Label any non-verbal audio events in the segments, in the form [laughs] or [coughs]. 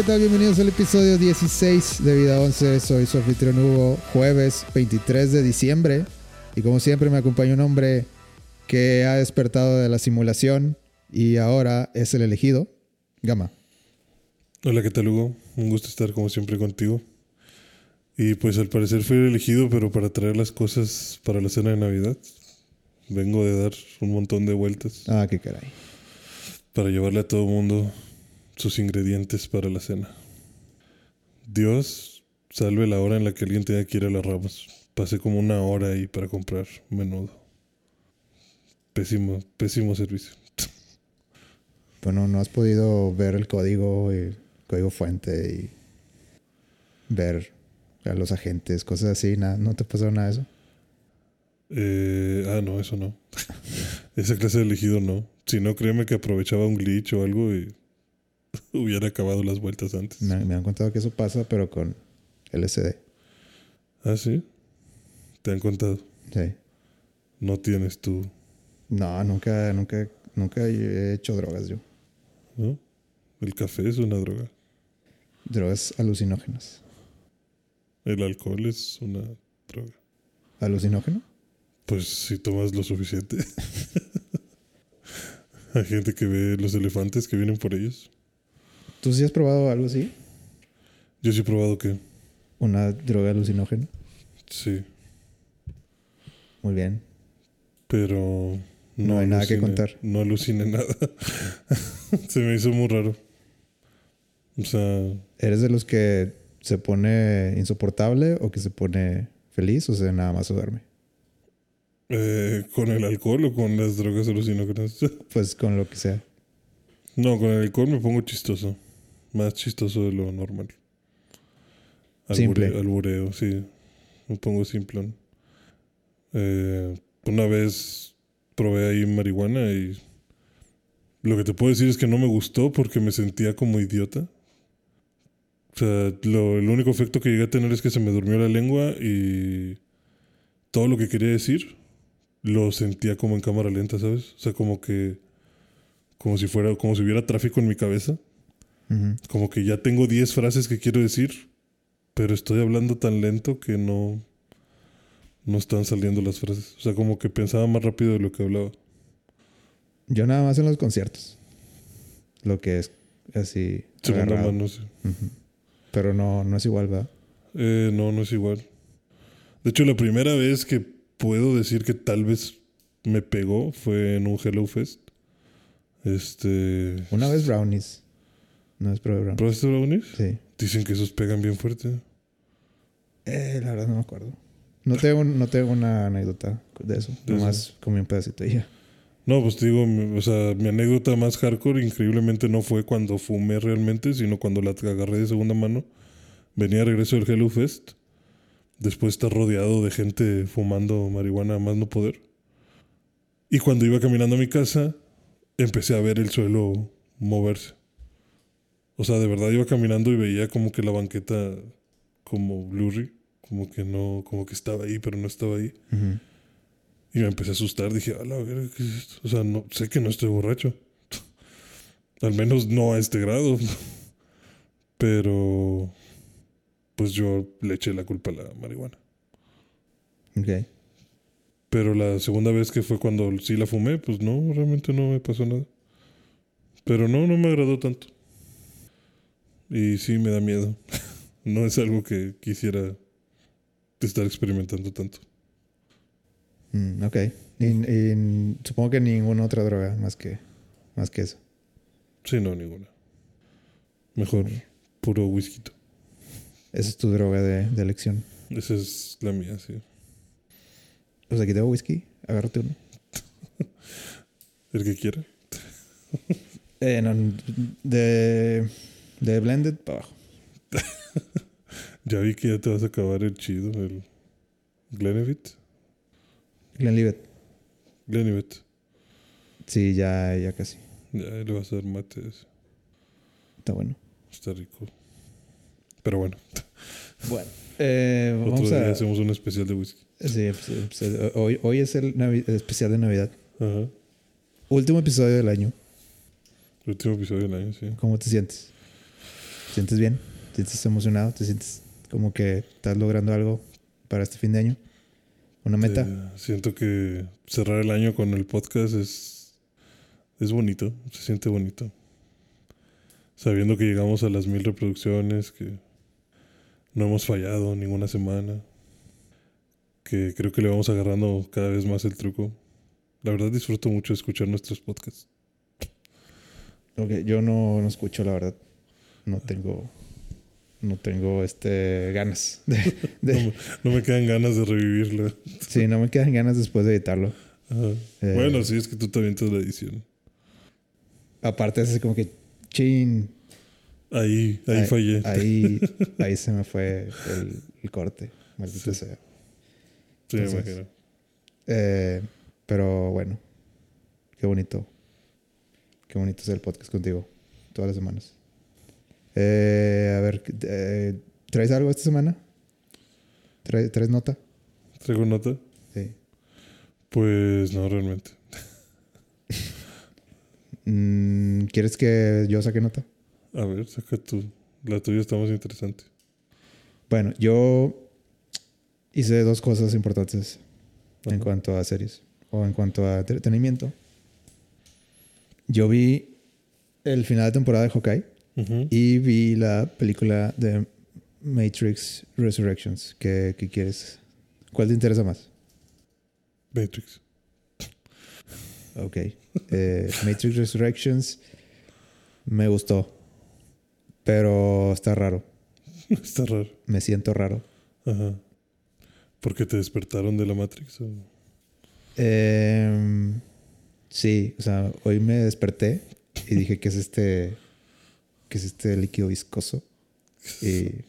¿qué tal? Bienvenidos al episodio 16 de Vida 11. Soy su anfitrión Hugo, jueves 23 de diciembre. Y como siempre me acompaña un hombre que ha despertado de la simulación y ahora es el elegido, Gama. Hola, ¿qué tal Hugo? Un gusto estar como siempre contigo. Y pues al parecer fui el elegido, pero para traer las cosas para la cena de Navidad. Vengo de dar un montón de vueltas Ah, qué caray. para llevarle a todo el mundo sus ingredientes para la cena. Dios salve la hora en la que alguien tenga que ir a las ramas. Pasé como una hora ahí para comprar menudo. Pésimo, pésimo servicio. [laughs] Bueno, no has podido ver el código, el código fuente y ver a los agentes, cosas así, nada, no te pasó nada de eso. Eh, ah, no, eso no. [laughs] Esa clase de elegido no. Si no, créeme que aprovechaba un glitch o algo y [laughs] hubiera acabado las vueltas antes. Me, me han contado que eso pasa, pero con LSD. Ah, sí. Te han contado. Sí. No tienes tú, No, nunca, nunca, nunca he hecho drogas yo. ¿no? El café es una droga. Drogas alucinógenas. El alcohol es una droga. ¿Alucinógeno? Pues si tomas lo suficiente. [laughs] Hay gente que ve los elefantes que vienen por ellos. ¿Tú sí has probado algo así? Yo sí he probado que ¿Una droga alucinógena? sí, Muy bien. pero No hay nada que contar. No alucine nada. [laughs] Se me hizo muy raro. O sea, ¿Eres de los que se pone insoportable o que se pone feliz o se nada más se duerme? eh, ¿con el alcohol o con las drogas alucinógenas? [laughs] Pues con lo que sea. no, con el alcohol me pongo chistoso. Más chistoso de lo normal. Simple. albureo, sí. Me pongo simplón. Eh, una vez probé ahí marihuana y lo que te puedo decir es que no me gustó porque me sentía como idiota. O sea, lo- el único efecto que llegué a tener es que se me durmió la lengua y todo lo que quería decir lo sentía como en cámara lenta, ¿sabes? O sea, como que como si fuera como si hubiera tráfico en mi cabeza, Como que ya tengo 10 frases que quiero decir, pero estoy hablando tan lento que no no están saliendo las frases. O sea, como que pensaba más rápido de lo que hablaba. Yo nada más en los conciertos. Lo que es así. Segunda agarrado. mano, sí. Pero no, no es igual, ¿verdad? Eh, no, no es igual. De hecho, la primera vez que puedo decir que tal vez me pegó fue en un Hello Fest. Este. Una vez brownies. No es brownies. ¿Probaste brownies? Sí. Dicen que esos pegan bien fuerte. Eh, la verdad no me acuerdo. No tengo, no tengo una anécdota de eso. De Nomás comí un pedacito y ya. No, pues te digo, o sea, mi anécdota más hardcore increíblemente no fue cuando fumé realmente, sino cuando la agarré de segunda mano. Venía de regreso del Hello Fest. Después estar rodeado de gente fumando marihuana a más no poder. Y cuando iba caminando a mi casa, empecé a ver el suelo moverse. O sea, de verdad iba caminando y veía como que la banqueta como blurry, como que no, como que estaba ahí, pero no estaba ahí. Y me empecé a asustar. Dije, a la verga, ¿qué es esto? O sea, no, sé que no estoy borracho. [laughs] Al menos no a este grado. [laughs] Pero, pues yo le eché la culpa a la marihuana. Ok. Pero la segunda vez que fue cuando sí la fumé, pues no, realmente no me pasó nada. Pero no, no me agradó tanto. Y sí me da miedo. [laughs] no es algo que quisiera estar experimentando tanto. Mm, ok. Y, y supongo que ninguna otra droga más que, más que eso. Sí, no, ninguna. Mejor puro whisky. Esa es tu droga de, de elección. Esa es la mía, sí. Pues aquí tengo whisky. Agárrate uno. [laughs] El que quiera. Eh, no, de, de Blended para abajo. [laughs] Ya vi que ya te vas a acabar el chido, el Glenlivet. Glenlivet. Glenlivet. Sí, ya, ya casi. Ya le vas a dar mate. a ese. Está bueno. Está rico. Pero bueno, [laughs] Bueno. Eh, otro vamos día a... hacemos un especial de whisky. Sí, pues, pues, hoy, hoy es el navi- el especial de Navidad. Ajá. Último episodio del año. Último episodio del año, sí. ¿Cómo te sientes? ¿Te sientes bien? ¿Te sientes emocionado? ¿Te sientes como que estás logrando algo para este fin de año? ¿Una meta? Eh, siento que cerrar el año con el podcast es, es bonito, se siente bonito. Sabiendo que llegamos a las mil reproducciones, que no hemos fallado ninguna semana, que creo que le vamos agarrando cada vez más el truco. La verdad disfruto mucho escuchar nuestros podcasts. Ok, yo no, no escucho, la verdad. No tengo. No tengo este ganas. De, [laughs] de- No, me- no me quedan ganas de revivirlo. sí, no me quedan ganas después de editarlo. Ajá. Eh. Bueno, sí, es que tú también te la edición. Aparte, es así como que. Chin. Ahí, ahí, fallé. Ahí, [laughs] ahí se me fue el, el corte. Maldita sea. Sí, me imagino. Eh, pero bueno, qué bonito. Qué bonito es el podcast contigo todas las semanas. Eh, a ver, eh, ¿traes algo esta semana? ¿Traes, traes nota? ¿Traigo nota? Sí. Pues no, realmente. [laughs] Mm, ¿Quieres que yo saque nota? A ver, saca tú. La tuya está más interesante. Bueno, yo hice dos cosas importantes en cuanto a series o en cuanto a entretenimiento. Yo vi el final de temporada de Hawkeye. Y vi la película de Matrix Resurrections. ¿Qué, qué quieres? ¿Cuál te interesa más? Matrix. Ok. Eh, Matrix Resurrections me gustó. Pero está raro. [laughs] Está raro. Me siento raro. Ajá. ¿Por qué te despertaron de la Matrix? o? Em, sí, o sea, hoy me desperté y dije que es este. Que es este líquido viscoso. Y. [laughs]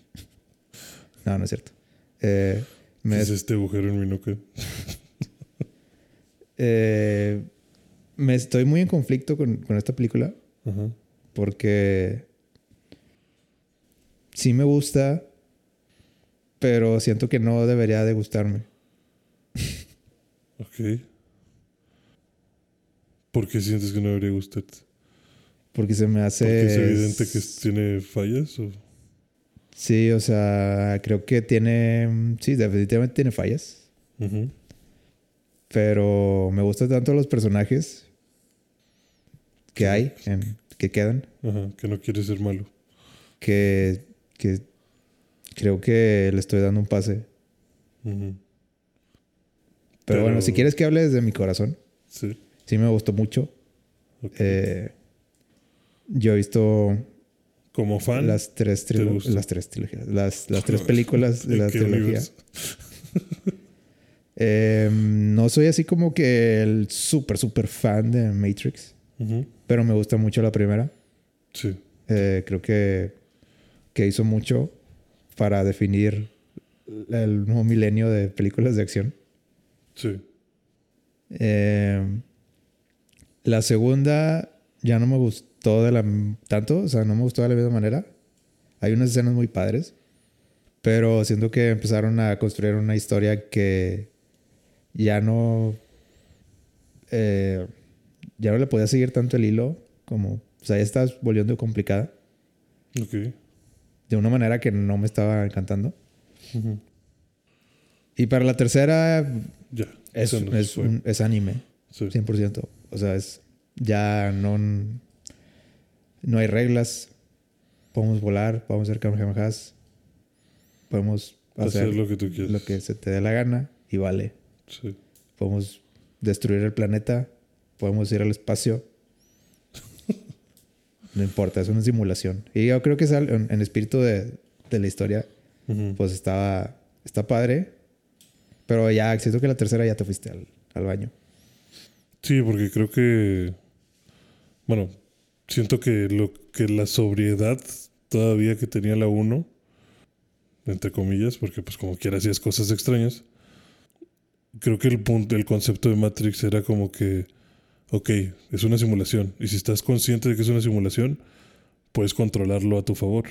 No, no es cierto. Eh, me ¿Qué es este agujero en mi nuca? [laughs] Eh, me estoy muy en conflicto con, con esta película Ajá. porque sí me gusta, pero siento que no debería de gustarme. Ok. ¿Por qué sientes que no debería gustarte? Porque se me hace... ¿Porque es evidente que tiene fallas? O? Sí, o sea, creo que tiene... Sí, definitivamente tiene fallas. Ujú. Pero me gustan tanto los personajes que hay, en- que quedan, Ajá. Que no quiere ser malo. que, que creo que le estoy dando un pase. Ujú. Pero, bueno, si quieres que hable desde mi corazón, Sí. sí me gustó mucho. ok. Eh, yo he visto Como fan. las tres, las tres trilogías, las, las tres [laughs] películas de ¿En la trilogía. [laughs] Eh, no soy así como que el súper, súper fan de Matrix, pero me gusta mucho la primera. Sí. Eh, creo que, que hizo mucho para definir el nuevo milenio de películas de acción. Sí. Eh, la segunda ya no me gustó de la tanto, o sea, no me gustó de la misma manera. Hay unas escenas muy padres, pero siento que empezaron a construir una historia que ya no eh, ya no le podía seguir tanto el hilo, como, o sea, ya estaba volviendo complicada Ok. de una manera que no me estaba encantando. Y para la tercera Ya. es, es, un- es anime. Sí. 100%. O sea, es ya no no hay reglas. Podemos volar, podemos hacer kamehamehas. Podemos hacer, Hacer lo que tú quieras. lo que se te dé la gana y vale. Sí. Podemos destruir el planeta, podemos ir al espacio. [laughs] No importa, es una simulación. Y yo creo que es en, en espíritu de, de la historia, pues estaba, está padre. Pero ya, siento que la tercera ya te fuiste al, al baño. Sí, porque creo que. Bueno, siento que lo que la sobriedad todavía que tenía la 1, entre comillas, porque pues como quiera hacías cosas extrañas, creo que el punto, el concepto de Matrix era como que, ok, es una simulación, y si estás consciente de que es una simulación, puedes controlarlo a tu favor,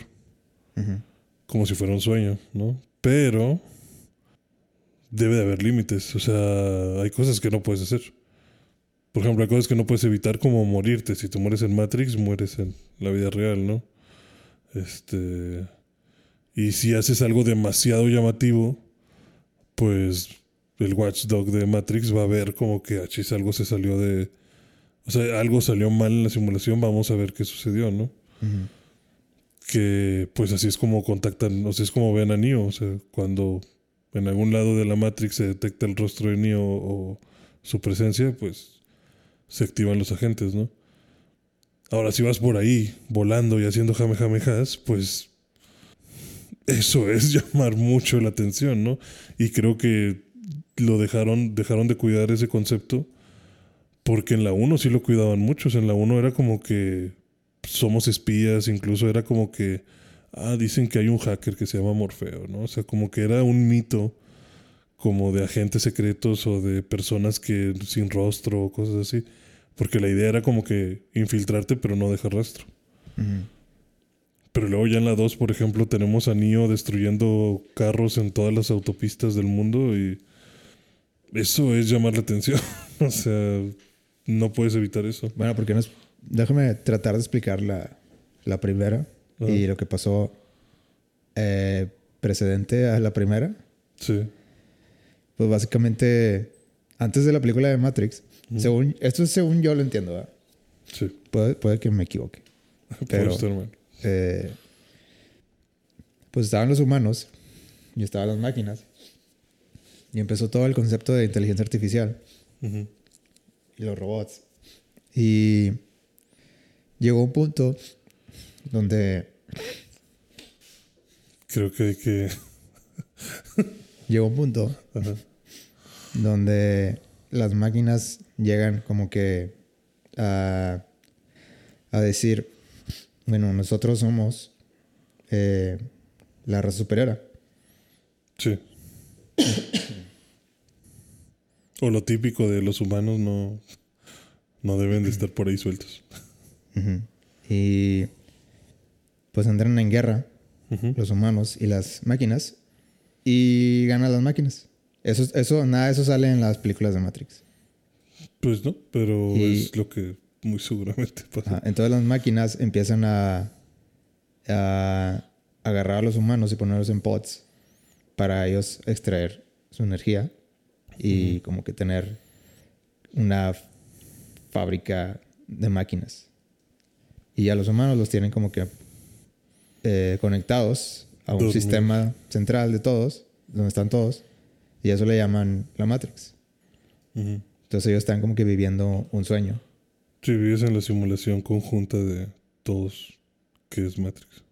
como si fuera un sueño, ¿no? Pero debe de haber límites, o sea, hay cosas que no puedes hacer. Por ejemplo, hay cosas que no puedes evitar como morirte. Si tú mueres en Matrix, mueres en la vida real, ¿no? Este. Y si haces algo demasiado llamativo, pues el watchdog de Matrix va a ver como que achis, algo se salió de. O sea, algo salió mal en la simulación, vamos a ver qué sucedió, ¿no? Que pues así es como contactan, o sea, es como ven a Neo. O sea, cuando en algún lado de la Matrix se detecta el rostro de Neo o su presencia, pues se activan los agentes, ¿no? Ahora, si vas por ahí volando y haciendo jamejamejas, pues eso [laughs] es llamar mucho la atención, ¿no? Y creo que lo dejaron, dejaron de cuidar ese concepto porque en la 1 sí lo cuidaban muchos. En la 1 era como que somos espías, incluso era como que, ah, dicen que hay un hacker que se llama Morfeo, ¿no? O sea, como que era un mito como de agentes secretos o de personas que sin rostro o cosas así. Porque la idea era como que infiltrarte pero no dejar rastro. Pero luego ya en la 2, por ejemplo, tenemos a Neo destruyendo carros en todas las autopistas del mundo y eso es llamar la atención. [laughs] o sea, no puedes evitar eso. Bueno, porque no es... Déjame tratar de explicar la, la primera y lo que pasó eh, precedente a la primera. Sí. Pues básicamente, antes de la película de Matrix, según, esto es según yo lo entiendo, ¿verdad? Sí. Puede, puede que me equivoque. [laughs] Pero, eh, pues estaban los humanos y estaban las máquinas. Y empezó todo el concepto de inteligencia artificial. Y los robots. Y llegó un punto donde... Creo que que... llegó un punto donde las máquinas llegan como que a, a decir, bueno, nosotros somos eh, la raza superior. Sí. o lo típico de los humanos no, no deben de estar por ahí sueltos. Y pues entran en guerra los humanos y las máquinas y ganan las máquinas. Eso, eso, nada de eso sale en las películas de Matrix. Pues no, pero es lo que muy seguramente pasa. entonces las máquinas empiezan a, a, agarrar a los humanos y ponerlos en pods para ellos extraer su energía y como que tener una fábrica de máquinas. Y a los humanos los tienen como que eh, conectados a un sistema central de todos, donde están todos, y eso le llaman la Matrix. Entonces ellos están como que viviendo un sueño. Sí, vives en la simulación conjunta de todos que es Matrix.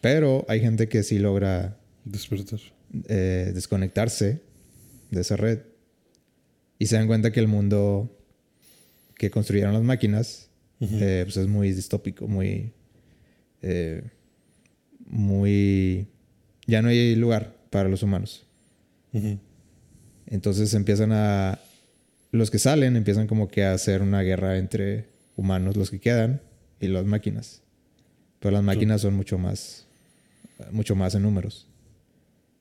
Pero hay gente que sí logra despertar, eh, desconectarse de esa red y se dan cuenta que el mundo que construyeron las máquinas eh, pues es muy distópico, muy, eh, muy, ya no hay lugar para los humanos. Entonces empiezan a los que salen empiezan como que a hacer una guerra entre humanos, los que quedan, y las máquinas. Pero las máquinas son mucho más, mucho más en números.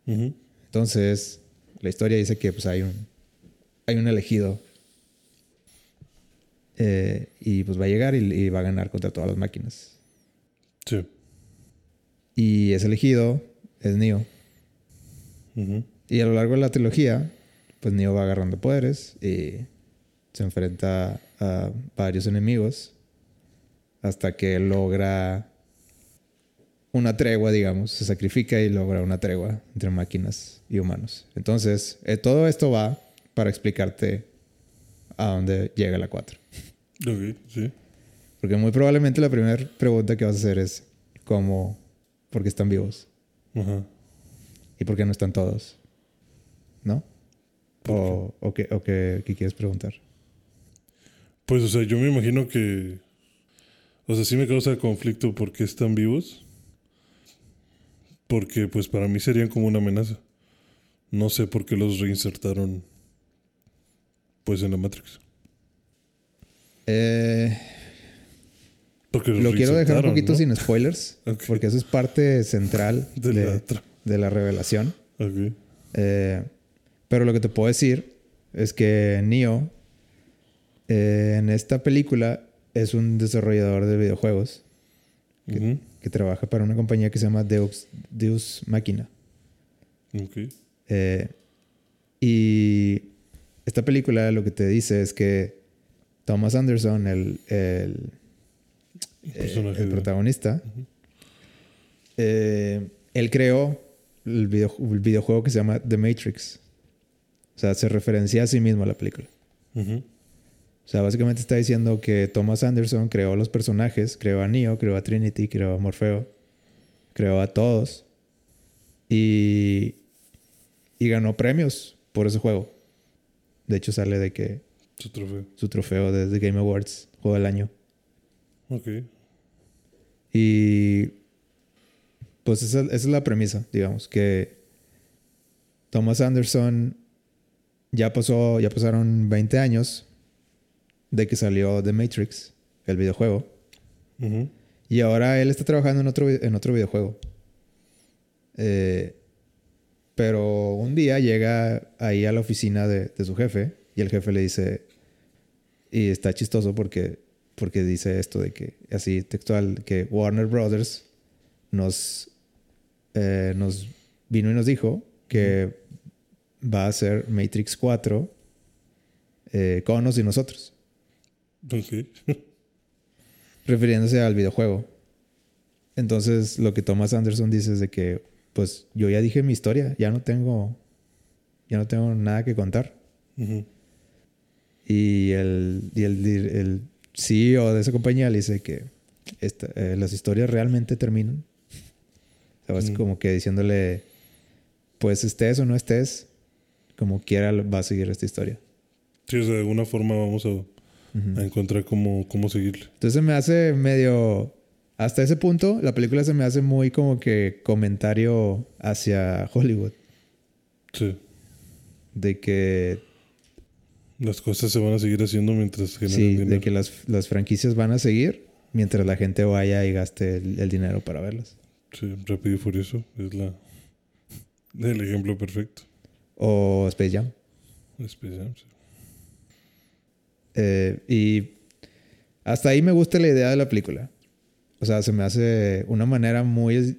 Entonces, la historia dice que pues hay un, hay un elegido eh, y pues va a llegar y, va a ganar contra todas las máquinas. Sí. Y ese elegido es Neo. Y a lo largo de la trilogía, pues Neo va agarrando poderes y se enfrenta a varios enemigos hasta que logra una tregua, digamos, se sacrifica y logra una tregua entre máquinas y humanos. Entonces, eh, todo esto va para explicarte a dónde llega la 4. Ok, sí. Porque muy probablemente la primera pregunta que vas a hacer es cómo, por qué están vivos. Ajá. ¿Y por qué no están todos? ¿No? O, qué, qué, quieres preguntar? Pues, o sea, yo me imagino que O sea, sí me causa conflicto porque están vivos. Porque pues para mí serían como una amenaza. No sé por qué los reinsertaron pues en la Matrix. Eh, Porque los lo quiero dejar un poquito ¿no? sin spoilers, [laughs] porque eso es parte central De de, la tra- de la revelación. Ok. Eh, pero lo que te puedo decir es que Neo eh, en esta película es un desarrollador de videojuegos que trabaja para una compañía que se llama Deus, Deus. Ok. Eh, y esta película lo que te dice es que Thomas Anderson, el, el, El eh, protagonista, eh, él creó el, video- el videojuego que se llama The Matrix. O sea, se referencia a sí mismo a la película. O sea, básicamente está diciendo que Thomas Anderson creó los personajes, creó a Neo, creó a Trinity, creó a Morfeo, creó a todos y, y ganó premios por ese juego. De hecho, sale de que Su trofeo. su trofeo de The Game Awards, juego del año. Ok. Y pues esa, esa es la premisa, digamos, que Thomas Anderson ya pasó, ya pasaron 20 años de que salió The Matrix, el videojuego. Y ahora él está trabajando en otro, en otro videojuego. Eh, pero un día llega ahí a la oficina de, de su jefe y el jefe le dice, y está chistoso porque, porque dice esto de que, así textual, que Warner Brothers nos, eh, nos vino y nos dijo que va a ser Matrix 4 eh, con o sin nosotros Ok. [laughs] refiriéndose al videojuego. Entonces, lo que Thomas Anderson dice es de que, pues, yo ya dije mi historia, ya no tengo, ya no tengo nada que contar. Y el, y el, el CEO de esa compañía le dice que esta- eh, las historias realmente terminan. [laughs] O sea, como que diciéndole, pues estés o no estés, como quiera va a seguir esta historia. Sí, o sea, de alguna forma vamos a, a encontrar cómo, cómo seguirle. Entonces me hace medio... Hasta ese punto, la película se me hace muy como que comentario hacia Hollywood. Sí. De que, Las cosas se van a seguir haciendo mientras generan sí, dinero. de que las, las franquicias van a seguir mientras la gente vaya y gaste el, el dinero para verlas. Sí, Rápido y Furioso es la el ejemplo perfecto. O Space Jam. Space Jam, sí. Eh, y hasta ahí me gusta la idea de la película. O sea, se me hace una manera muy...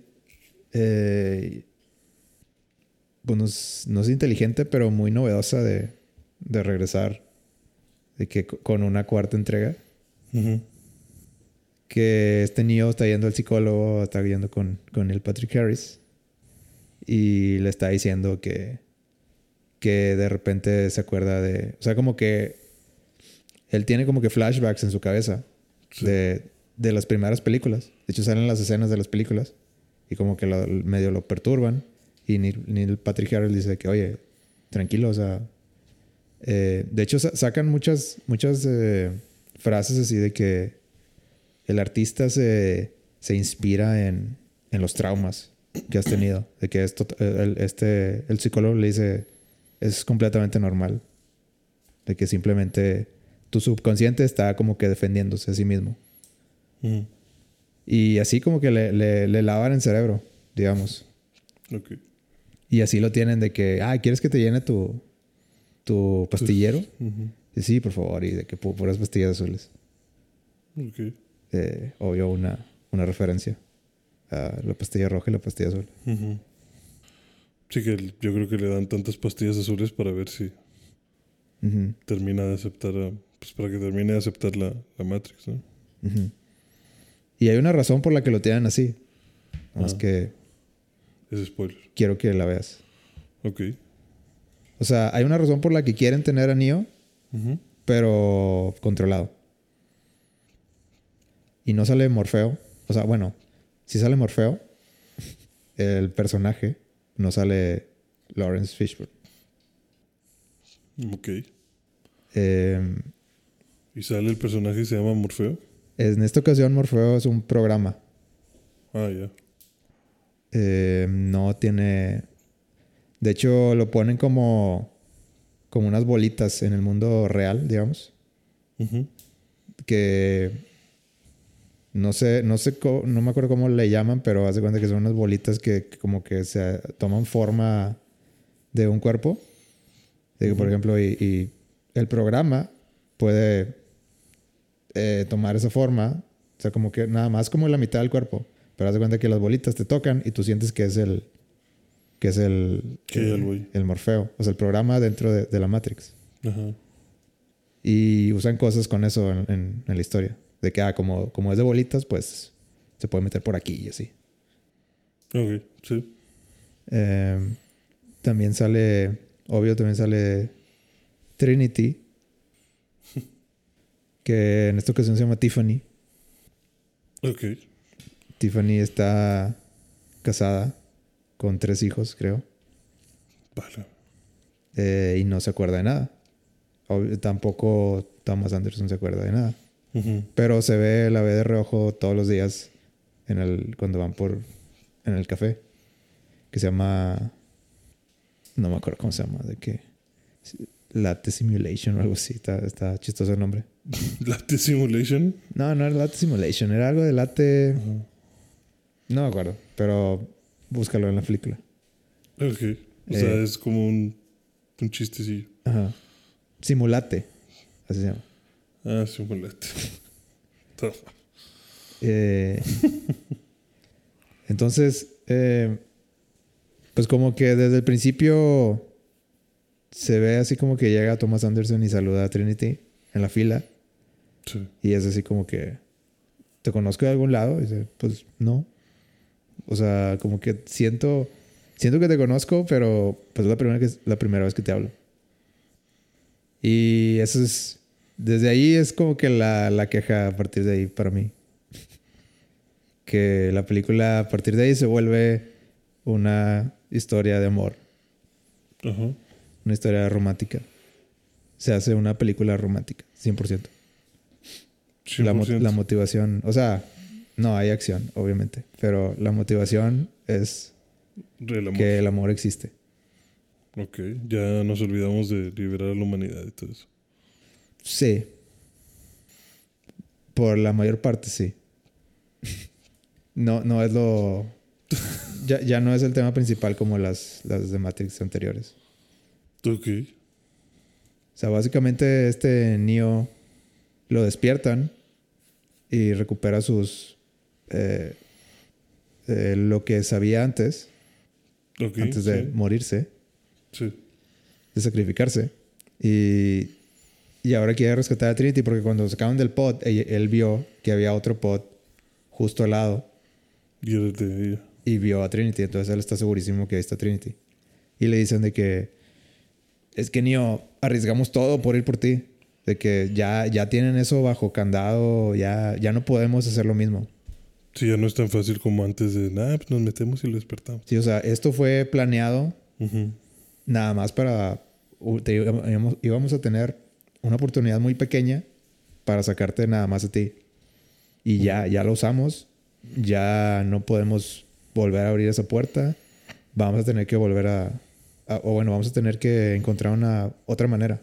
eh, pues no es, inteligente, pero muy novedosa de, de regresar. De que co- con una cuarta entrega. Que este niño está yendo al psicólogo, está yendo con, con el Patrick Harris. Y le está diciendo que, que de repente se acuerda de... O sea, como que él tiene como que flashbacks en su cabeza Sí. de, de las primeras películas. De hecho, salen las escenas de las películas y como que lo- medio lo perturban. Y ni el Patrick Harris dice que, oye, tranquilo, o sea. eh, de hecho, sa- sacan muchas, muchas eh, frases así de que el artista se, se inspira en, en los traumas que has tenido. De que esto, el, este, el psicólogo le dice, es completamente normal. De que simplemente tu subconsciente está como que defendiéndose a sí mismo. Ujú. Y así como que le, le, le lavan el cerebro, digamos. Ok. Y así lo tienen de que, ah, ¿quieres que te llene tu, tu pastillero? Y sí, por favor, y de que pu- puras pastillas azules. Ok. Eh, obvio, una, una referencia a la pastilla roja y la pastilla azul. Sí, que yo creo que le dan tantas pastillas azules para ver si termina de aceptar, a- pues para que termine de aceptar la, la Matrix, ¿no? Y hay una razón por la que lo tienen así. Más Ah. que Es spoiler. quiero que la veas. Ok. O sea, hay una razón por la que quieren tener a Neo, pero controlado. Y no sale Morfeo. O sea, bueno, si sale Morfeo, [laughs] el personaje, no sale Lawrence Fishburne. Ok. Eh, Y sale el personaje y se llama Morfeo. En esta ocasión, Morfeo es un programa. Ah, ya. Eh, no tiene. De hecho, lo ponen como. como unas bolitas en el mundo real, digamos. Ujú. Que. No sé, no sé, co- no me acuerdo cómo le llaman, pero haz de cuenta que son unas bolitas que, que como que se toman forma de un cuerpo. De que, por ejemplo, y, y el programa puede eh, tomar esa forma, o sea, como que nada más como la mitad del cuerpo, pero haz de cuenta que las bolitas te tocan y tú sientes que es el que es el el, el Morfeo, o sea, el programa dentro de, de la Matrix. Ajá. Y usan cosas con eso en, en- en la historia. De que, ah, como, como es de bolitas, pues se puede meter por aquí y así. Ok, sí. Eh, también sale, obvio, también sale Trinity, [laughs] que en esta ocasión se llama Tiffany. Ok. Tiffany está casada con tres hijos, creo, Vale. eh, y no se acuerda de nada. Obvio, tampoco Thomas Anderson se acuerda de nada. Pero se ve, la ve de reojo todos los días en el, cuando van por en el café. Que se llama. No me acuerdo cómo se llama, de qué. Latte Simulation o algo así. Está, está chistoso el nombre. [laughs] Latte Simulation. No, no era Latte Simulation, era algo de latte. No me acuerdo, pero búscalo en la película. Ok. O sea, Eh. es como un, un chistecillo. Ajá. Simulate, así se llama. Ah. Ta- [laughs] Eh, entonces, eh, pues como que desde el principio se ve así como que llega Thomas Anderson y saluda a Trinity en la fila. sí. Y es así como que, ¿te conozco de algún lado? Y dice, pues no. O sea, como que siento, siento que te conozco, pero pues es la primera, que, la primera vez que te hablo. Y eso es, desde ahí es como que la, la queja a partir de ahí para mí. [laughs] Que la película a partir de ahí se vuelve una historia de amor, Ajá. una historia romántica. Se hace una película romántica, 100%. La, mo- 100%. la motivación, o sea, no hay acción, obviamente, pero la motivación es que el amor existe. Ok. Ya nos olvidamos de liberar a la humanidad y todo eso. Sí. Por la mayor parte, sí. No, no es lo. Ya, ya no es el tema principal como las, las de Matrix anteriores. Ok. O sea, básicamente este Neo lo despiertan y recupera sus. eh, eh, lo que sabía antes, antes de sí. morirse. Sí. de sacrificarse. Y, y ahora quiere rescatar a Trinity porque cuando sacaron del pod, él, él vio que había otro pod justo al lado Y y vio a Trinity. Entonces él está segurísimo que ahí está Trinity. Y le dicen de que es que Neo, arriesgamos todo por ir por ti. De que ya, ya tienen eso bajo candado, ya, ya no podemos hacer lo mismo. Sí, ya no es tan fácil como antes de, nada, pues nos metemos y lo despertamos. Sí, o sea, esto fue planeado Ujú. nada más para te íbamos, íbamos a tener una oportunidad muy pequeña para sacarte nada más a ti. Y ya ya lo usamos. Ya no podemos volver a abrir esa puerta. Vamos a tener que volver a, a- o bueno vamos a tener que encontrar una otra manera.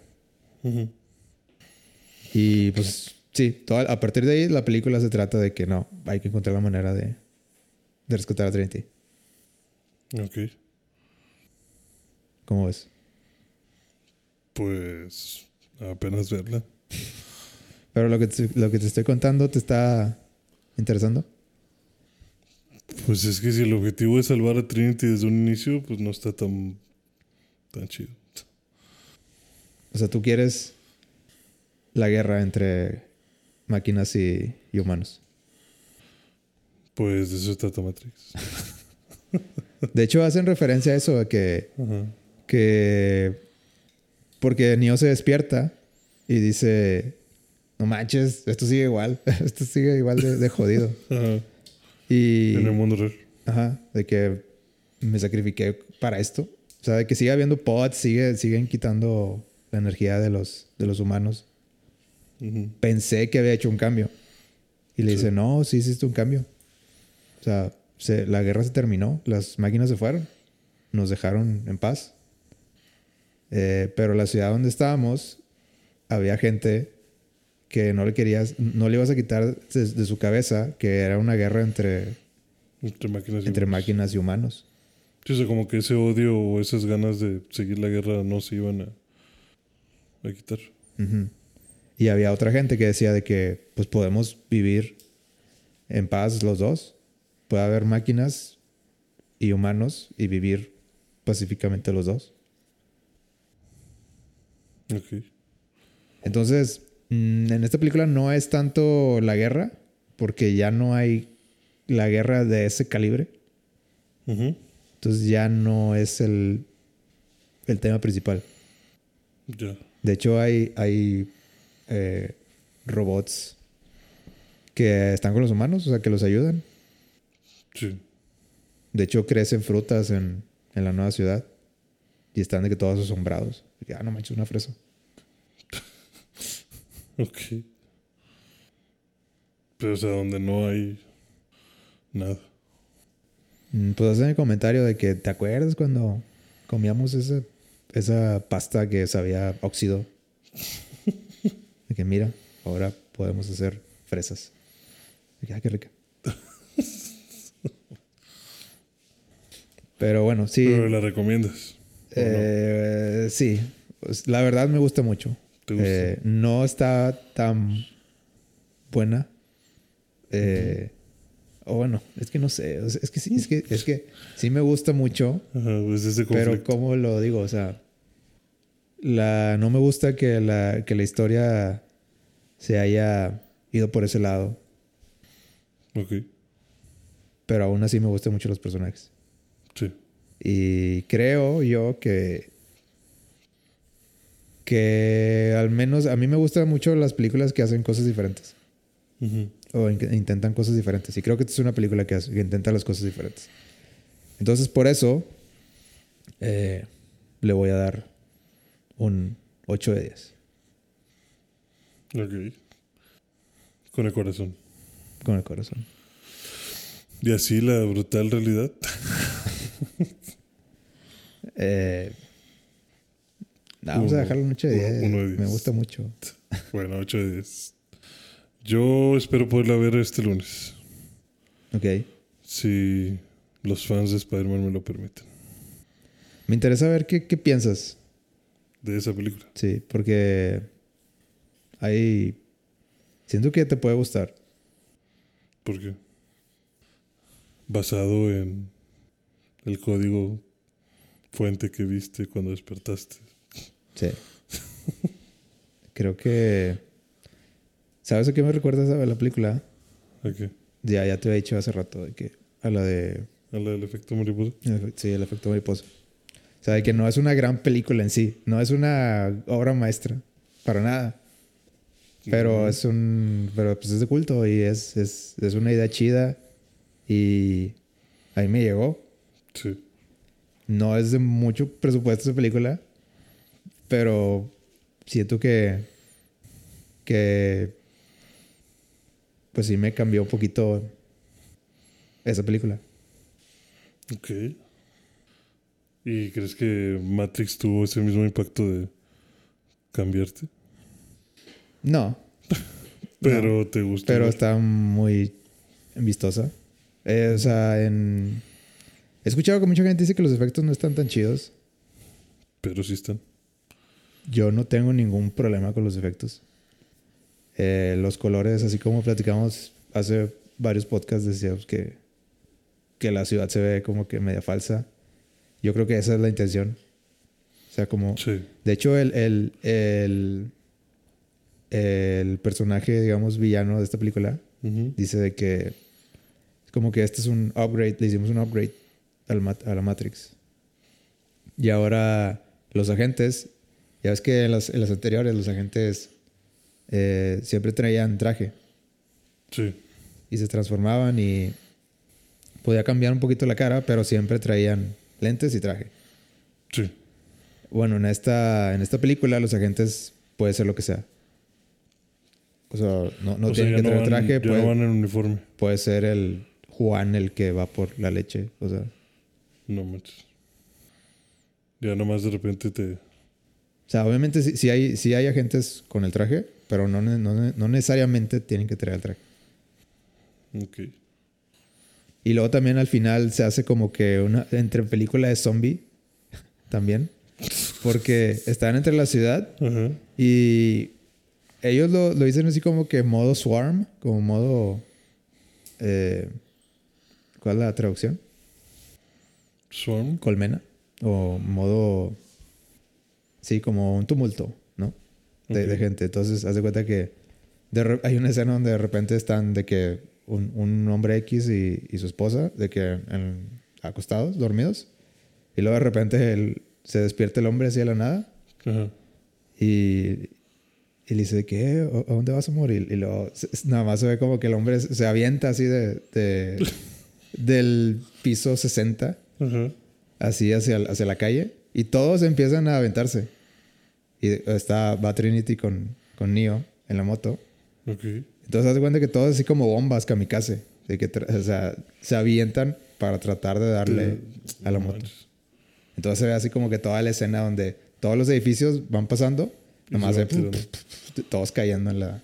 Y pues sí toda- a partir de ahí la película se trata de que no hay que encontrar la manera de de rescatar a Trinity. Ok. ¿cómo ves? Pues apenas verla. pero lo que te, lo que te estoy contando te está interesando Pues es que si el objetivo es salvar a Trinity desde un inicio, pues no está tan, tan chido. O sea, tú quieres la guerra entre máquinas y, y humanos. Pues de eso trata Matrix. De hecho, hacen referencia a eso, a que, Ajá. que porque Neo se despierta y dice, no manches, esto sigue igual, [laughs] esto sigue igual de, de jodido. [laughs] Ajá. Y, En el mundo real. ajá, de que me sacrifiqué para esto. O sea, de que sigue habiendo pods, sigue, siguen quitando la energía de los, de los humanos. Ujú. Pensé que había hecho un cambio. Y le Sí. dice, no, sí hiciste un cambio. O sea, se- la guerra se terminó, las máquinas se fueron, nos dejaron en paz. Eh, pero la ciudad donde estábamos, había gente que no le querías, no le ibas a quitar de, de su cabeza que era una guerra entre, Entre máquinas y entre máquinas y humanos. Sí, o sea, como que ese odio o esas ganas de seguir la guerra no se iban a, a quitar. Y había otra gente que decía de que pues podemos vivir en paz los dos. Puede haber máquinas y humanos y vivir pacíficamente los dos. Ok. Entonces, mm, en esta película no es tanto la guerra, porque ya no hay la guerra de ese calibre. Entonces ya no es el, el tema principal. Ya. De hecho, hay, hay eh, robots que están con los humanos, o sea, que los ayudan. Sí. De hecho, crecen frutas en, en la nueva ciudad y están de que todos asombrados. Que, ah, no manches, una fresa. [laughs] Ok. Pero, o sea, donde no hay nada. Mm, Pues hacen el comentario de que, ¿te acuerdas cuando comíamos esa, esa pasta que sabía óxido? [laughs] De que, mira, ahora podemos hacer fresas. De que, ah, qué rica. [laughs] Pero bueno, sí. Pero la recomiendas. Eh, sí, Pues, la verdad me gusta mucho. ¿Te gusta? Eh, no está tan buena. Eh, O bueno, es que no sé. Es que sí, es que, es que sí me gusta mucho. Ajá, pues ese Pero. ¿cómo lo digo? O sea, la, no me gusta que la, que la historia se haya ido por ese lado. Ok. Pero aún así me gustan mucho los personajes. Sí. Y creo yo que. Que al menos a mí me gustan mucho las películas que hacen cosas diferentes. O in- intentan cosas diferentes. Y creo que esta es una película que, hace- que intenta las cosas diferentes. Entonces, por eso. eh, le voy a dar un 8 de 10. Ok. Con el corazón. Con el corazón. Y así la brutal realidad. [laughs] [laughs] Eh, no, vamos a dejarlo un 8 de uno- 10. uno de Me 10. gusta mucho. [laughs] bueno, 8 de 10. Yo espero poderla ver este lunes. Ok. Si los fans de Spider-Man me lo permiten. Me interesa ver qué, qué piensas. De esa película. Sí, porque hay... Siento que te puede gustar. ¿Por qué? Basado en el código fuente que viste cuando despertaste. Sí. Creo que... ¿Sabes a qué me recuerda esa- la película? ¿A qué? Ya, ya te había dicho hace rato de que... A la de... ¿A la del efecto mariposa? Sí, el efecto mariposa. O sea, de que no es una gran película en sí. No es una obra maestra. Para nada. Pero es un... Pero pues es de culto y es, es, es una idea chida. Y ahí me llegó. Sí. No es de mucho presupuesto esa película. Pero siento que... Que... Pues sí me cambió un poquito esa película. Ok. ¿Y crees que Matrix tuvo ese mismo impacto de cambiarte? No, [laughs] Pero te gustó. pero está muy vistosa. Eh, o sea, en... He escuchado que mucha gente dice que los efectos no están tan chidos. Pero sí están. Yo no tengo ningún problema con los efectos. Eh, los colores, así como platicamos hace varios podcasts, decíamos que, que la ciudad se ve como que media falsa. Yo creo que esa es la intención. O sea, como... Sí. De hecho, el, el, el, el personaje, digamos, villano de esta película dice de que como que este es un upgrade, le hicimos un upgrade a la Matrix. Y ahora los agentes, ya ves que en las, en las anteriores los agentes eh, siempre traían traje Sí. y se transformaban y podía cambiar un poquito la cara, pero siempre traían lentes y traje. Sí. Bueno, en esta, en esta película los agentes puede ser lo que sea. O sea, no, no O tienen que no traer van- traje. Puede, no van en uniforme. puede ser el Juan el que va por la leche. O sea, No manches. Ya nomás de repente te. o sea obviamente sí, sí hay, sí hay agentes con el traje, pero no, no, no necesariamente tienen que traer el traje. Ok. Y luego también al final se hace como que una entre película de zombie [laughs] también. Porque están entre la ciudad y ellos lo, lo dicen así como que modo swarm, como modo... eh, ¿Cuál es la traducción? Swarm. Colmena. O modo... Sí, como un tumulto, ¿no? De, de Ok. gente. Entonces, haz de cuenta que de hay una escena donde de repente están de que un, un hombre X y, y su esposa, de que en- acostados, dormidos. Y luego de repente él- se despierta el hombre así de la nada Ajá. y, y le dice de "Eh, ¿a dónde vas a morir? Y luego nada más se ve como que el hombre se se avienta así de, de- [laughs] del piso 60 Así hacia, hacia la calle y todos empiezan a aventarse. Y está, va Trinity con, con Neo en la moto. Ok. Entonces haz cuenta que todos así como bombas kamikaze. De que o sea, se avientan para tratar de darle a la moto. Entonces se ve así como que toda la escena donde todos los edificios van pasando. Nomás se todos cayendo en la,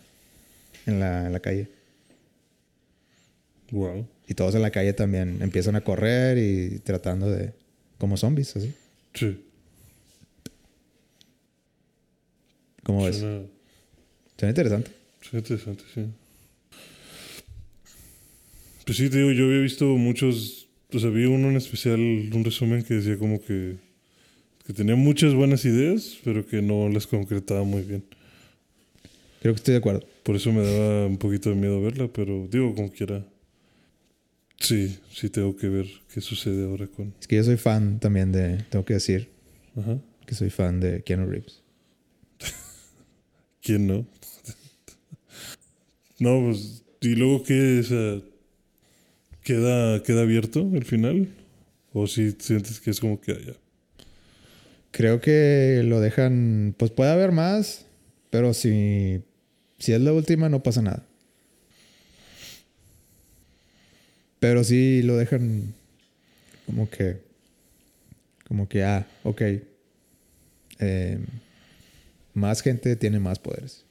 en la, en la calle. Wow. Y todos en la calle también empiezan a correr y tratando de... Como zombies, así. Sí. ¿Cómo ves? Suena, Suena interesante. suena interesante, sí. Pues sí, te digo, yo había visto muchos. O sea, vi uno en especial, un resumen que decía como que. que tenía muchas buenas ideas, pero que no las concretaba muy bien. Creo que estoy de acuerdo. Por eso me daba un poquito de miedo verla, pero digo, como quiera. Sí, sí tengo que ver qué sucede ahora con. Es que yo soy fan también de... Tengo que decir Ajá. que soy fan de Keanu Reeves. [laughs] ¿Quién no? [laughs] no, pues. ¿Y luego qué? O sea, ¿queda, ¿Queda abierto el final? ¿O si sientes que es como que allá? Creo que lo dejan... Pues puede haber más, pero si, si es la última no pasa nada. Pero sí lo dejan como que... Como que, ah, ok. Eh, más gente tiene más poderes.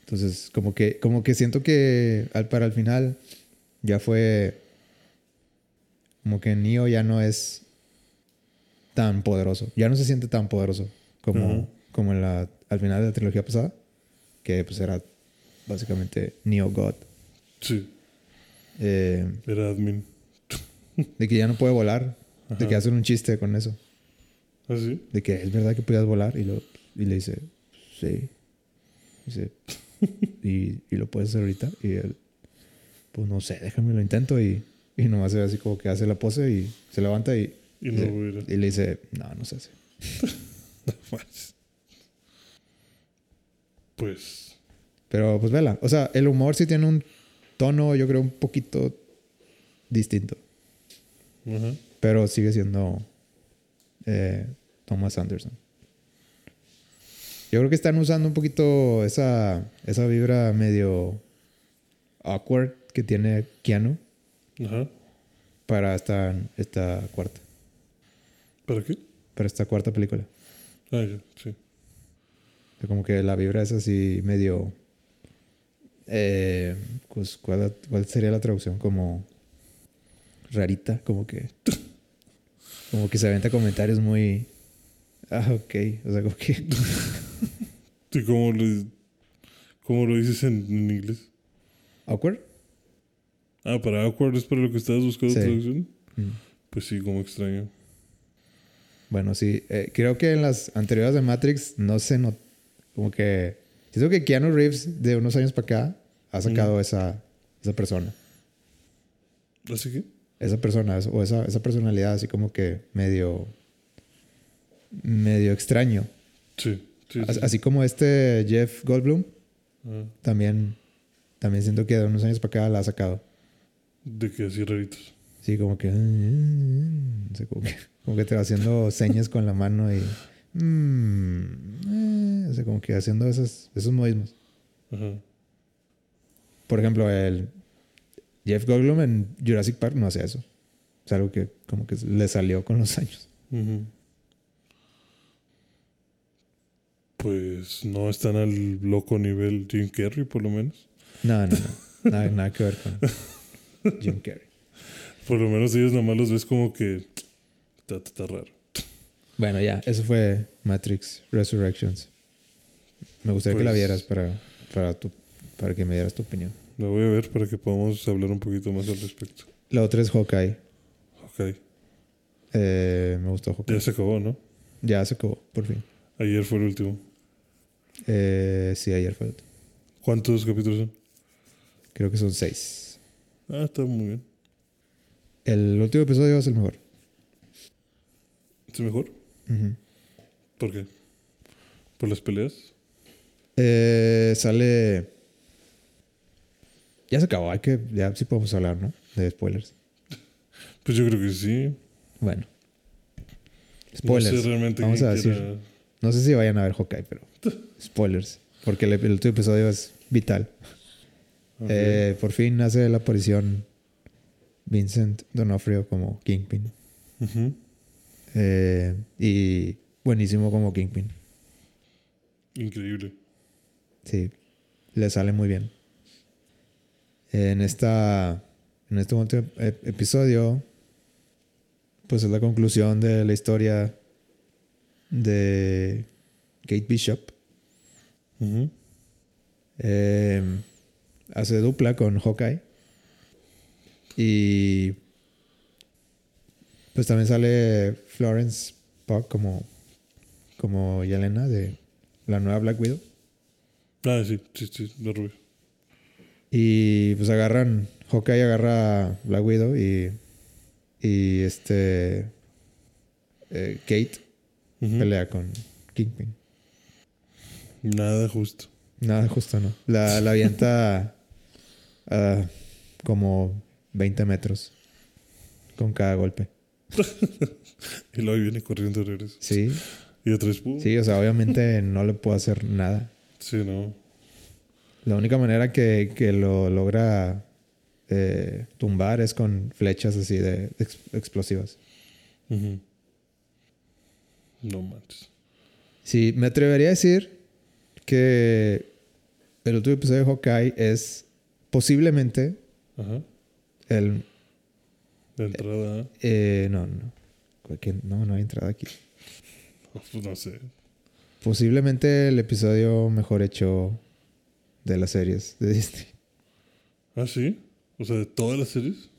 Entonces, como que, como que siento que al, para el final ya fue... Como que Neo ya no es tan poderoso. Ya no se siente tan poderoso como, como en la, al final de la trilogía pasada. Que pues era básicamente Neo God. Sí, Eh, era admin. de que ya no puede volar. De que hacen un chiste con eso. ¿Ah, sí? De que es verdad que podías volar. Y, lo, y le dice, sí. Dice, ¿y, y lo puedes hacer ahorita. Y él, pues no sé, déjame lo intento. Y, y nomás se ve así como que hace la pose y se levanta y, Y no se- y le dice, no, no se [laughs] hace. Pues. Pero pues vela. O sea, el humor sí tiene un tono, yo creo, un poquito distinto. Pero sigue siendo eh, Thomas Anderson. Yo creo que están usando un poquito esa, esa vibra medio awkward que tiene Keanu para esta, esta cuarta. ¿Para qué? Para esta cuarta película. Ah, ya, sí. Como que la vibra es así medio... eh, pues, ¿cuál, ¿Cuál sería la traducción? Como rarita, como que... Como que se aventa comentarios muy... Ah, ok. O sea, como que... [laughs] ¿Y cómo lo, cómo lo dices en, en inglés? ¿Awkward? Ah, para awkward es para lo que estabas buscando Sí. traducción. Mm. Pues sí, como extraño. Bueno, sí. eh, creo que en las anteriores de Matrix no se notó... Como que... Siento que Keanu Reeves de unos años para acá ha sacado esa, esa persona. ¿Así que? esa persona o esa, esa personalidad así como que medio medio extraño Sí. sí, As- sí. así como este Jeff Goldblum Ah, también también siento que de unos años para acá la ha sacado de que así raritos. sí como que, [laughs] o sea, como que como que te va haciendo señas con la mano y mm, eh, o sea, como que haciendo esos, esos modismos. Ajá. Por ejemplo, el Jeff Goldblum en Jurassic Park no hace eso. Es algo que como que le salió con los años. Pues no están al loco nivel Jim Carrey, por lo menos. No, no, no. Nada, [laughs] nada que ver con Jim Carrey. Por lo menos ellos nomás los ves como que está, está raro. Bueno, ya, eso fue Matrix Resurrections. Me gustaría que la Pues- vieras para, para, tu, para que me dieras tu opinión. La voy a ver para que podamos hablar un poquito más al respecto. La otra es Hawkeye. Ok. Eh, me gustó Hawkeye. Ya se acabó, ¿no? Ya se acabó, por fin. Ayer fue el último. Eh, sí, ayer fue. el otro. ¿Cuántos capítulos son? Creo que son seis. Ah, está muy bien. El último episodio es el mejor. ¿Es mejor? ¿Por qué? ¿Por las peleas? Eh, sale. Ya se acabó, hay que. Ya sí podemos hablar, ¿no? De spoilers. Pues yo creo que sí. Bueno. Spoilers. No sé realmente Vamos a decir. quiera- No sé si vayan a ver Hawkeye, pero. [laughs] Spoilers. Porque el, el último episodio es vital. Eh, por fin hace la aparición Vincent Donofrio como Kingpin. Eh, y buenísimo como Kingpin. Increíble. Sí, le sale muy bien. En esta. En este último episodio. Pues es la conclusión de la historia de Kate Bishop. Eh, hace dupla con Hawkeye. Y. Pues también sale Florence Pugh como. Como Yelena de la nueva Black Widow. Ah, sí, sí, sí, lo rubio. Y pues agarran. Hawkeye agarra a Black Widow y. Y este. eh, Kate pelea con Kingpin. Nada justo. Nada, justo no. La, la avienta [laughs] a como 20 metros con cada golpe. [laughs] Y luego viene corriendo de regreso. Sí, Y otra vez, sí, o sea, obviamente no le puedo hacer nada. Sí, no. La única manera que, que lo logra eh, tumbar es con flechas así de ex- explosivas. No manches. Sí, me atrevería a decir que el último episodio de Hawkeye es posiblemente Ajá. el... De entrada, eh, no, no. No, no hay entrada aquí. [laughs] pues no sé. Posiblemente el episodio mejor hecho de las series de Disney. ¿Ah, sí? O sea, de todas las series.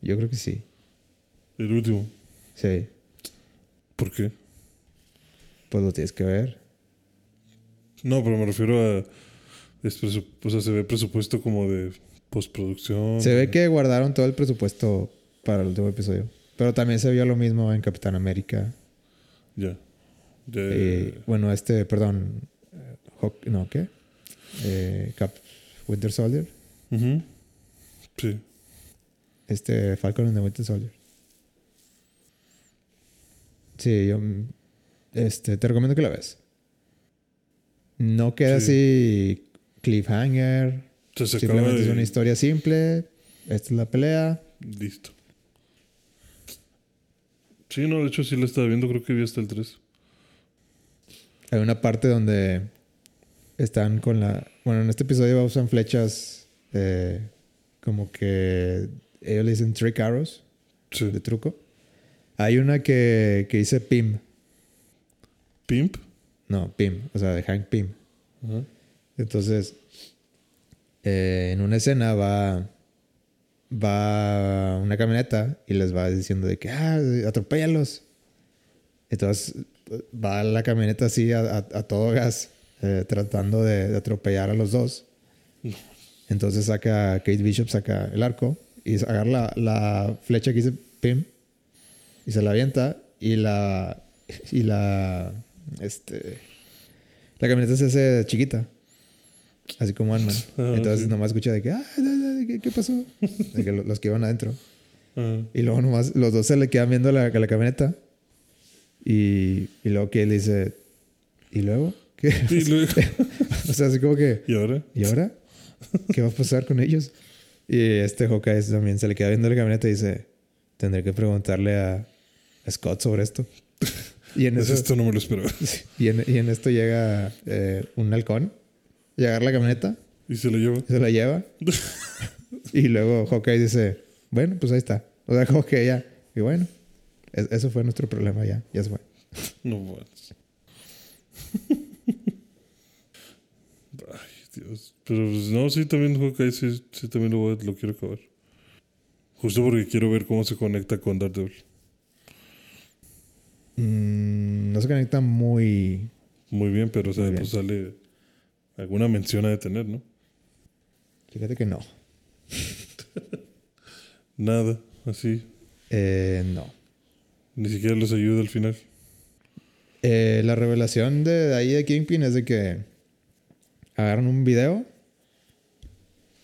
Yo creo que sí. El último. Sí. ¿Por qué? Pues lo tienes que ver. No, pero me refiero a. o sea, se ve presupuesto como de postproducción. Se ve que guardaron todo el presupuesto para el último episodio. Pero también se vio lo mismo en Capitán América. Ya. Eh, bueno, este, perdón. eh, no, ¿qué? Eh, Cap Winter Soldier. Sí. Este Falcon and the Winter Soldier. Sí, yo este, te recomiendo que la veas. No queda así cliffhanger. Se Simplemente es una historia simple. Esta es la pelea. Listo. Sí, no, de hecho sí la estaba viendo, creo que vi hasta el 3. Hay una parte donde están con la... Bueno, en este episodio usan flechas eh, como que ellos le dicen trick arrows Sí. de truco. Hay una que, que dice Pim. Pimp. No, Pim. O sea, de Hank Pim. Entonces, eh, en una escena va, va una camioneta y les va diciendo de que, ah, atropéllalos. Entonces, va la camioneta así a, a- a todo gas, eh, tratando de, de atropellar a los dos. Entonces saca, Kate Bishop saca el arco y agarra la, la flecha que dice Pim y se la avienta y la, y la, este, la camioneta se hace chiquita. Así como Ant-Man. Ah, Entonces sí. nomás escucha de que, ah, ¿qué, qué pasó? De que lo- los que iban adentro. Ajá. Y luego nomás los dos se le quedan viendo la, la camioneta. Y, y luego que él dice, ¿Y luego? ¿Qué? Y luego, o sea, así como que, ¿y ahora? ¿y ahora? ¿Qué va a pasar con ellos? Y este Hawkeye también se le queda viendo la camioneta y dice, tendré que preguntarle a, Scott sobre esto. Y en, [laughs] Pues eso, esto no me lo esperaba. [laughs] y en, y en esto llega eh, un halcón y agarra la camioneta, Y se lo lleva. se la lleva [laughs] y luego Hawkeye dice, bueno, pues ahí está. O sea, que ya, y bueno, es- eso fue nuestro problema ya, ya se fue. No más. Ay, Dios. Pero pues, no, sí, también Hawkeye, sí, sí también lo, voy a- lo quiero acabar. Justo porque quiero ver cómo se conecta con Daredevil. Mm, no se conecta muy... Muy bien, pero o sea, pues sale alguna mención a de tener, ¿no? Fíjate que no. [laughs] Nada, así. Eh, no. Ni siquiera los ayuda al final. Eh, la revelación de, de ahí de Kingpin es de que agarran un video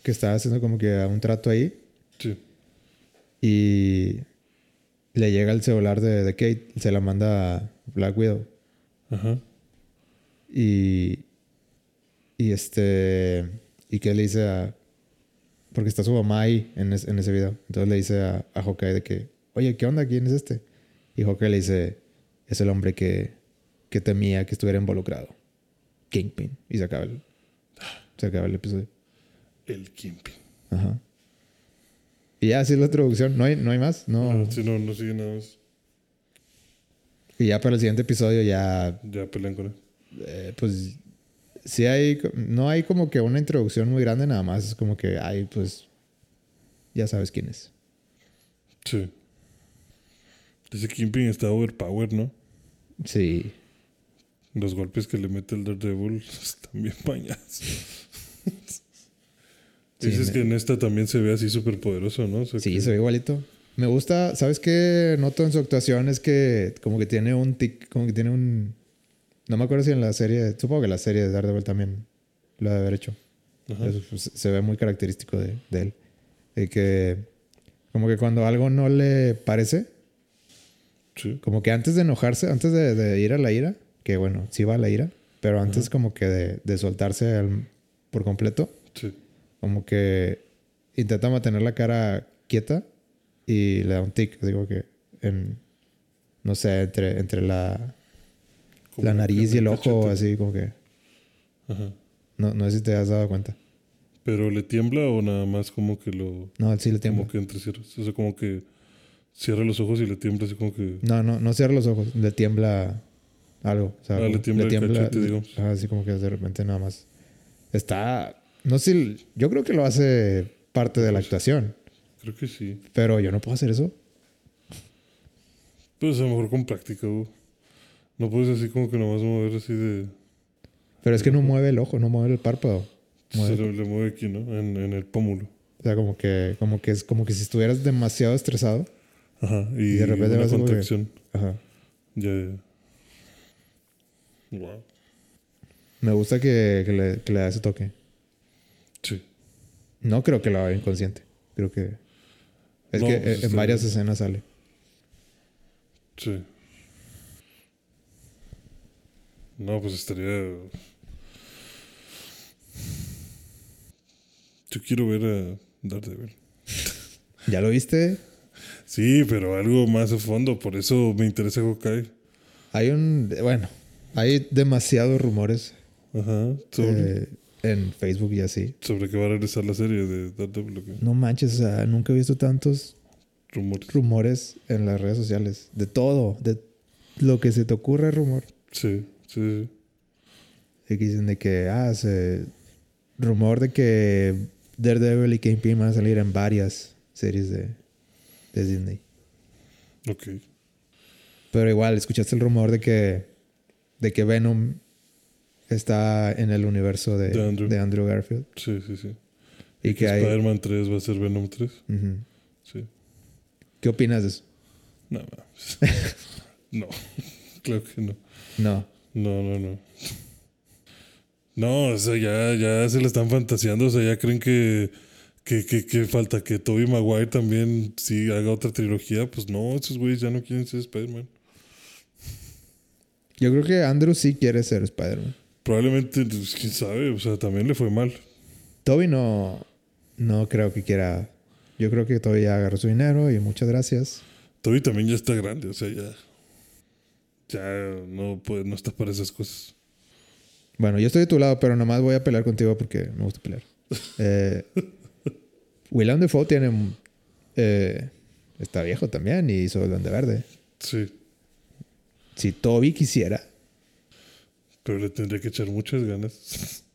que estaba haciendo como que un trato ahí Sí. y le llega el celular de, de Kate se la manda a Black Widow. Ajá. Y, y este, y que le dice a, porque está su mamá ahí en, es- en ese video. Entonces le dice a, a Hawkeye de que, oye, ¿qué onda? ¿Quién es este? Y Hawkeye le dice, es el hombre que, que temía que estuviera involucrado. Kingpin. Y se acaba el, se acaba el episodio. El Kimping. Ajá. Y ya, así es la introducción. No hay, no hay más. No. Ah, sí, no, no sigue nada más. Y ya para el siguiente episodio ya Ya pelean con él. eh, pues sí hay, no hay como que una introducción muy grande nada más, es como que hay pues ya sabes quién es. Sí. Ese Kimping está overpowered, ¿no? Sí, Los golpes que le mete el Daredevil [laughs] están bien Sí, Dices me- que en esta también se ve así súper poderoso, ¿no? O sea, sí, que- se ve igualito. Me gusta, ¿sabes qué noto en su actuación? Es que como que tiene un tic, como que tiene un... No me acuerdo si en la serie, supongo que la serie de Daredevil también lo ha de haber hecho. Eso, pues, se ve muy característico de, de él. De que como que cuando algo no le parece, Sí. Como que antes de enojarse, antes de, de ir a la ira, que bueno, sí va a la ira, pero antes como que de, de soltarse al- por completo, Sí. Como que intenta mantener la cara quieta y le da un tic, digo que en, no sé, entre, entre la, Como la nariz y el ojo, cachete. así como que, Ajá. no, no sé si te has dado cuenta. ¿Pero le tiembla o nada más como que lo... No, sí le tiembla. Como que entrecierra? O sea, como que cierra los ojos y le tiembla así como que... No, no, no cierra los ojos, le tiembla algo. O sea, Ah, le como- tiembla el cachete, digamos. ajá, así como que de repente nada más. Está. No sé, si- yo creo que lo hace parte de la actuación, Creo que sí. pero yo no puedo hacer eso. Pues a lo mejor con práctica. No puedes así como que nomás mover así de... Pero es que no mueve el ojo, no mueve el párpado. Mueve- Se le, le mueve aquí, ¿no? En, en el pómulo. O sea, como que, como que es como que si estuvieras demasiado estresado. Ajá. Y, de repente una contracción. Ajá. Ya, ya. Wow. Me gusta que, que le, que le da ese toque. No creo que lo haga inconsciente. Creo que. Es No, que pues en varias escenas sale. Sí. No, pues estaría. Yo quiero ver a Daredevil. [laughs] ¿Ya lo viste? Sí, pero algo más a fondo. Por eso me interesa Hawkeye. Hay un. Bueno, hay demasiados rumores Ajá. Sobre, eh, en Facebook y así. sobre que va a regresar la serie de Daredevil. No manches, o sea, nunca he visto tantos Rumores. rumores en las redes sociales. De todo, de lo que se te ocurra rumor. Sí, sí, sí. Y que dicen de que, ah, se... Rumor de que Daredevil y Kingpin van a salir en varias series de, de Disney. Ok. Pero igual, escuchaste el rumor de que, de que Venom está en el universo de, De Andrew. de Andrew Garfield. Sí, sí, sí. Y, Y que hay... Spider-Man 3 va a ser Venom 3. Ujú. Sí. ¿Qué opinas de eso? No, mames. no. [laughs] [laughs] Claro que no. No. No, no, no. No, o sea, ya, ya se le están fantaseando, o sea, ya creen que, que, que, que falta que Tobey Maguire también sí haga otra trilogía. Pues no, esos güeyes ya no quieren ser Spider-Man. Yo creo que Andrew sí quiere ser Spider-Man. Probablemente, pues, quién sabe, o sea, también le fue mal. Toby no, no creo que quiera. Yo creo que Toby ya agarró su dinero y muchas gracias. Toby también ya está grande, o sea, ya. Ya no, puede, no está para esas cosas. Bueno, yo estoy de tu lado, pero nomás voy a pelear contigo porque me gusta pelear. [laughs] Eh, William Defoe tiene. eh, está viejo también y hizo el Duende Verde. Sí, Si Toby quisiera, pero le tendría que echar muchas ganas. [laughs]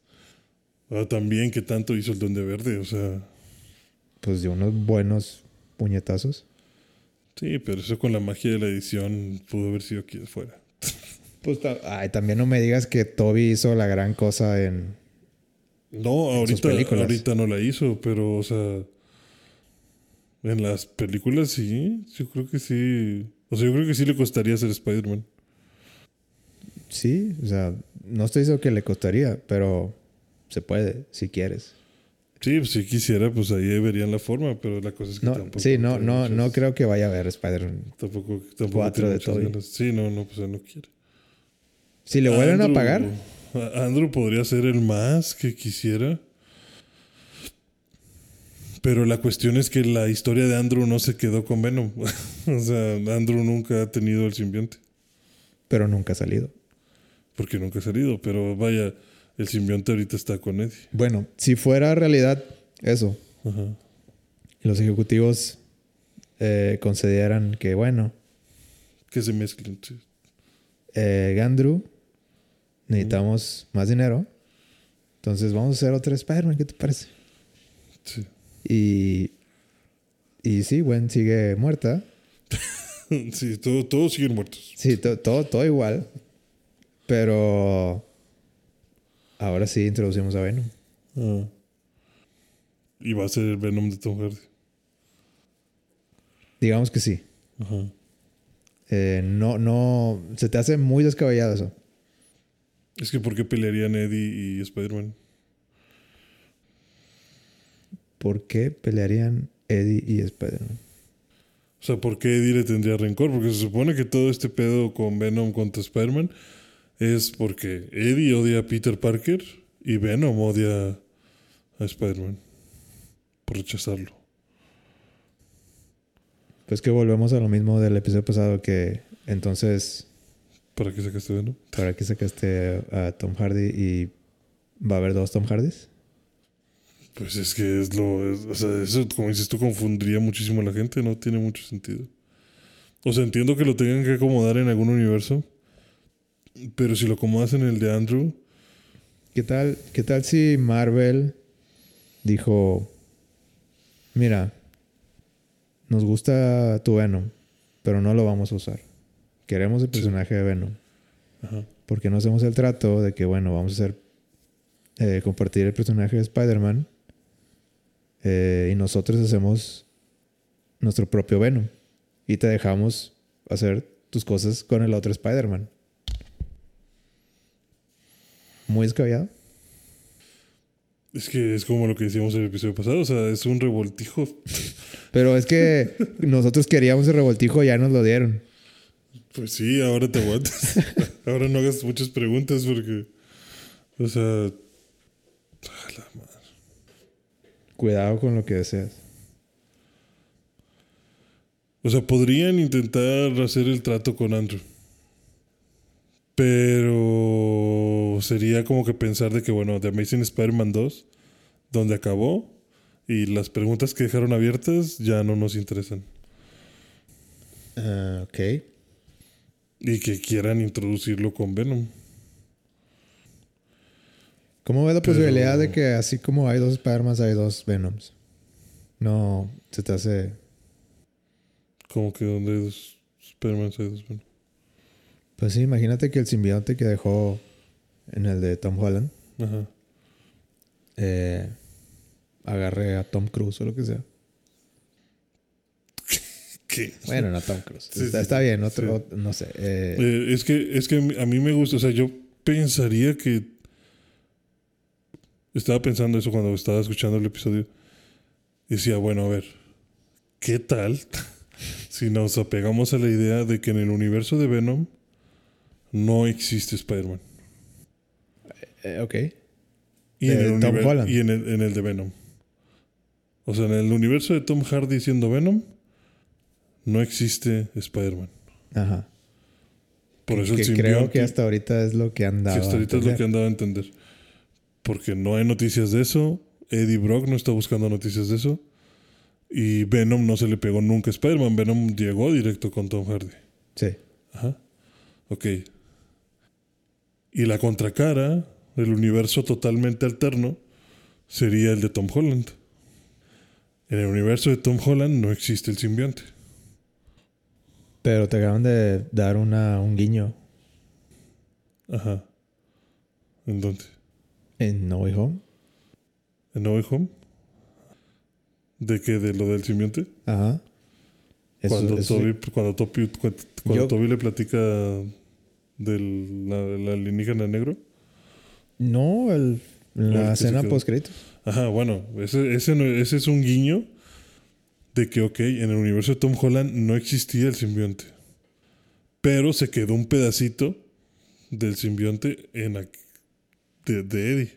Ah, también que tanto hizo el Duende Verde, o sea. pues de unos buenos puñetazos. Sí, pero eso con la magia de la edición pudo haber sido aquí afuera. [laughs] Pues ay, también no me digas que Toby hizo la gran cosa en. No, ahorita, películas. ahorita no la hizo, pero, o sea. En las películas sí, yo creo que sí. O sea, yo creo que sí le costaría ser Spider-Man. Sí, o sea, no estoy diciendo que le costaría, pero se puede, si quieres. Sí, pues si quisiera, pues ahí verían la forma, pero la cosa es que No, tampoco. sí, no, no, muchas- no creo que vaya a ver Spider-Man. Tampoco, tampoco Cuatro de ganas. Sí, no, no, pues él no quiere. Si le vuelven a pagar, Andrew podría ser el más que quisiera. Pero la cuestión es que la historia de Andrew no se quedó con Venom. [laughs] o sea, Andrew nunca ha tenido el simbionte. pero nunca ha salido. Porque nunca ha salido. Pero vaya, el simbionte ahorita está con Eddie. Bueno, si fuera realidad eso, Ajá. los ejecutivos eh, consideran que, bueno, Que se mezclen. sí. eh, Gandru, necesitamos más dinero, entonces vamos a hacer otra Spider-Man, ¿qué te parece? Sí. Y, y sí, Gwen sigue muerta. [laughs] Sí, todo- todos siguen muertos. Sí, to- todo, todo igual. Pero ahora sí introducimos a Venom. Ah. Y va a ser el Venom de Tom Hardy. Digamos que sí. Ajá. Eh, no, no, se te hace muy descabellado eso. Es que ¿por qué pelearían Eddie y Spider-Man? ¿Por qué pelearían Eddie y Spider-Man? O sea, ¿por qué Eddie le tendría rencor? Porque se supone que todo este pedo con Venom contra Spider-Man es porque Eddie odia a Peter Parker y Venom odia a Spider-Man por rechazarlo. Pues que volvemos a lo mismo del episodio pasado que entonces, ¿Para qué sacaste Venom? ¿para qué sacaste a Tom Hardy y va a haber dos Tom Hardys? Pues es que es lo. es- o sea, eso, como dices tú, confundiría muchísimo a la gente. No tiene mucho sentido. O sea, entiendo que lo tengan que acomodar en algún universo. Pero si lo acomodas en el de Andrew, ¿Qué tal, ¿Qué tal si Marvel dijo, mira, nos gusta tu Venom, pero no lo vamos a usar. Queremos el personaje de Venom. Ajá. ¿Por qué no hacemos el trato de que, bueno, vamos a hacer, eh, compartir el personaje de Spider-Man eh, y nosotros hacemos nuestro propio Venom y te dejamos hacer tus cosas con el otro Spider-Man? Muy descabellado. es que es como lo que decíamos en el episodio pasado. O sea, es un revoltijo. Pero es que [laughs] nosotros queríamos el revoltijo, ya nos lo dieron. Pues sí, ahora te aguantas. [laughs] ahora no hagas muchas preguntas porque. O sea. a la madre. Cuidado con lo que deseas. O sea, podrían intentar hacer el trato con Andrew. Pero sería como que pensar de que, bueno, The Amazing Spider-Man 2, donde acabó, y las preguntas que dejaron abiertas ya no nos interesan. Ah, ok. Y que quieran introducirlo con Venom. ¿Cómo ves la Pero- posibilidad de que así como hay dos Spider-Mans, hay dos Venoms? No, se te hace... Como que donde hay dos Spider-Man hay dos Venom. Pues sí, imagínate que el simbionte que dejó en el de Tom Holland Ajá. eh, agarre a Tom Cruise o lo que sea. ¿Qué? Bueno, no Tom Cruise. Sí, está, bien, otro, ot- no sé. eh, Eh, es que, es que a mí me gusta, o sea, yo pensaría que. Estaba pensando eso cuando estaba escuchando el episodio. Decía, bueno, a ver, ¿qué tal [laughs] si nos apegamos a la idea de que en el universo de Venom no existe Spider-Man. Eh, ok. Y, en De el, Tom Holland. y en, el, en el de Venom. O sea, en el universo de Tom Hardy siendo Venom, no existe Spider-Man. Ajá. Por eso el que creo simbionte- que hasta ahorita es lo que han que dado. hasta a ahorita es lo que han dado a entender. Porque no hay noticias de eso. Eddie Brock no está buscando noticias de eso. Y Venom no se le pegó nunca a Spider-Man. Venom llegó directo con Tom Hardy. Sí. Ajá. Ok. Y la contracara, el universo totalmente alterno, sería el de Tom Holland. En el universo de Tom Holland no existe el simbionte. Pero te acaban de dar una, un guiño Ajá. ¿En dónde? en No Way Home. ¿En No Way Home? ¿De qué? ¿De lo del simbionte? Ajá. Eso- cuando, eso- Toby, cuando, Toby, cu- cuando Yo- Toby le platica del la, la alienígena negro. No, el, la se escena quedó. post créditos. Ajá, bueno, ese, ese, no- ese es un guiño de que, ok, en el universo de Tom Holland no existía el simbionte. Pero se quedó un pedacito del simbionte en la- de, de Eddie.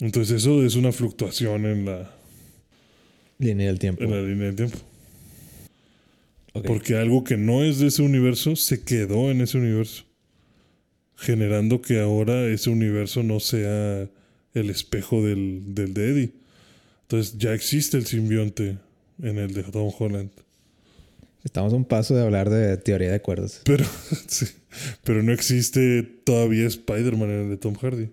Entonces eso es una fluctuación en la, Línea del tiempo. en la línea de tiempo. Porque algo que no es de ese universo se quedó en ese universo. Generando que ahora ese universo no sea el espejo del, del de Eddie. Entonces ya existe el simbionte en el de Tom Holland. Estamos a un paso de hablar de teoría de cuerdas. Pero, [laughs] sí, pero no existe todavía Spider-Man en el de Tom Hardy.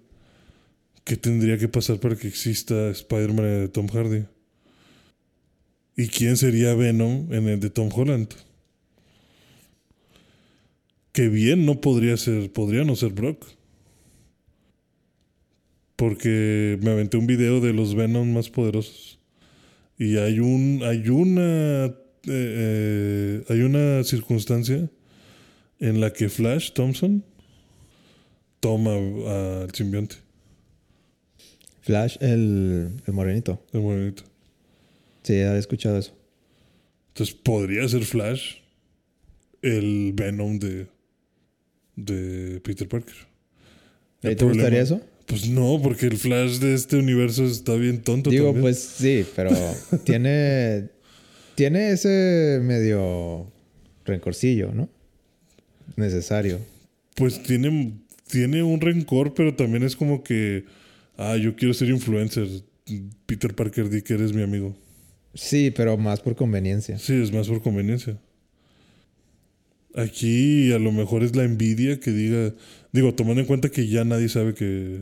¿Qué tendría que pasar para que exista Spider-Man en el de Tom Hardy? ¿Y quién sería Venom en el de Tom Holland? Que bien no podría ser, podría no ser Brock. Porque me aventé un video de los Venom más poderosos. Y hay un, hay una, eh, eh, hay una circunstancia en la que Flash Thompson toma al simbionte, Flash, el, el morenito. el morenito. Sí, había escuchado eso. Entonces podría ser Flash el Venom de, de Peter Parker. El ¿Y ¿Te gustaría problema- eso? Pues no, porque el Flash de este universo está bien tonto. Digo, también. pues sí, pero [laughs] tiene, tiene ese medio rencorcillo, ¿no? Necesario. Pues tiene, tiene un rencor, pero también es como que, ah, yo quiero ser influencer. Peter Parker, di que eres mi amigo. Sí, pero más por conveniencia. Sí, es más por conveniencia. Aquí a lo mejor es la envidia que diga, digo, tomando en cuenta que ya nadie sabe que,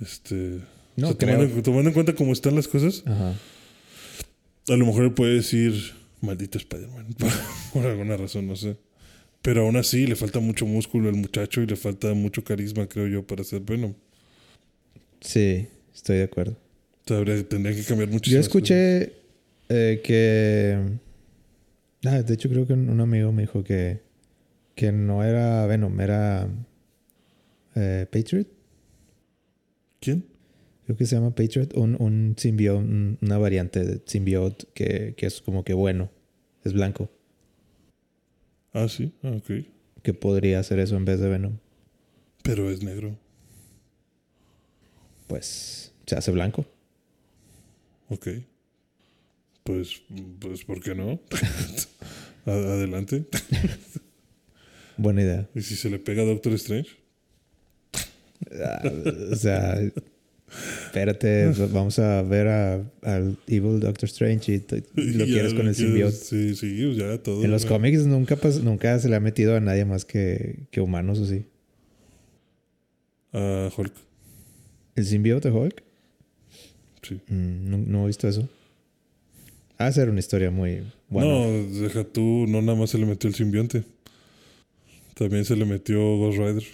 este, No o sea, tomando, en- tomando en cuenta cómo están las cosas, Ajá. a lo mejor él puede decir, maldito Spider-Man, [laughs] por, por alguna razón, no sé. Pero aún así le falta mucho músculo al muchacho y le falta mucho carisma, creo yo, para ser Venom. Sí, estoy de acuerdo. Habría- tendría que cambiar mucho. Yo escuché eh, que... Ah, de hecho creo que un amigo me dijo que, que no era Venom, era eh, Patriot. ¿Quién? Creo que se llama Patriot, un, un simbionte, un- una variante de symbiote que, que es como que bueno, es blanco, Ah, sí, ah, ok. que podría hacer eso en vez de Venom. Pero es negro. Pues se hace blanco. Ok. Pues, pues ¿por qué no? [laughs] Adelante. [laughs] Buena idea. ¿Y si se le pega a Doctor Strange? Ah, o sea, espérate, vamos a ver a- al Evil Doctor Strange y, [laughs] lo quieres con el simbionte. Sí, sí, ya todo. En los cómics nunca, nunca se le ha metido a nadie más que, que humanos, ¿o sí? A Hulk, ¿El simbionte Hulk? sí. Mm, no, no he visto eso. De ser una historia muy buena. No, deja tú, no nada más se le metió el simbionte. También se le metió Ghost Rider.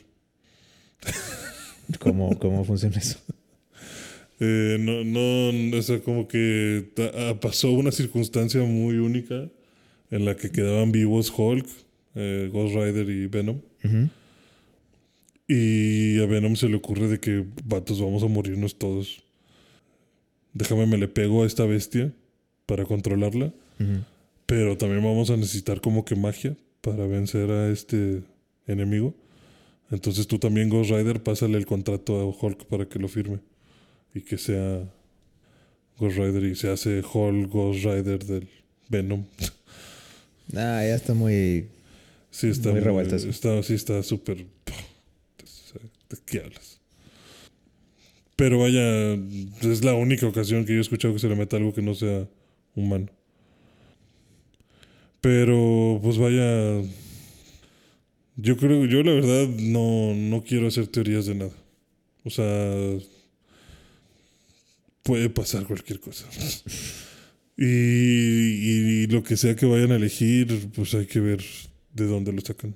¿Cómo, ¿Cómo funciona eso? [laughs] Eh, no, no, o sea, como que ah, pasó una circunstancia muy única en la que quedaban vivos Hulk, eh, Ghost Rider y Venom. Y a Venom se le ocurre de que, vatos, vamos a morirnos todos. Déjame, me le pego a esta bestia para controlarla. Pero también vamos a necesitar como que magia para vencer a este enemigo. Entonces tú también, Ghost Rider, pásale el contrato a Hulk para que lo firme. Y que sea Ghost Rider y se hace Hulk Ghost Rider del Venom. [laughs] Ah, ya está muy. Sí, está Muy. Está, sí, está súper. ¿De qué hablas? Pero vaya, es la única ocasión que yo he escuchado que se le meta algo que no sea humano. Pero, pues vaya. Yo creo, yo la verdad no, no quiero hacer teorías de nada. O sea, puede pasar cualquier cosa. [laughs] Y, y lo que sea que vayan a elegir, pues hay que ver de dónde lo sacan.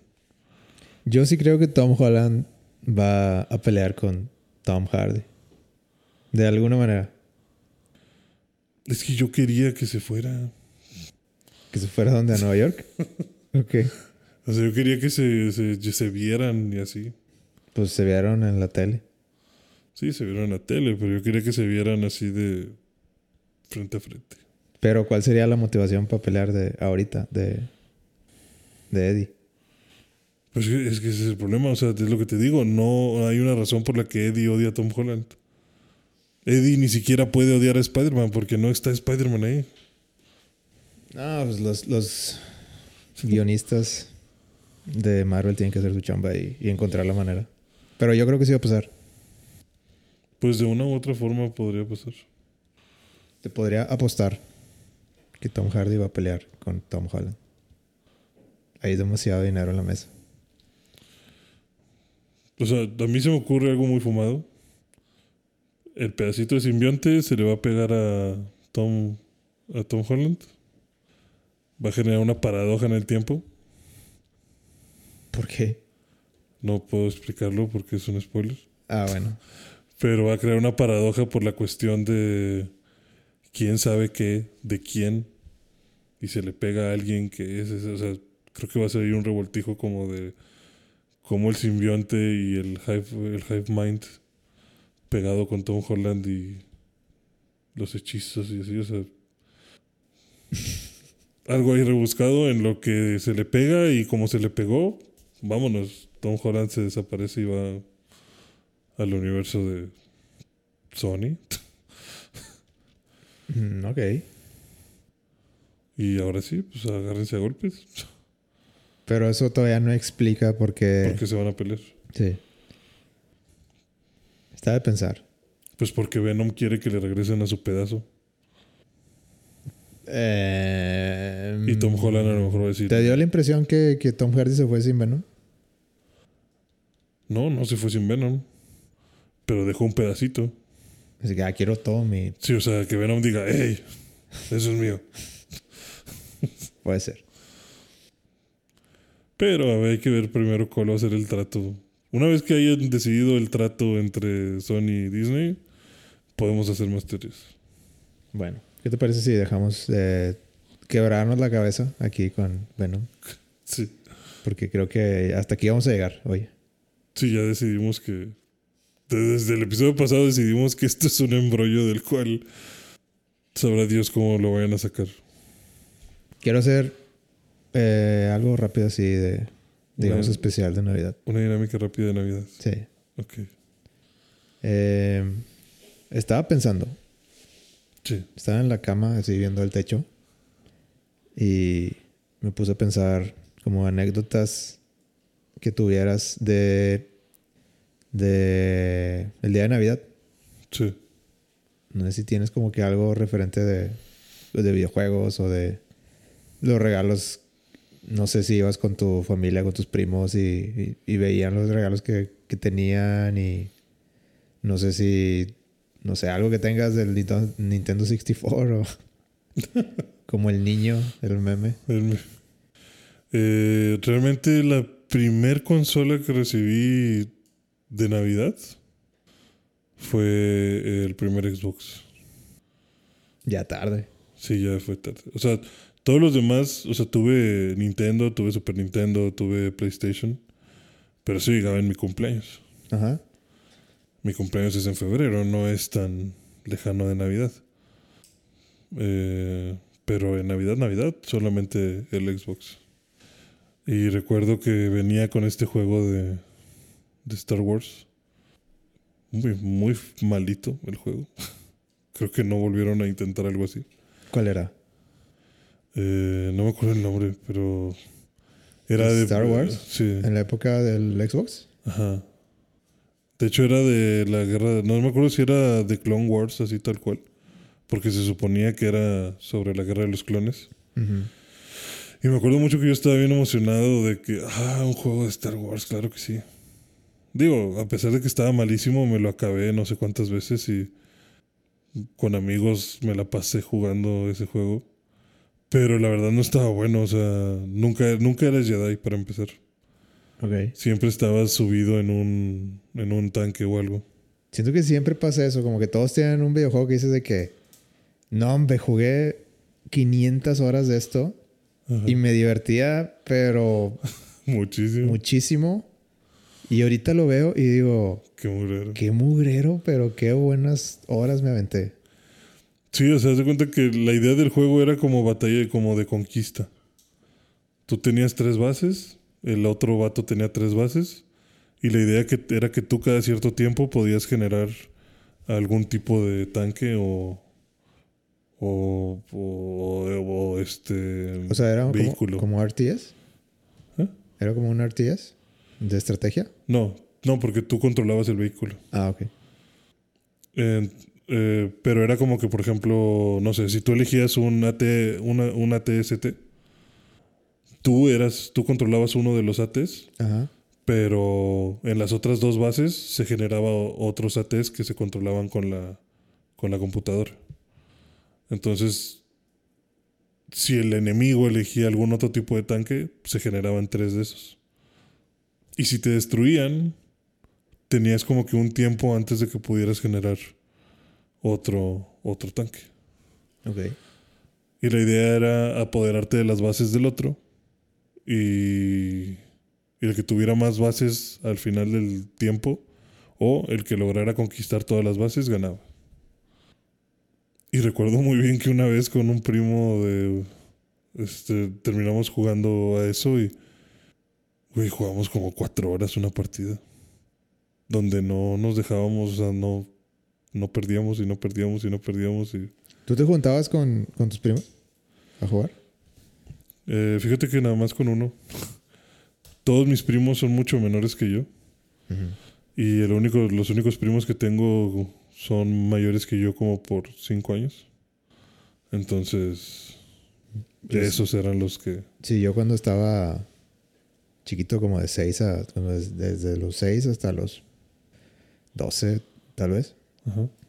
Yo sí creo que Tom Holland va a pelear con Tom Hardy. De alguna manera. Es que yo quería que se fuera. Que se fuera donde a Nueva York. [laughs] ok. O sea, yo quería que se, se, se vieran y así. Pues se vieron en la tele. Sí, se vieron en la tele, pero yo quería que se vieran así de frente a frente. Pero ¿cuál sería la motivación para pelear de ahorita de, de Eddie? Pues es que ese es el problema, o sea, es lo que te digo, no hay una razón por la que Eddie odia a Tom Holland. Eddie ni siquiera puede odiar a Spider-Man porque no está Spider-Man ahí. No, pues los, los guionistas de Marvel tienen que hacer su chamba y, y encontrar la manera. Pero yo creo que sí va a pasar. Pues de una u otra forma podría pasar. Te podría apostar que Tom Hardy va a pelear con Tom Holland. Hay demasiado dinero en la mesa. O sea, a mí se me ocurre algo muy fumado. El pedacito de simbionte se le va a pegar a Tom, a Tom Holland. Va a generar una paradoja en el tiempo. ¿Por qué? No puedo explicarlo porque es un spoiler. Ah, bueno. Pero va a crear una paradoja por la cuestión de quién sabe qué, de quién. Y se le pega a alguien que es. O sea, creo que va a ser un revoltijo como de cómo el simbionte y el Hive, el hive Mind pegado con Tom Holland y los hechizos y así, o sea. [laughs] algo ahí rebuscado en lo que se le pega y como se le pegó, vámonos. Tom Holland se desaparece y va al universo de Sony. Mm, ok. Y ahora sí, pues agárrense a golpes. Pero eso todavía no explica por qué. ¿Por qué se van a pelear? Sí. Está de pensar. Pues porque Venom quiere que le regresen a su pedazo. Eh, Y Tom Holland a lo mejor va a decir, ¿Te dio la impresión que, que Tom Hardy se fue sin Venom? no, no se fue sin Venom. Pero dejó un pedacito. Así que, ah, quiero todo mi... Sí, o sea, que Venom diga, hey, eso es mío. Puede ser. Pero a ver, hay que ver primero cuál va a ser el trato. Una vez que hayan decidido el trato entre Sony y Disney, podemos hacer más teorías. Bueno, ¿qué te parece si dejamos de quebrarnos la cabeza aquí con Venom? [laughs] Sí. Porque creo que hasta aquí vamos a llegar hoy. Sí, ya decidimos que. Desde el episodio pasado decidimos que esto es un embrollo del cual sabrá Dios cómo lo vayan a sacar. Quiero hacer eh, algo rápido así de, digamos, especial de Navidad. Una dinámica rápida de Navidad. Sí. Ok. Eh, estaba pensando, Sí. estaba en la cama así viendo el techo y me puse a pensar como anécdotas que tuvieras de de el día de Navidad. Sí. No sé si tienes como que algo referente de, de videojuegos o de los regalos. No sé si ibas con tu familia, con tus primos y, y- y veían los regalos que, que tenían y no sé si, no sé, algo que tengas del Nintendo 64 o [laughs] como el niño, el meme. El- eh, realmente la primer consola que recibí de Navidad fue el primer Xbox. Ya tarde. Sí, ya fue tarde. O sea, todos los demás, o sea, tuve Nintendo, tuve Super Nintendo, tuve PlayStation, pero sí llegaba en mi cumpleaños. Ajá. Mi cumpleaños es en febrero, no es tan lejano de Navidad. Eh, pero en Navidad, Navidad, solamente el Xbox. Y recuerdo que venía con este juego de, de Star Wars. Muy, muy malito el juego. [laughs] Creo que no volvieron a intentar algo así. ¿Cuál era? Eh, no me acuerdo el nombre, pero era de Star Wars. Sí. ¿En la época del Xbox? Ajá. De hecho era de la guerra, no me acuerdo si era de Clone Wars, así tal cual, porque se suponía que era sobre la guerra de los clones. Ujú. Y me acuerdo mucho que yo estaba bien emocionado de que, ah, un juego de Star Wars, claro que sí. Digo, a pesar de que estaba malísimo, me lo acabé no sé cuántas veces y con amigos me la pasé jugando ese juego. Pero la verdad no estaba bueno, o sea, nunca, nunca eres Jedi para empezar. Ok. Siempre estabas subido en un, en un tanque o algo. Siento que siempre pasa eso, como que todos tienen un videojuego que dices de que, no, hombre, jugué 500 horas de esto Ajá. y me divertía, pero [laughs] Muchísimo. muchísimo. Y ahorita lo veo y digo, Qué mugrero. qué mugrero, pero qué buenas horas me aventé. Sí, o sea, de cuenta que la idea del juego era como batalla, como de conquista. Tú tenías tres bases, el otro vato tenía tres bases, y la idea que era que tú cada cierto tiempo podías generar algún tipo de tanque o. o. o, o, este. O sea, era como, vehículo. como RTS. ¿Eh? Era como un RTS de estrategia. No, no, porque tú controlabas el vehículo. Ah, ok. Eh, eh, pero era como que, por ejemplo, no sé, si tú elegías un AT, una, un ATST, tú eras, tú controlabas uno de los ATs, Ajá. pero en las otras dos bases se generaba otros ATs que se controlaban con la, con la computadora. Entonces, si el enemigo elegía algún otro tipo de tanque, se generaban tres de esos. Y si te destruían, tenías como que un tiempo antes de que pudieras generar otro, otro tanque. Ok. Y la idea era apoderarte de las bases del otro. Y, y el que tuviera más bases al final del tiempo, o el que lograra conquistar todas las bases, ganaba. Y recuerdo muy bien que una vez con un primo de. Este, terminamos jugando a eso y. Güey, jugamos como cuatro horas una partida. Donde no nos dejábamos, o sea, no, no perdíamos y no perdíamos y no perdíamos. Y, ¿Tú te juntabas con, con tus primos a jugar? Eh, fíjate que nada más con uno. Todos mis primos son mucho menores que yo. Y el único, los únicos primos que tengo son mayores que yo como por cinco años. Entonces, esos eran los que... Sí, yo cuando estaba chiquito, como de 6 a. desde los 6 hasta los 12, tal vez.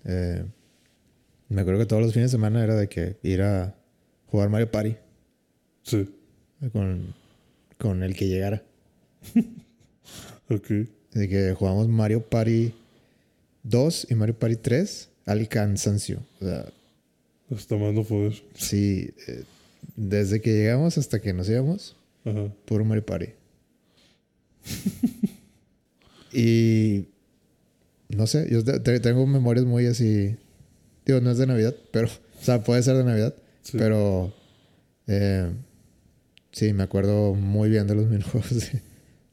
Eh, me acuerdo que todos los fines de semana era de que ir a jugar Mario Party Sí, con, con el que llegara. [laughs] ok. De que jugamos Mario Party 2 y Mario Party 3 al cansancio. O sea, Hasta más no poder. sí, eh, desde que llegamos hasta que nos íbamos, Ajá. puro Mario Party. [laughs] y no sé, yo te- te- tengo memorias muy así. Digo, no es de Navidad, pero, o sea, puede ser de Navidad, Sí. pero eh, sí, me acuerdo muy bien de los [laughs] minijuegos de,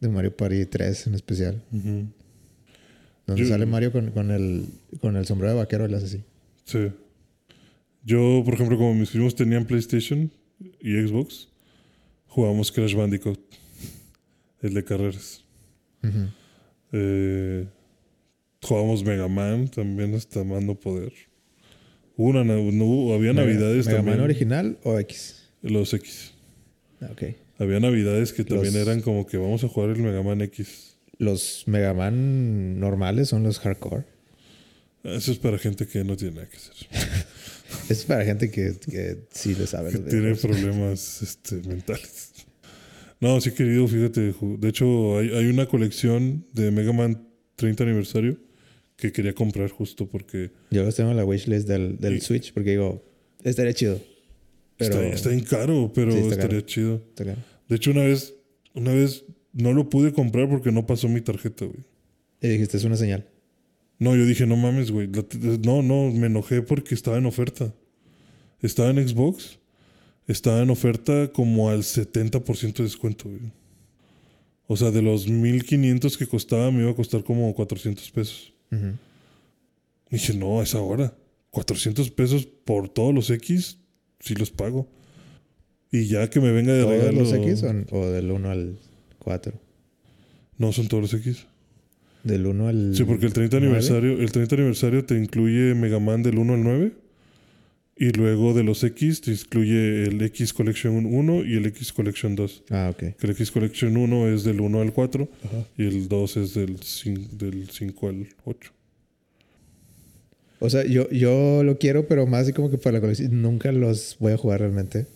de Mario Party 3 en especial. Ujú. Donde Yo- sale Mario con, con el, con el sombrero de vaquero, él hace así. Sí. Yo, por ejemplo, como mis primos tenían PlayStation y Xbox, jugábamos Crash Bandicoot, el de carreras. Ujú. Eh, jugábamos Mega Man también hasta no poder. Una, na- no había Mega- navidades ¿Mega también. Man original o X? Los X. Ah, Ok. Había navidades que también Los- eran como que vamos a jugar el Mega Man X. Los Mega Man normales son los hardcore. Eso es para gente que no tiene nada que hacer. [laughs] Es para gente que, que sí le sabe. que tiene problemas este, mentales. No, sí, querido, fíjate. De hecho, hay, hay una colección de Mega Man 30 aniversario que quería comprar justo porque Yo los tengo en la wishlist del, del Y- Switch porque digo, estaría chido. Pero está, está bien caro, pero Sí, estaría caro. chido. caro. De hecho, una vez, una vez no lo pude comprar porque no pasó mi tarjeta, güey. Y dijiste, es una señal. No, yo dije, no mames, güey. No, no, me enojé porque estaba en oferta. Estaba en Xbox. Estaba en oferta como al 70% de descuento, güey. O sea, de los 1500 que costaba, me iba a costar como 400 pesos. Ujú. Dije, no, a esa hora. 400 pesos por todos los X, sí los pago. Y ya que me venga de ¿Todos regalo. los X o, o del 1 al 4? No, son todos los X. Del 1 al. Sí, porque el 30 nueve. aniversario, el 30 aniversario te incluye Mega Man del 1 al 9. Y luego de los X te incluye el X Collection 1 y el X Collection 2. Ah, ok. Que el X Collection 1 es del 1 al 4 Ajá. y el 2 es del 5, del 5 al 8. O sea, yo, yo lo quiero, pero más así como que para la colección. Nunca los voy a jugar realmente.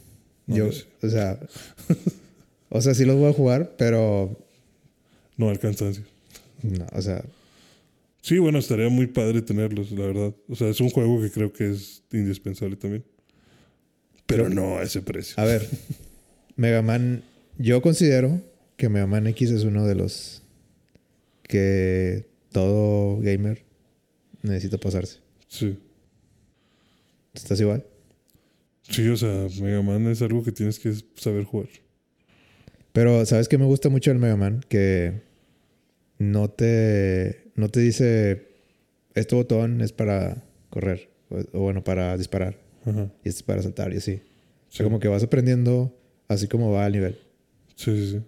No, yo, o sea. o sea, sí los voy a jugar, pero. No al cansancio. No, o sea. Sí, bueno, estaría muy padre tenerlos, la verdad. O sea, es un juego que creo que es indispensable también. Pero Pero- no a ese precio. A ver. Mega Man. Yo considero que Mega Man X es uno de los. que todo gamer necesita pasarse. Sí. ¿Estás igual? Sí, o sea, Mega Man es algo que tienes que saber jugar. Pero, ¿sabes qué me gusta mucho del Mega Man? Que no te, no te dice, este botón es para correr, o, o bueno, para disparar, Ajá. y este es para saltar, y así. O Sí. sea, como que vas aprendiendo así como va el nivel. Sí, sí, sí.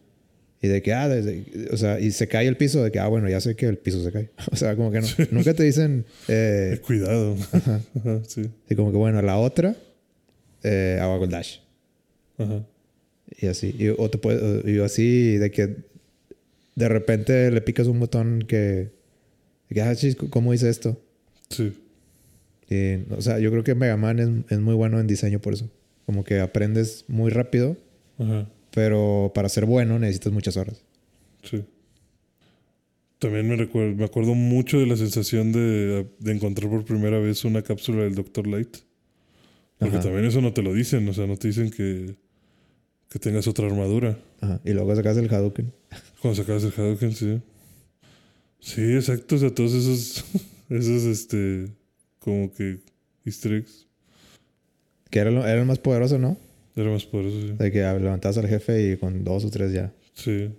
Y de que, ah, desde- o sea, y se cae el piso, de que, ah, bueno, ya sé que el piso se cae. [laughs] o sea, como que no. Nunca te dicen, Eh, [laughs] cuidado. [laughs] Ajá, sí. y como que, bueno, la otra, eh, hago el dash. Ajá. Y así. Y, o te puede, y así de que de repente le picas un botón que, de que ah, chis, ¿cómo hice esto? Sí. O sea, yo creo que Mega Man es, es muy bueno en diseño por eso. Como que aprendes muy rápido, Ajá. pero para ser bueno necesitas muchas horas. Sí. También me recuerdo, me acuerdo mucho de la sensación de, de encontrar por primera vez una cápsula del Dr. Light. Porque Ajá. también eso no te lo dicen, o sea, no te dicen que, que tengas otra armadura. Ajá. Y luego sacas el Hadouken. Cuando sacabas el Hadouken, sí. Sí, exacto, o sea, todos esos, [laughs] esos, este, como que easter eggs. Que era, lo- era el más poderoso, ¿no? Era más poderoso, sí. De que levantabas al jefe y con dos o tres ya. Sí.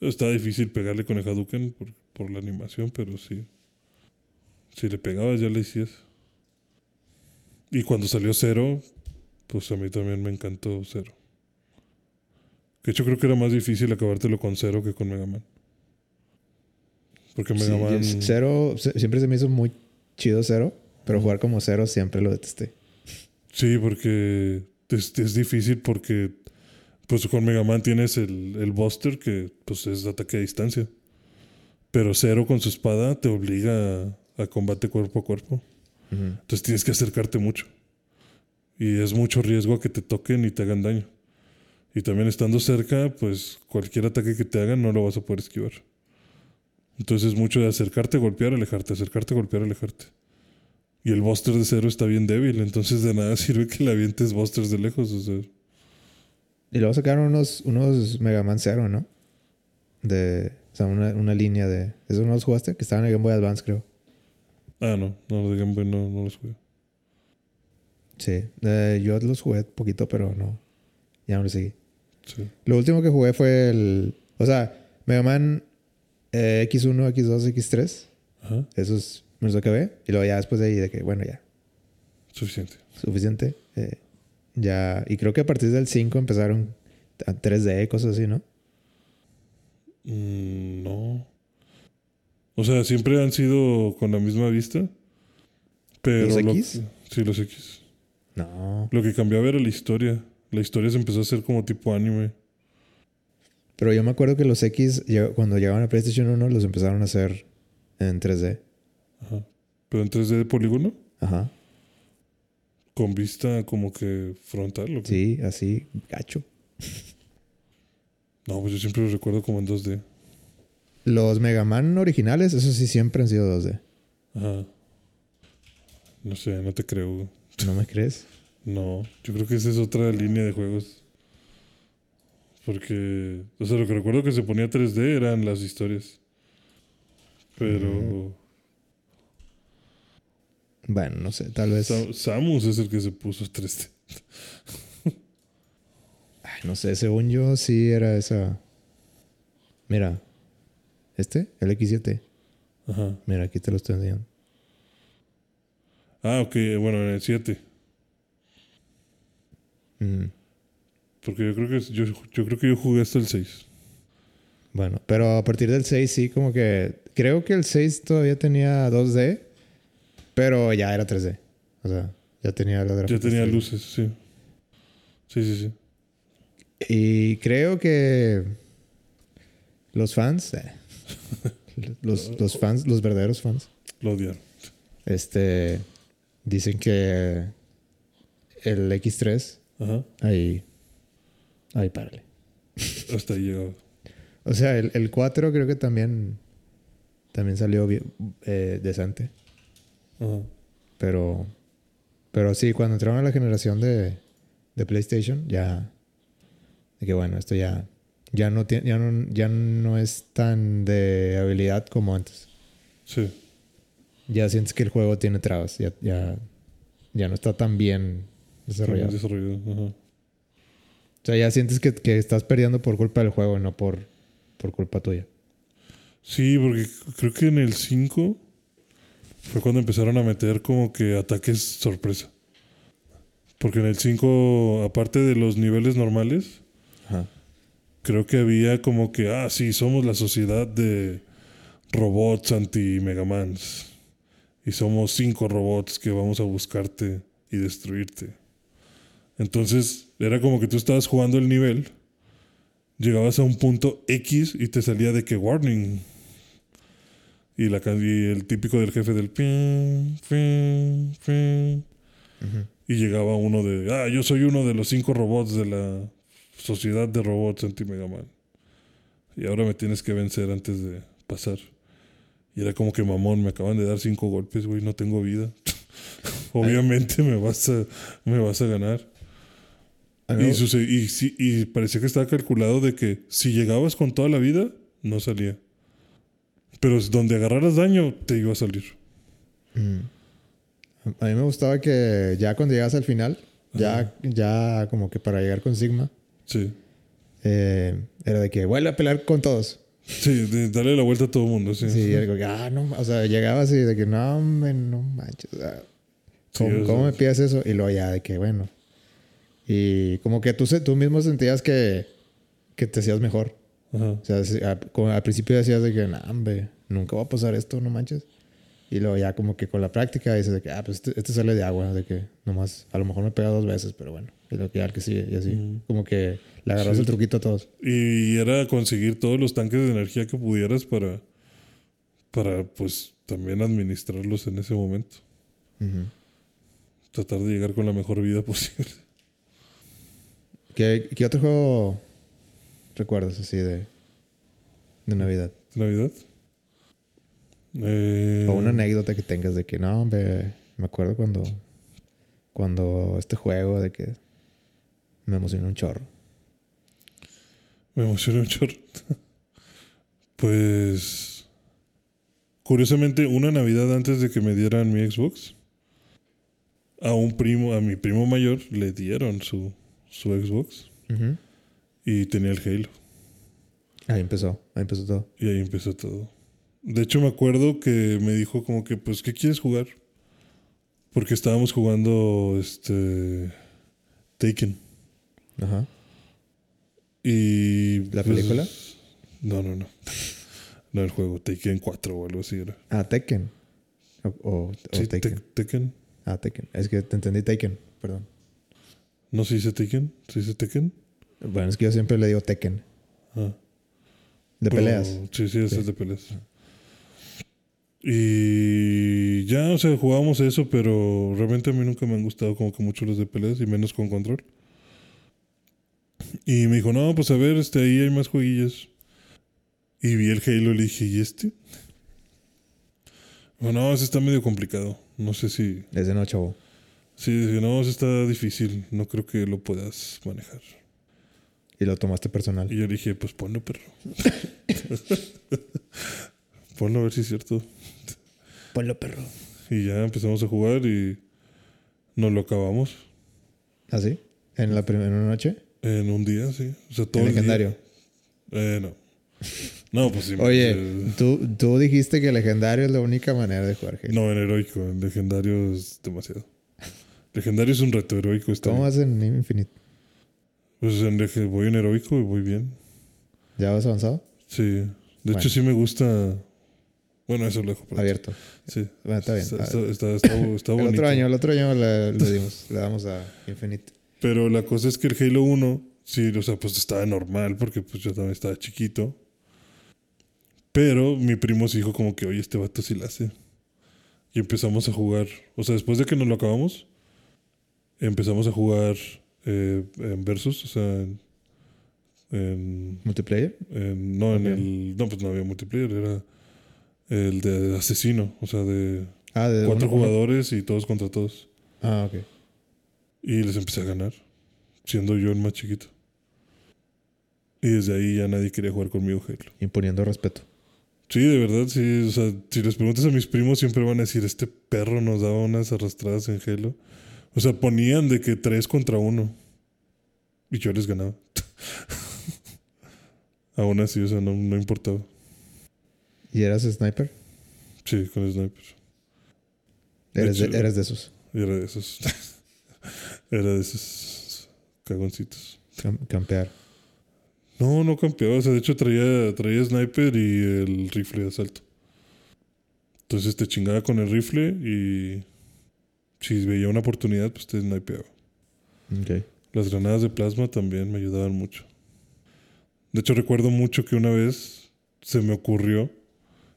Está difícil pegarle con el Hadouken por, por la animación, pero sí. Si le pegabas, ya le hacías. Y cuando salió Cero, pues a mí también me encantó Cero. De hecho, creo que era más difícil acabártelo con Cero que con Mega Man. Porque Mega Sí, Man. Cero, siempre se me hizo muy chido Cero, pero jugar como Cero siempre lo detesté. Sí, porque es, es difícil porque pues con Mega Man tienes el, el Buster que pues es ataque a distancia. Pero Cero con su espada te obliga a, a combate cuerpo a cuerpo. Entonces tienes que acercarte mucho. Y es mucho riesgo a que te toquen y te hagan daño. Y también estando cerca, pues cualquier ataque que te hagan no lo vas a poder esquivar. Entonces es mucho de acercarte, golpear, alejarte, acercarte, golpear, alejarte. Y el Buster de cero está bien débil, entonces de nada [laughs] sirve que le avientes Busters de lejos. O sea, Y luego sacaron unos, unos Mega Man Zero, ¿no? De, o sea, una, una línea de... ¿Esos no los jugaste? Que estaban en Game Boy Advance, creo. ah, no, no, de Game Boy no, no los jugué. Sí. Eh, yo los jugué poquito, pero no. Ya no los seguí. Sí. Lo último que jugué fue el... O sea, Mega Man eh, X1, X2, X3. Ajá, Esos me los acabé. Y luego ya después de ahí de que, bueno, ya. suficiente. Suficiente. Eh, ya... Y creo que a partir del 5 empezaron a 3D, cosas así, ¿no? Mm, no. O sea, siempre han sido con la misma vista. Pero ¿Los lo- X? sí, los X. No. Lo que cambiaba era la historia. La historia se empezó a hacer como tipo anime. Pero yo me acuerdo que los X, cuando llegaban a PlayStation 1, los empezaron a hacer en 3D. Ajá. Pero en 3D de polígono, Ajá. con vista como que frontal. ¿o qué? Sí, así, gacho. No, pues yo siempre lo recuerdo como en 2D. Los Mega Man originales, esos sí siempre han sido 2D. Ajá. No sé, no te creo. ¿No me crees? No, yo creo que esa es otra línea de juegos. Porque, o sea, lo que recuerdo que se ponía 3D eran las historias. Pero Bueno, no sé, tal vez. Sa- Samus es el que se puso 3D. [laughs] Ay, no sé, según yo sí era esa. Mira. ¿Este? El X7. Ajá. Mira, aquí te lo estoy enseñando. Ah, ok, bueno, en el 7. Mm, Porque yo creo que yo, yo creo que yo jugué hasta el 6. Bueno, pero a partir del 6 sí, como que... Creo que el 6 todavía tenía 2D, pero ya era 3D. O sea, ya tenía los Ya tenía 3D. luces, sí. Sí, sí, sí. Y creo que los fans, eh, [laughs] los, los fans, los verdaderos fans, Lo odiaron. este, dicen que el X3, Ajá. ahí, ahí párale. [laughs] Hasta ahí llegaba. O sea, el, el 4 creo que también, también salió bien, eh, decente. Ajá. Pero, pero sí, cuando entraron a la generación de, de PlayStation, ya, de que bueno, esto ya, ya no tiene, ya no, ya no es tan de habilidad como antes. Sí. Ya sientes que el juego tiene trabas, ya, ya, ya no está tan bien desarrollado. Desarrollado. Ajá. O sea, ya sientes que, que estás perdiendo por culpa del juego, no por, por culpa tuya. Sí, porque creo que en el 5 fue cuando empezaron a meter como que ataques sorpresa. Porque en el 5, aparte de los niveles normales, Ajá. creo que había como que, ah, sí, somos la sociedad de robots anti-Megamans. Y somos cinco robots que vamos a buscarte y destruirte. Entonces, era como que tú estabas jugando el nivel, llegabas a un punto X y te salía de que warning. Y, la, y el típico del jefe del ping, ping, ping. Ujú. Y llegaba uno de, ah, yo soy uno de los cinco robots de la sociedad de robots anti-Megaman. Y ahora me tienes que vencer antes de pasar. Y era como que mamón, me acaban de dar cinco golpes, güey, no tengo vida. [laughs] Obviamente me vas a, me vas a ganar. A mí- Y, y, y parecía que estaba calculado de que si llegabas con toda la vida, no salía. Pero donde agarraras daño, te iba a salir. Mm. A mí me gustaba que ya cuando llegas al final, ya, ya como que para llegar con Sigma, Sí. eh, era de que vuelve a pelear con todos. Sí, de darle la vuelta a todo el mundo, sí. Sí, era que, ah, no, o sea, llegaba así de que no, hombre, no manches. o sea, Sí, ¿Cómo, cómo me pides eso? Y luego ya de que, bueno. Y como que tú, tú mismo sentías que, que te hacías mejor. Ajá. O sea, a- al principio decías de que, no, hombre, nunca va a pasar esto, no manches. Y luego ya como que con la práctica dices de que, ah, pues este, este sale de agua, de que nomás, a lo mejor me pega dos veces, pero bueno. Y lo que ya el que sigue y así. Ujú. Como que le agarras Sí. el truquito a todos. Y era conseguir todos los tanques de energía que pudieras para, para pues, también administrarlos en ese momento. Ujú. Tratar de llegar con la mejor vida [laughs] posible. ¿Qué, qué otro juego recuerdas así de, de Navidad? ¿Navidad? Eh, O una anécdota que tengas de que no, hombre, me acuerdo cuando, cuando este juego de que me emocionó un chorro. Me emocioné un chorro. [laughs] pues. Curiosamente, una Navidad antes de que me dieran mi Xbox, a un primo, a mi primo mayor, le dieron su, su Xbox y tenía el Halo. Ahí empezó, ahí empezó todo. Y ahí empezó todo. De hecho, me acuerdo que me dijo como que, pues, ¿qué quieres jugar? Porque estábamos jugando este Taken. Ajá. Y ¿La pues, película? No, no, no. [laughs] No el juego, Taken 4 o algo así era. Ah, Tekken. O, o, o Sí, Taken. Te- Tekken. Ah, Tekken. Es que te entendí Taken, perdón. ¿No se dice Taken? ¿Se dice Tekken? Bueno, es que yo siempre le digo Tekken. Ah. De Pero- peleas. Sí, sí, ese Sí. es de peleas. Y ya, o sea, jugábamos eso, pero realmente a mí nunca me han gustado como que mucho los de peleas y menos con control. Y me dijo, no, pues a ver, este, ahí hay más jueguillos. Y vi el Halo y le dije, ¿y este? Bueno, no, ese está medio complicado. No sé si... Es de no, chavo. Sí, dije, no, ese está difícil. No creo que lo puedas manejar. Y lo tomaste personal. Y yo dije, pues ponlo, perro. [laughs] ponlo a ver si es cierto. Ponlo, perro. Y ya empezamos a jugar y nos lo acabamos ¿Ah, sí? ¿En la primera noche? en un día, sí. O sea, todo ¿En el día. legendario? Eh, no. No, pues sí. Oye, eh, tú, tú dijiste que legendario es la única manera de jugar Halo. No, en heroico. En legendario es demasiado. Legendario es un reto heroico. Está ¿Cómo vas en Infinite? Pues en voy en heroico y voy bien. ¿Ya vas avanzado? Sí. De Bueno. hecho, sí me gusta. Bueno, eso lo dejo. Abierto. Sí. Bueno, está bien. Está, [laughs] está, el otro año, el otro año le, le [laughs] dimos, le damos a Infinite. Pero la cosa es que el Halo 1, sí, o sea, pues estaba normal porque pues yo también estaba chiquito. Pero mi primo se dijo como que, oye, este vato sí la hace. Y empezamos a jugar. O sea, después de que nos lo acabamos, empezamos a jugar eh, en Versus, o sea, en, en- ¿Multiplayer? en- no en el... No, pues no había multiplayer, era el de asesino, o sea, de Ah, de cuatro uno- uno- jugadores y todos contra todos. Ah, ok. Y les empecé a ganar, siendo yo el más chiquito. Y desde ahí ya nadie quería jugar conmigo Halo. Imponiendo respeto. Sí, de verdad, sí. O sea, si les preguntas a mis primos, siempre van a decir: Este perro nos daba unas arrastradas en Halo. O sea, ponían de que tres contra uno. Y yo les ganaba. [laughs] Aún así, o sea, no, no importaba. ¿Y eras sniper? Sí, con sniper. Eres de, hecho- eres de esos. Era de esos. [laughs] era de esos cagoncitos. Cam- campear. No, no campeaba. O sea, de hecho traía, traía sniper y el rifle de asalto. Entonces te chingaba con el rifle y si veía una oportunidad, pues te snipeaba. Ok. Las granadas de plasma también me ayudaban mucho. De hecho, recuerdo mucho que una vez se me ocurrió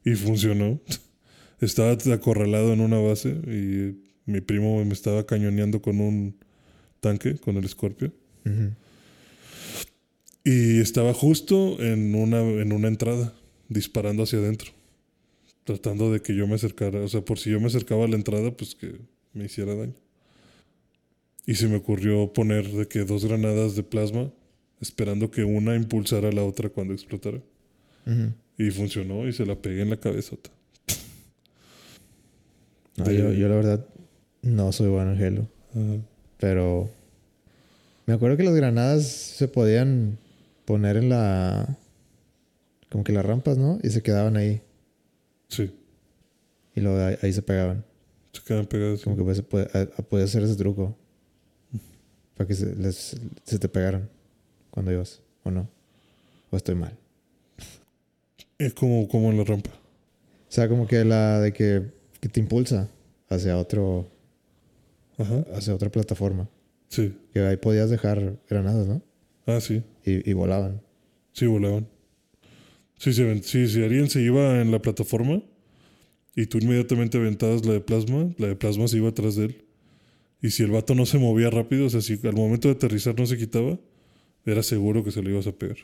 y funcionó. [laughs] Estaba acorralado en una base y mi primo me estaba cañoneando con un tanque, con el Scorpio. Ujú. Y estaba justo en una, en una entrada, disparando hacia adentro. Tratando de que yo me acercara. O sea, por si yo me acercaba a la entrada, pues que me hiciera daño. Y se me ocurrió poner de que dos granadas de plasma, esperando que una impulsara a la otra cuando explotara. Y funcionó y se la pegué en la cabezota. No, yo, yo la verdad no soy bueno en Halo. Pero me acuerdo que las granadas se podían poner en la... Como que las rampas, ¿no? Y se quedaban ahí. Sí, Y luego ahí, ahí se pegaban. Se quedan pegadas. Como que pues, se puede, a- a- puede hacer ese truco. Para que se, les- se te pegaran cuando ibas. ¿O no? ¿O estoy mal? Es como, como en la rampa. O sea, como que la de que, que te impulsa hacia otro Ajá. hacia otra plataforma. Sí. Que ahí podías dejar granadas, ¿no? Ah, sí. Y, y volaban. Sí, volaban. Sí, sí, si alguien se iba en la plataforma y tú inmediatamente aventabas la de plasma, la de plasma se iba atrás de él. Y si el vato no se movía rápido, o sea, si al momento de aterrizar no se quitaba, era seguro que se lo ibas a pegar.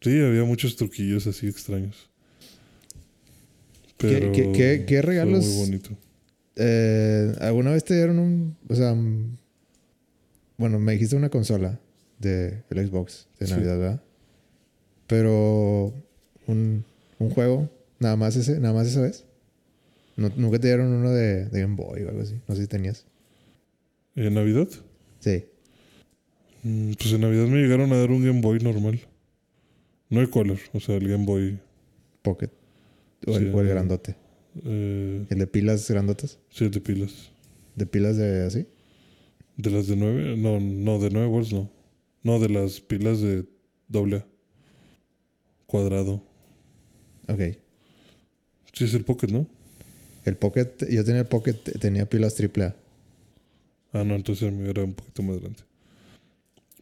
Sí, había muchos truquillos así extraños. ¿Qué- Pero qué- qué- regalos? Muy bonito. Eh, ¿Alguna vez te dieron un... O sea... mm, Bueno, me dijiste una consola de el Xbox de Sí. Navidad, ¿verdad? Pero... Un, un juego, nada más ese, nada más esa vez. No- Nunca te dieron uno de, de Game Boy o algo así. No sé si tenías. ¿En Navidad? Sí. Mm, Pues en Navidad me llegaron a dar un Game Boy normal. No el Color, o sea, el Game Boy. Pocket. O, Sí, el, o el eh. grandote. Eh, El de pilas grandotas. sí, el de pilas. De pilas de así. ¿De las de 9? No, no, de 9 volts no. No, de las pilas de doble. Cuadrado. Ok. Sí, es el Pocket, ¿no? El Pocket, yo tenía el Pocket, tenía pilas triple A. Ah, no, entonces era un poquito más grande.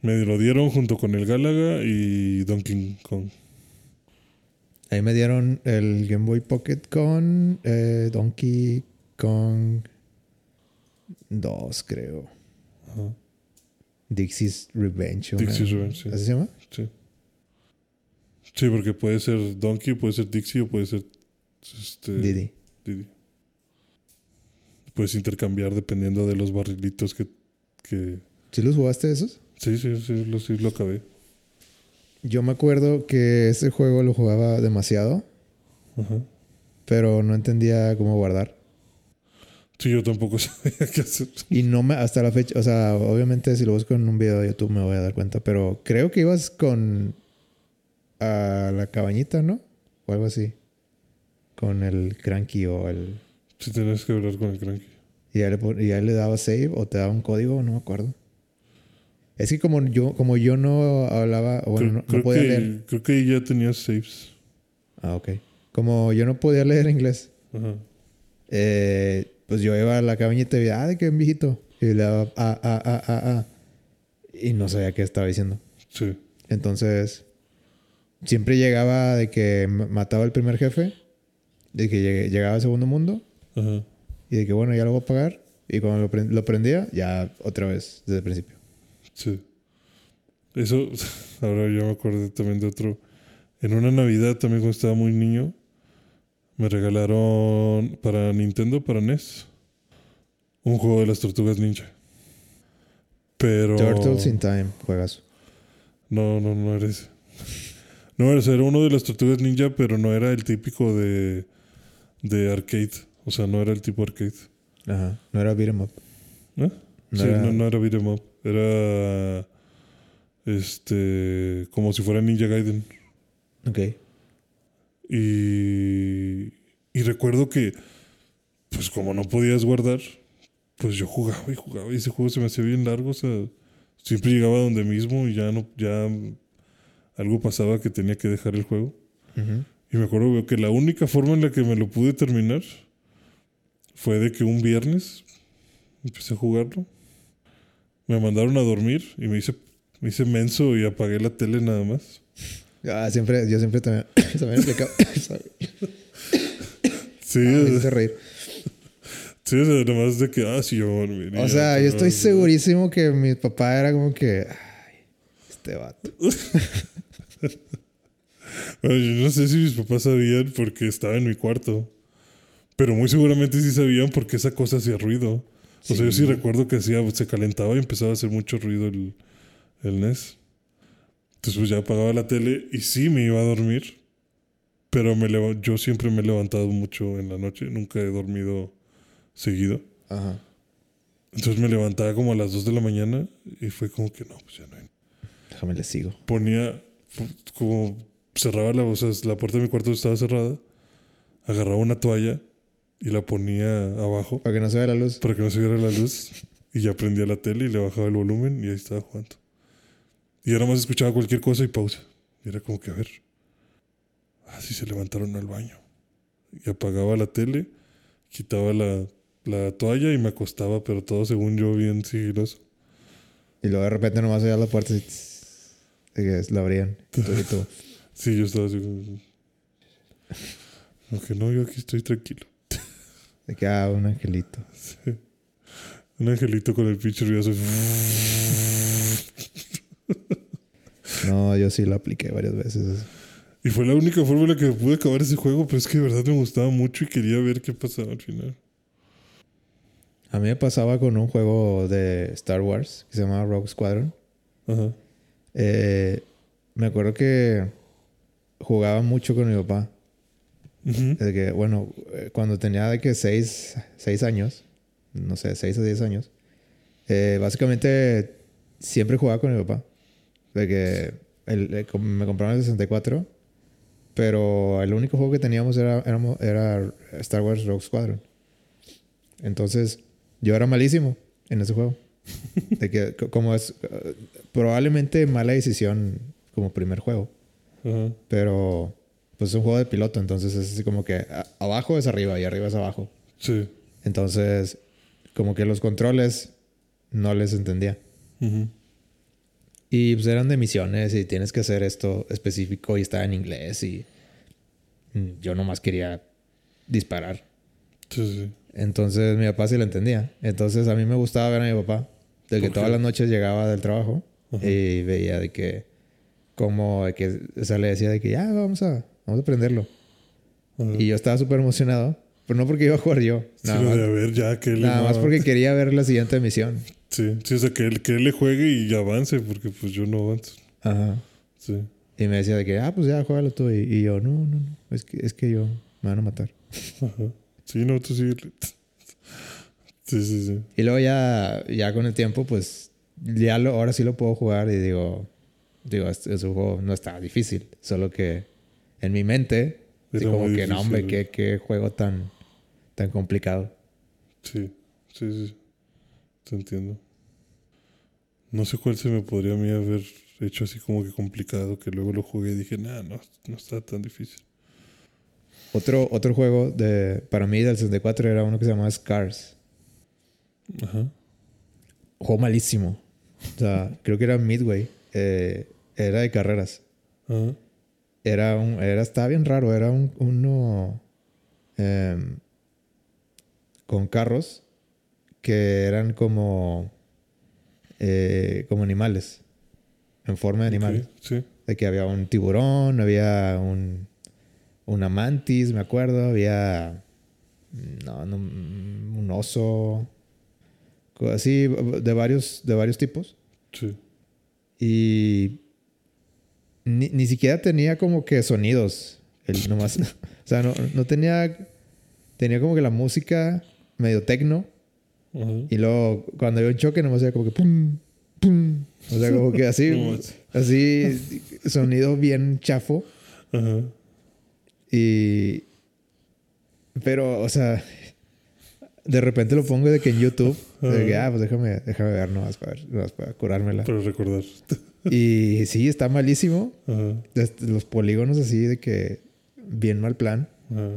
Me lo dieron junto con el Galaga y Donkey Kong. Ahí me dieron el Game Boy Pocket con eh, Donkey Kong 2, creo. Ajá. Dixie's Revenge. una- Dixie's Revenge, sí. ¿Así se llama? Sí. Sí, porque puede ser Donkey, puede ser Dixie o puede ser este, Didi. Didi. Puedes intercambiar dependiendo de los barrilitos que... que... ¿Sí los jugaste esos? Sí, sí, sí, lo, sí, lo acabé. Yo me acuerdo que ese juego lo jugaba demasiado, Ajá. pero no entendía cómo guardar. Sí, yo tampoco [laughs] sabía qué hacer. Y no me, hasta la fecha, o sea, obviamente si lo busco en un video de YouTube me voy a dar cuenta, pero creo que ibas con a la cabañita, ¿no? O algo así. Con el cranky o el... Sí, tenías que hablar con el cranky. Y ya le, y ya le daba save o te daba un código, no me acuerdo. Es que como yo, como yo no hablaba, bueno, creo, no, no podía que, leer. creo que ya tenías saves. Ah, ok. Como yo no podía leer inglés, Ajá. eh, pues yo iba a la cabañita y veía, ah, de qué viejito. Y le daba, ah, ah, ah, ah, ah. Y no sabía qué estaba diciendo. Sí. Entonces, siempre llegaba de que mataba al primer jefe, de que llegaba al segundo mundo, Ajá. y de que bueno, ya lo voy a pagar. Y cuando lo, pre- lo prendía, ya otra vez, desde el principio. Sí. Eso, [laughs] ahora ya me acordé también de otro. En una Navidad, también cuando estaba muy niño, me regalaron para Nintendo, para NES, un juego de las tortugas ninja. Pero. Turtles in Time, juegas. No, no, no era ese. [laughs] No, era era uno de las tortugas ninja, pero no era el típico de, de arcade. O sea, no era el tipo arcade. Ajá. No era beat 'em up. ¿Eh? No sí, era- no, no era beat 'em up. Era. Este. Como si fuera Ninja Gaiden. Ok. Y. Y recuerdo que. Pues como no podías guardar. Pues yo jugaba y jugaba. Y ese juego se me hacía bien largo. O sea. Siempre llegaba donde mismo y ya no. Ya. Algo pasaba que tenía que dejar el juego. Ujú. Y me acuerdo que la única forma en la que me lo pude terminar fue de que un viernes empecé a jugarlo. Me mandaron a dormir y me hice, me hice menso y apagué la tele nada más. Ah, siempre, yo siempre también, [coughs] también. [coughs] Sorry. [coughs] Sí, Ah, me hice reír. sí, o sea, nada más de que, ah, sí, yo y O sea, yo estoy segurísimo que mi papá era como que. Ay, este vato. [laughs] Bueno, yo no sé si mis papás sabían porque estaba en mi cuarto. Pero muy seguramente sí sabían porque esa cosa hacía ruido. O sea, yo sí Sí. recuerdo que hacía, se calentaba y empezaba a hacer mucho ruido el, el NES. Entonces pues ya apagaba la tele y sí me iba a dormir. Pero me yo siempre me he levantado mucho en la noche. Nunca he dormido seguido. Ajá. Entonces me levantaba como a las 2 de la mañana y fue como que no, pues ya no hay Déjame le sigo. ponía como cerraba la, o sea, la puerta de mi cuarto estaba cerrada, agarraba una toalla y la ponía abajo Para que no se vea la luz. para que no se viera la luz y ya prendía la tele y le bajaba el volumen y ahí estaba jugando. Y ahora más escuchaba cualquier cosa y pausa. Y era como que a ver. Así se levantaron al baño. Y apagaba la tele, quitaba la, la toalla y me acostaba, pero todo según yo bien sigiloso. Y luego de repente nomás veía la puerta y. que la abrían. [laughs] Y tú- y tú, Sí, yo estaba así. Aunque no, yo aquí estoy tranquilo. De que, ah, un angelito. Un angelito con el pinche ruidoso. No, yo sí lo apliqué varias veces. Y fue la única forma en la que pude acabar ese juego, pero es que de verdad me gustaba mucho y quería ver qué pasaba al final. A mí me pasaba con un juego de Star Wars que se llamaba Rogue Squadron. Ajá. Eh, me acuerdo que jugaba mucho con mi papá. Ujú. De que, bueno, eh, cuando tenía de que seis, seis años, no sé, seis o diez años, eh, básicamente siempre jugaba con mi papá. De que el- eh, com- me compraron el 64, pero el único juego que teníamos era, éramos- era Star Wars Rogue Squadron. Entonces, yo era malísimo en ese juego. De que, co- como es eh, probablemente mala decisión como primer juego. Pero pues es un juego de piloto, entonces es así como que abajo es arriba y arriba es abajo. Sí. Entonces, como que los controles no les entendía. Ujú. Y pues eran de misiones y tienes que hacer esto específico y estaba en inglés y yo nomás quería disparar. Sí, sí. Entonces mi papá sí lo entendía. Entonces a mí me gustaba ver a mi papá. De que ¿Por todas las noches llegaba del trabajo Ajá. y veía de que, como que, o sea, le decía de que ya vamos a, vamos a prenderlo. Ajá. Y yo estaba súper emocionado. Pero no porque iba a jugar yo. Nada, más, a ver ya que nada más porque quería ver la siguiente misión. Sí, sí, o sea, que él, que él le juegue y avance, porque pues yo no avanzo. Ajá. Sí. Y me decía de que, ah, pues ya, juégalo tú. Y, y yo, no, no, no. Es que, es que yo me van a matar. Ajá. Sí, no, tú sí. Sí, sí, sí. Y luego ya, ya con el tiempo, pues ya lo, ahora sí lo puedo jugar y digo, digo, este, ese juego no estaba difícil, solo que en mi mente, así Era como que no, hombre, qué, qué juego tan, tan complicado. Sí, sí, sí. Te entiendo. No sé cuál se me podría a mí haber hecho así como que complicado, que luego lo jugué y dije, nah, no, no está tan difícil. Otro, otro juego de, para mí del 64 era uno que se llamaba Scars. Ajá. Juego malísimo. O sea, creo que era Midway. Eh, era de carreras. Era un, era, estaba bien raro. Era un, uno em, con carros que eran como, eh, como animales. En forma de animales. Ok, Sí. De que había un tiburón, había un, una mantis, me acuerdo, había no, no, un oso, así de varios, de varios tipos. Sí. Y ni, ni siquiera tenía como que sonidos. El, nomás, [laughs] o sea, no, no tenía, tenía como que la música medio tecno. Y luego cuando había un choque nomás era como que pum, pum. O sea, como que así, [laughs] así, sonido bien chafo. Y. Pero, o sea. De repente lo pongo de que en YouTube. De que, ah, pues déjame, déjame ver nomás para, nomás para curármela. Para recordar. Y sí, está malísimo. Ajá. Los polígonos así de que. Bien mal plan. Ajá.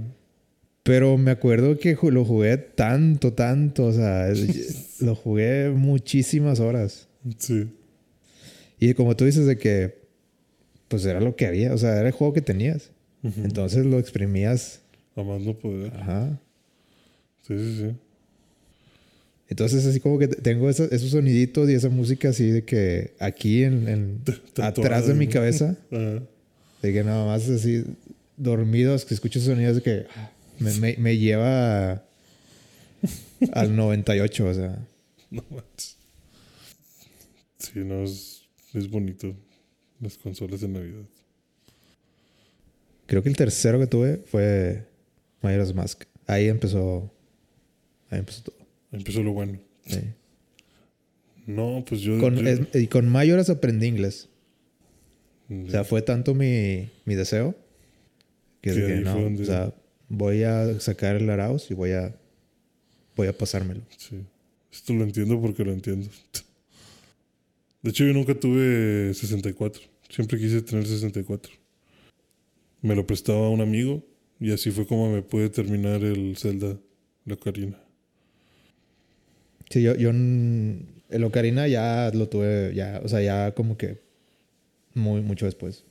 Pero me acuerdo que lo jugué tanto, tanto. O sea, [laughs] lo jugué muchísimas horas. Sí. Y como tú dices, de que. Pues era lo que había. O sea, era el juego que tenías. Ujú. Entonces lo exprimías. A más no poder. Ajá. Sí, sí, sí. Entonces, así como que te- tengo esa- esos soniditos y esa música así de que aquí en, [laughs] atrás de mi cabeza, [laughs] de que nada más así dormidos, que escucho esos sonidos de que ah, me, me- me lleva a- [laughs] al 98, o sea. No manches. Sí, no, es, es bonito. Las consolas de Navidad. Creo que el tercero que tuve fue Majora's Mask. Ahí empezó, ahí empezó todo. Empezó lo bueno. sí. No, pues yo. Con, yo- es- y con Majora's aprendí inglés. Mm, O sea, fue tanto mi, mi deseo que Que dije, no, donde- o sea, voy a sacar el Arauz y voy a, voy a pasármelo. Sí. Esto lo entiendo porque lo entiendo. [laughs] De hecho, yo nunca tuve 64. Siempre quise tener 64. Me lo prestaba un amigo y así fue como me pude terminar el Zelda, la Ocarina. Sí, yo, yo el Ocarina ya lo tuve, ya, o sea, ya como que muy, mucho después.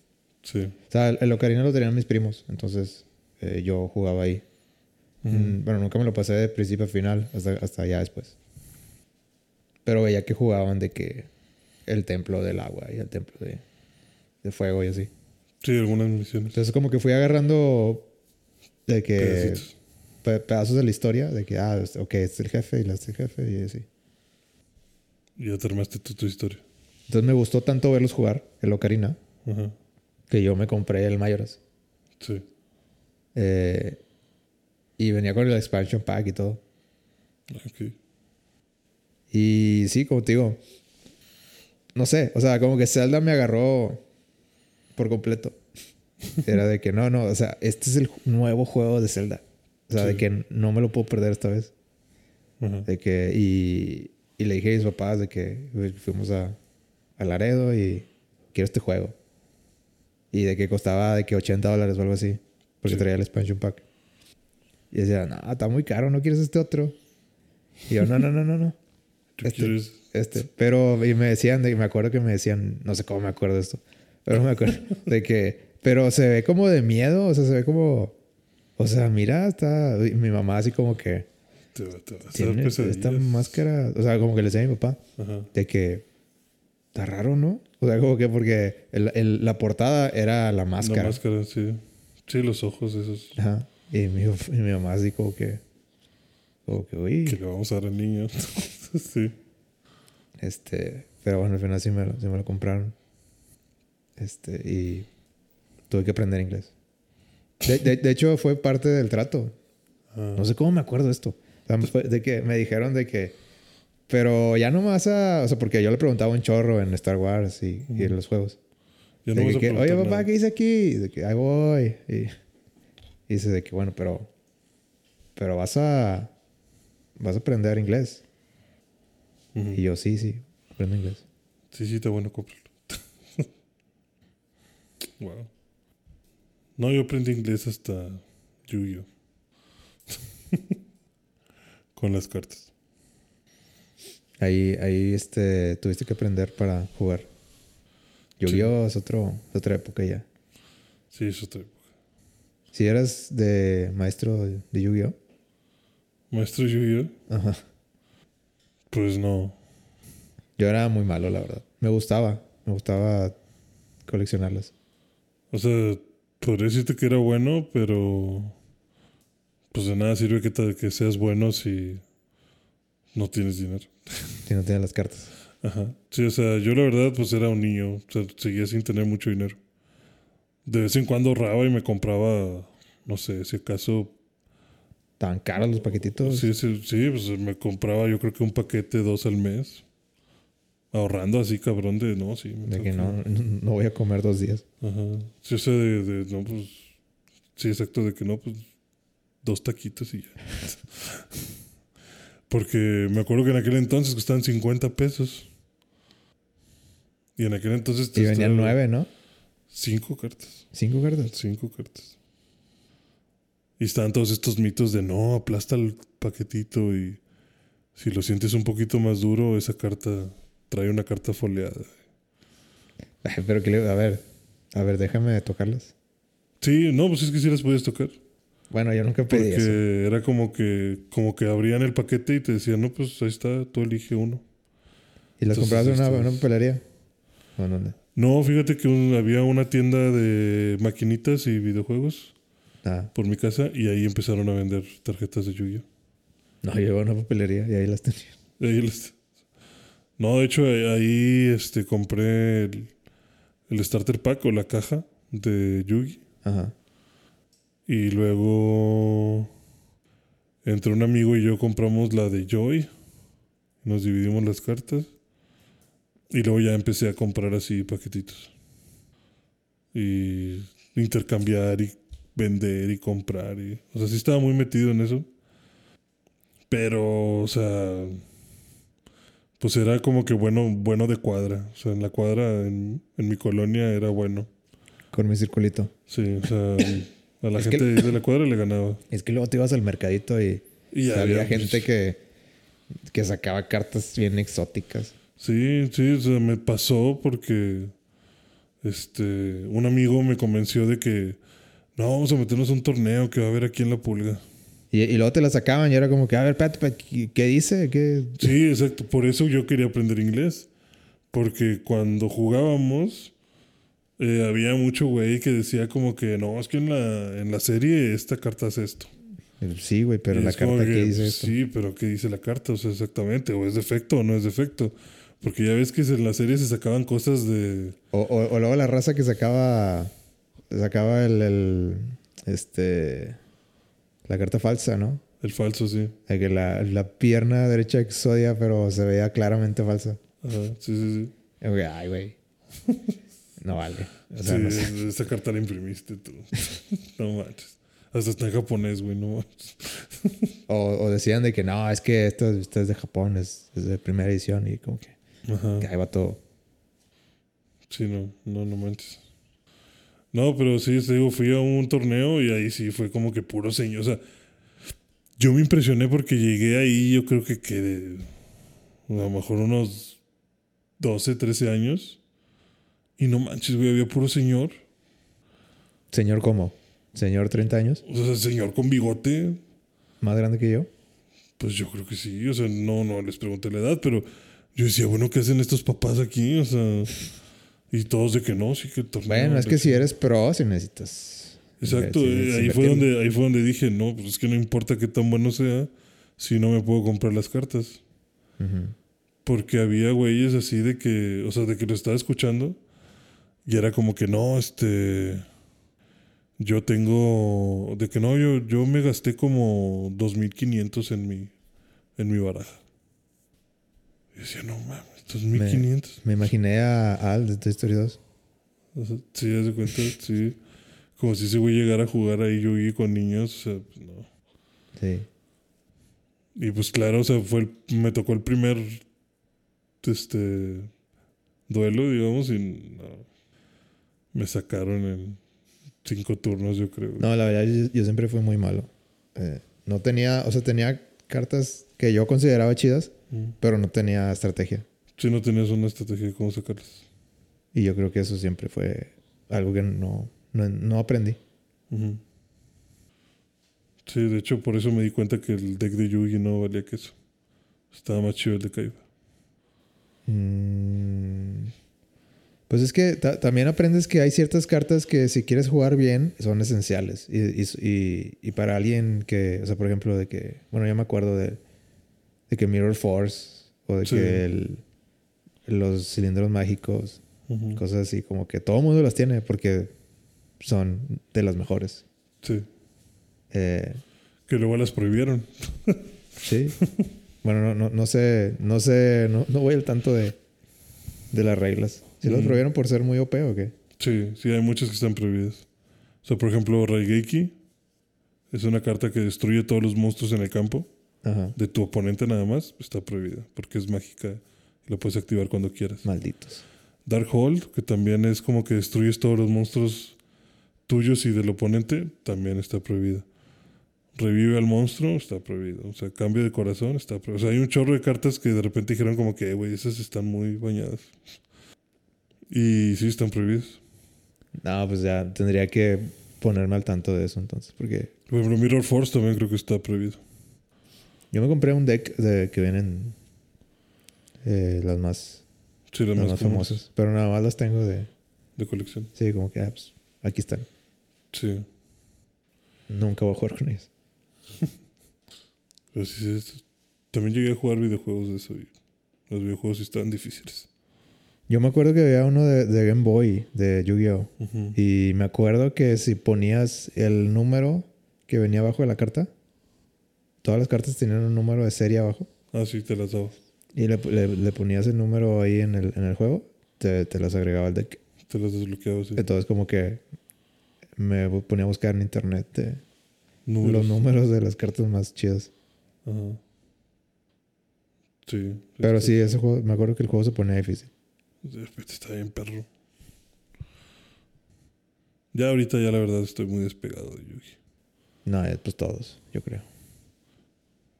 Sí. O sea, el, Ocarina lo tenían mis primos, entonces eh, yo jugaba ahí. Mm, Bueno, nunca me lo pasé de principio a final, hasta, hasta ya después. Pero veía que jugaban de que el templo del agua y el templo de, de fuego y así. Sí, algunas misiones. Entonces como que fui agarrando de que Pedacitos. Pe- pedazos de la historia, de que, ah, ok, este es el jefe y este es el jefe y así. Ya te armaste tú tu historia. Entonces me gustó tanto verlos jugar, el Ocarina, Ajá. que yo me compré el Mayoras. Sí. Eh, y venía con el expansion pack y todo. Ok. Y sí, como te digo, no sé, o sea, como que Zelda me agarró por completo. [laughs] Era de que no, no, o sea, este es el nuevo juego de Zelda. O sea, de Sí. que no me lo puedo perder esta vez. Ajá. De que, y, y le dije a mis papás de que fuimos a, a Laredo y quiero este juego. Y de que costaba de que 80 dólares o algo así. Porque Sí. traía el expansion pack. Y decía, no, está muy caro, ¿no quieres este otro? Y yo, no, no, no, no, no. [laughs] ¿Tú Este, este. Pero, y me decían, de, me acuerdo que me decían, no sé cómo me acuerdo de esto, pero me acuerdo de que, pero se ve como de miedo, o sea, se ve como, o sea, mira, está, mi mamá así como que, tiene esta máscara, o sea, como que le decía a mi papá, Ajá. de que, está raro, ¿no? O sea, como que porque el- el- la portada era la máscara. La máscara, sí. Sí, los ojos esos Ajá. Y mi, y mi mamá así como que, como que, uy. que le vamos a dar al niño. [laughs] sí. Este, pero bueno, al final sí me, lo, sí me lo compraron. Este, y tuve que aprender inglés. De, de- de hecho, fue parte del trato. Ah, No sé cómo me acuerdo de esto. Fue de que me dijeron de que. Pero ya no más a. O sea, porque yo le preguntaba un chorro en Star Wars y, y en los juegos. Ya no que, preguntar Oye, papá, nada. ¿qué dice aquí? Y De que, ahí voy. Y, y dice de que, bueno, pero... Pero vas a... Vas a aprender inglés. Y yo, sí, sí, aprendo inglés. Sí, sí, está bueno, cómpralo. [laughs] wow. No, yo aprendí inglés hasta Yu-Gi-Oh! [laughs] Con las cartas. Ahí, ahí, este, tuviste que aprender para jugar. Yu-Gi-Oh! es otro, es otra época ya. Sí, eso está. Si eras de maestro de de Yu-Gi-Oh! Maestro Yu-Gi-Oh! Ajá. Pues no. Yo era muy malo, la verdad. Me gustaba. Me gustaba coleccionarlas. O sea, podría decirte que era bueno, pero. Pues de nada sirve que, te- que seas bueno si no tienes dinero. Si no tienes las cartas. Ajá. Sí, o sea, yo la verdad, pues era un niño. O sea, seguía sin tener mucho dinero. De vez en cuando ahorraba y me compraba, no sé, si acaso. Tan caros los paquetitos. Sí, sí, sí, pues me compraba yo creo que un paquete dos al mes. Ahorrando así, cabrón, de no, sí. De que no, [laughs] no voy a comer dos días. Ajá. Sí, o sea, de, de, no, pues. Sí, exacto, de que no, pues. Dos taquitos y ya. [laughs] Porque me acuerdo que en aquel entonces costaban 50 pesos. Y en aquel entonces. Y venían nueve, ¿no? Cinco cartas. Cinco cartas. Cinco cartas. Y estaban todos estos mitos de no, aplasta el paquetito y si lo sientes un poquito más duro, esa carta trae una carta foliada. Ay, Pero que le... A ver. A ver, déjame tocarlas. Sí, no, pues es que sí las puedes tocar. Bueno, yo nunca pedí Porque eso. era como que, como que abrían el paquete y te decían, no, pues ahí está, tú elige uno. ¿Y las comprabas en una, este- una papelería? ¿O en dónde? No, fíjate que un- había una tienda de maquinitas y videojuegos Ah, por mi casa y ahí empezaron a vender tarjetas de Yu-Gi-Oh! no, yo iba a una papelería y ahí las tenía. Ahí las- No, de hecho ahí, ahí, este, compré el, el starter pack o la caja de Yugi. Ajá. Y luego entre un amigo y yo compramos la de Joy. Nos dividimos las cartas. Y luego ya empecé a comprar así paquetitos. Y intercambiar y vender y comprar. Y, o sea, sí estaba muy metido en eso. Pero, o sea, pues era como que bueno, bueno de cuadra. O sea, en la cuadra, en, en mi colonia era bueno. Con mi circulito. Sí, o sea, [coughs] a la Es gente que- de la cuadra le ganaba. Es que luego te ibas al mercadito y, Y había, gente pues, que, que sacaba cartas bien exóticas. Sí, sí, o sea, me pasó porque este un amigo me convenció de que no, vamos a meternos a un torneo que va a haber aquí en la pulga. Y, y luego te la sacaban y era como que, a ver, espérate, ¿qué, qué dice? ¿Qué? Sí, exacto, por eso yo quería aprender inglés. Porque cuando jugábamos, eh, había mucho güey que decía como que no, es que en la, en la serie esta carta hace esto. Sí, güey, pero Y la es carta que que, dice esto. Sí, pero ¿qué dice la carta? O sea, exactamente, o es defecto o no es defecto. Porque ya ves que en la serie se sacaban cosas de... O, o- o luego la raza que sacaba, sacaba el, el, este, la carta falsa, ¿no? El falso, sí. Que la, la pierna derecha exodia, pero se veía claramente falsa. Ajá, sí, sí, sí. Y como que, Ay, güey. [laughs] No vale. O sea, sí, no sé. esa carta la imprimiste tú. [laughs] no manches. Hasta está en japonés, güey, no manches. [laughs] O, o decían de que no, es que esto, esto es de Japón, es, es de primera edición y como que, Ajá. que ahí va todo. Sí, no, no, no manches. No, pero sí, te digo, fui a un torneo y ahí sí fue como que puro señor. O sea, yo me impresioné porque llegué ahí, yo creo que quedé a lo mejor unos 12, 13 años. Y no manches, güey, había puro señor. Señor, ¿cómo? Señor, 30 años, O sea, señor con bigote, más grande que yo. Pues yo creo que sí, o sea, no, no les pregunté la edad, pero yo decía, bueno, ¿qué hacen estos papás aquí? O sea, y todos de que no, sí que torneo. Bueno, es que si eres pro, si necesitas. Exacto, si- eh, ahí, fue donde, ahí fue donde dije, no, pues es que no importa qué tan bueno sea, si no me puedo comprar las cartas. Ujú. Porque había güeyes así de que, o sea, de que lo estaba escuchando y era como que no, este. Yo tengo. De que no, yo, yo me gasté como 2.500 en mi, en mi baraja. Y decía, no mames, 2.500. Me imaginé a Al de Toy Story 2. O sea, sí, haz de cuenta, sí. Como si ese güey llegara a jugar ahí Yugi con niños, o sea, pues, no. Sí. Y pues claro, o sea, fue el- me tocó el primer este duelo, digamos, y no, me sacaron en cinco turnos, yo creo. No, la verdad, yo, yo siempre fui muy malo. Eh, no tenía, o sea, tenía cartas que yo consideraba chidas, Mm. pero no tenía estrategia. Si no tenías una estrategia de cómo sacarlas. Y yo creo que eso siempre fue algo que no, no, no aprendí. Sí, de hecho, por eso me di cuenta que el deck de Yugi no valía queso. Estaba más chido el de Kaiba. Mm, Pues es que ta- también aprendes que hay ciertas cartas que si quieres jugar bien son esenciales. Y, y- y- y para alguien que, o sea, por ejemplo, de que, bueno, yo me acuerdo de, de que Mirror Force o de Sí. que el- los cilindros mágicos, cosas así, como que todo el mundo las tiene porque son de las mejores. Sí. Eh, Que luego las prohibieron. sí. bueno, no, no, no sé, no sé, no, no voy al tanto de, de las reglas. ¿Si los Ujú. prohibieron por ser muy OP o qué? Sí, sí, hay muchas que están prohibidas. O sea, por ejemplo, Raigeki es una carta que destruye todos los monstruos en el campo. Ajá. De tu oponente nada más, está prohibida. Porque es mágica la puedes activar cuando quieras. Malditos. Darkhold, que también es como que destruyes todos los monstruos tuyos y del oponente, también está prohibida. Revive al monstruo, está prohibido. O sea, cambio de corazón, está prohibido. O sea, hay un chorro de cartas que de repente dijeron como que, "Eh, güey, esas están muy bañadas. Y sí, están prohibidas. No, pues ya tendría que ponerme al tanto de eso entonces. Porque Por ejemplo, Mirror Force también creo que está prohibido. yo me compré un deck de que vienen eh, las más, Sí, las las más, famosas. Pero nada más las tengo de. de colección. Sí, como que ah, pues, aquí están. Sí. Nunca voy a jugar con ellos. Pero [laughs] sí, sí, es- también llegué a jugar videojuegos de eso y los videojuegos sí estaban difíciles. Yo me acuerdo que había uno de, de Game Boy, de Yu-Gi-Oh! Y me acuerdo que si ponías el número que venía abajo de la carta, todas las cartas tenían un número de serie abajo. Ah, sí, te las daba. Y le, le- le ponías el número ahí en el, en el juego, te, te las agregaba al deck. Te las desbloqueaba, sí. Entonces como que me ponía a buscar en internet de Números. los números de las cartas más chidas. Ajá. Sí. Pero sí, ese juego, me acuerdo que el juego se ponía difícil. Está bien perro. Ya ahorita ya la verdad estoy muy despegado de Yugi. No, eh, pues todos, yo creo.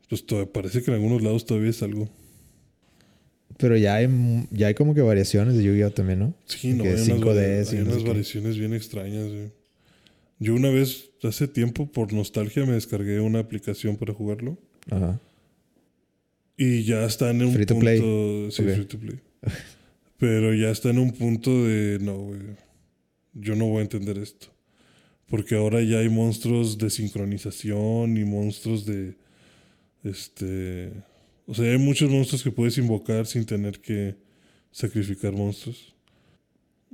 Pues todavía parece que en algunos lados todavía es algo. Pero ya hay, ya hay como que variaciones de Yu-Gi-Oh! también, ¿no? Sí, no, Que hay unas, 5Ds vari- y hay no sé unas variaciones bien extrañas. güey. Yo una vez, hace tiempo, por nostalgia, me descargué una aplicación para jugarlo. Ajá. Y ya está en un Free to punto. play. Sí, Ok. free to play. Pero ya está en un punto de. No, güey. Yo no voy a entender esto. Porque ahora ya hay monstruos de sincronización y monstruos de. Este. O sea, hay muchos monstruos que puedes invocar sin tener que sacrificar monstruos.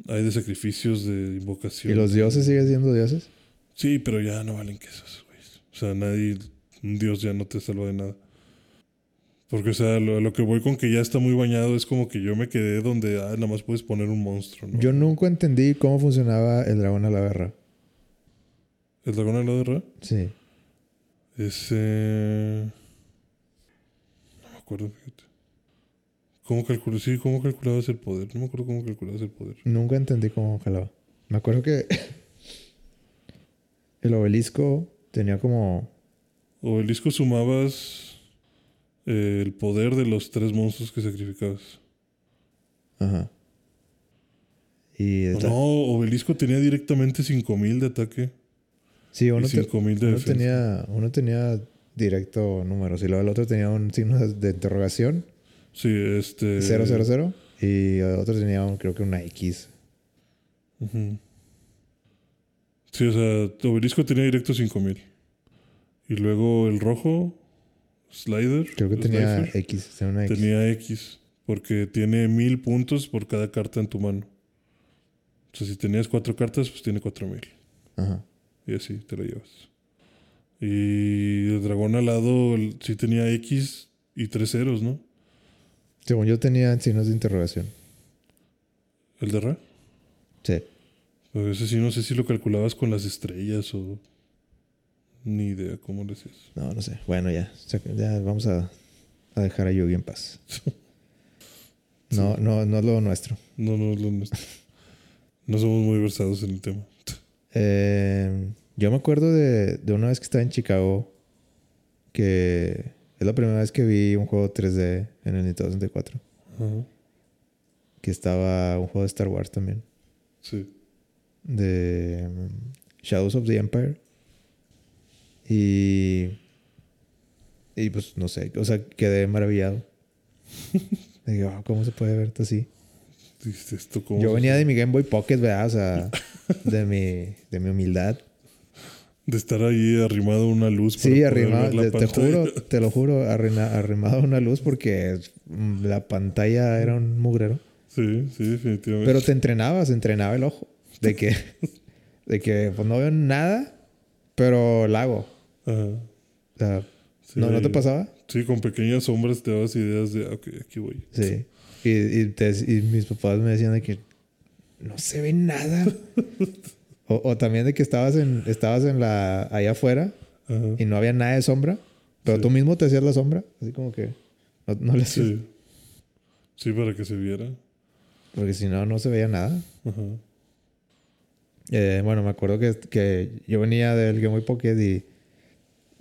Hay de sacrificios de invocación. ¿Y los dioses siguen siendo dioses? Sí, pero ya no valen quesos, güey. O sea, nadie, un dios ya no te salva de nada. Porque, o sea, lo, lo que voy con que ya está muy bañado es como que yo me quedé donde ah, nada más puedes poner un monstruo, ¿no? Yo nunca entendí cómo funcionaba el dragón a la guerra. ¿El dragón de la guerra? Sí. Es. eh, No me acuerdo, fíjate. ¿Cómo calculó? Sí, ¿cómo calculabas el poder? No me acuerdo cómo calculabas el poder. Nunca entendí cómo jalaba. Me acuerdo que el obelisco tenía como... Obelisco sumabas eh, el poder de los tres monstruos que sacrificabas. Ajá. Y... No, Obelisco tenía directamente 5000 de ataque. sí, uno, y te- 5000 de uno tenía, uno tenía directo números y luego el otro tenía un signo de, interrogación, Sí, este. 000, y el otro tenía un, creo que una X. Sí, o sea, Obelisco tenía directo 5000. Y luego el rojo, Slider. Creo que tenía X, tenía una X. tenía X. Porque tiene 1000 puntos por cada carta en tu mano. O sea, si tenías cuatro cartas, pues tiene 4000. Ajá. Y así te la llevas. Y el dragón alado sí tenía X y tres ceros, ¿no? Según yo tenía signos de interrogación. El de Ra. Sí. A veces sí, no sé si lo calculabas con las estrellas o... Ni idea cómo lo hacías. No, no sé. Bueno, ya. Ya vamos a, a dejar a Yugi en paz. [laughs] No, no, no es lo nuestro. No, no es lo nuestro. No somos muy versados en el tema. [laughs] Eh, yo me acuerdo de, de una vez que estaba en Chicago que es la primera vez que vi un juego 3D en el Nintendo 64. Ajá. Que estaba un juego de Star Wars también. Sí. De um, Shadows of the Empire. Y. Y pues no sé, o sea, quedé maravillado. [laughs] Digo, "Ah, ¿cómo se puede ver esto así? Esto. Yo venía de mi Game Boy Pocket, ¿verdad? O sea, [laughs] de mi, de mi humildad. De estar ahí arrimado a una luz. Sí, arrimado, te, te pantalla. juro, [laughs] te lo juro, arrimado a una luz porque mm, la pantalla era un mugrero. Sí, sí, definitivamente. Pero te entrenabas, entrenaba el ojo. De que, [laughs] de que pues no veo nada, pero la hago. Ajá. O sea, Sí, ¿no, ¿no te pasaba? Sí, con pequeñas sombras te dabas ideas de, ok, aquí voy. Sí. Y, y, te- y mis papás me decían de que no se ve nada. [laughs] o, o también de que estabas en, estabas en la, allá afuera Ajá. y no había nada de sombra, pero Sí. tú mismo te hacías la sombra. Así como que no, no le hacías. Sí. Sí, para que se viera. Porque si no, no se veía nada. Ajá. Eh, bueno, me acuerdo que, que yo venía del Game Boy Pocket y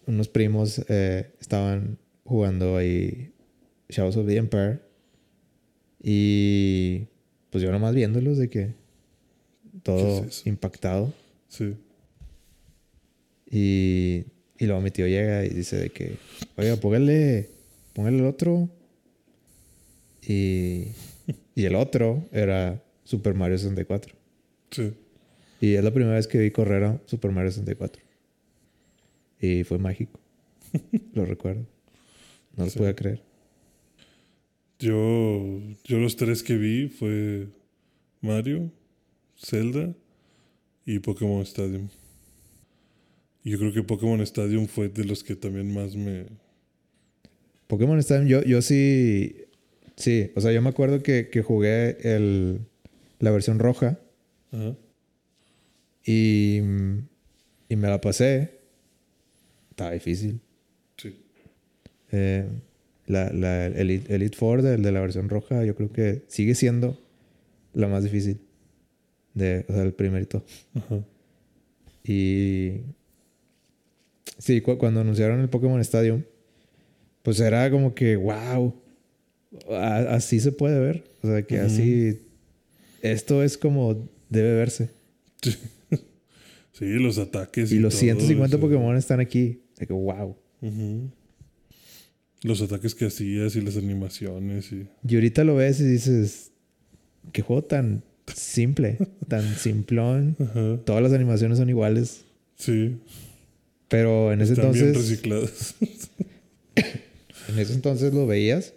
unos primos eh, estaban jugando ahí Shadows of the Empire. Y pues yo nomás viéndolos de que todo impactado. Sí. Y, y luego mi tío llega y dice de que, oiga, póngale, póngale el otro. Y, y el otro era Super Mario 64. Sí. Y es la primera vez que vi correr a Super Mario 64. Y fue mágico. [laughs] Lo recuerdo. No lo Sí. podía creer. Yo, yo los tres que vi fue Mario, Zelda y Pokémon Stadium. Yo creo que Pokémon Stadium fue de los que también más me... Pokémon Stadium, yo, yo sí. Sí, o sea, yo me acuerdo que, que jugué el, la versión roja Ajá. y, y me la pasé. Estaba difícil. Sí. Eh, la, la Elite, Elite Four de, de la versión roja, yo creo que sigue siendo la más difícil. De, o sea, el primerito. Ajá. Y. Sí, cu- cuando anunciaron el Pokémon Stadium, pues era como que, wow, así se puede ver. O sea, que así. Esto es como debe verse. Sí. [laughs] Sí, los ataques. Y, los todo 150 eso. Pokémon están aquí. De que, wow. Los ataques que hacías y las animaciones y... Y ahorita lo ves y dices, qué juego tan simple, tan simplón. Ajá. Todas las animaciones son iguales. Sí. Pero en ese Están bien entonces. recicladas. [laughs] En ese entonces lo veías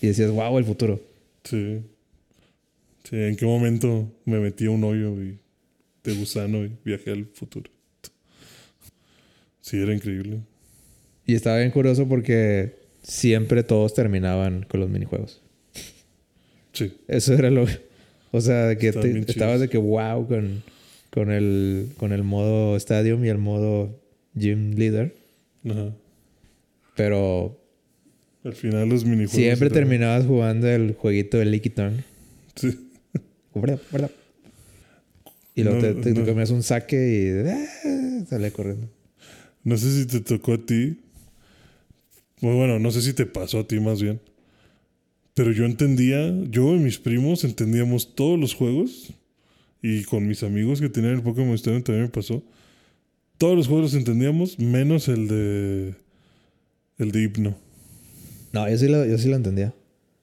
y decías, wow, el futuro. Sí. Sí, ¿en qué momento me metí a un hoyo y de gusano y viajé al futuro? Sí, era increíble. Y estaba bien curioso porque siempre todos terminaban con los minijuegos. Sí, Eso era lo. O sea, de que te- estabas de que wow con, con, el, con el modo Stadium y el modo Gym Leader. ajá. Pero Al final los minijuegos... siempre terminabas jugando el jueguito de Licky Tongue. Sí. ¿Verdad? ¿Verdad? Y luego No, te, te, comías un saque y ¡ah! salía corriendo. No sé si te tocó a ti. Bueno, no sé si te pasó a ti más bien. Pero yo entendía, yo y mis primos entendíamos todos los juegos. Y con mis amigos que tenían el Pokémon Stadium también me pasó. Todos los juegos los entendíamos, menos el de. El de Hipno. No, yo sí lo, yo sí lo entendía.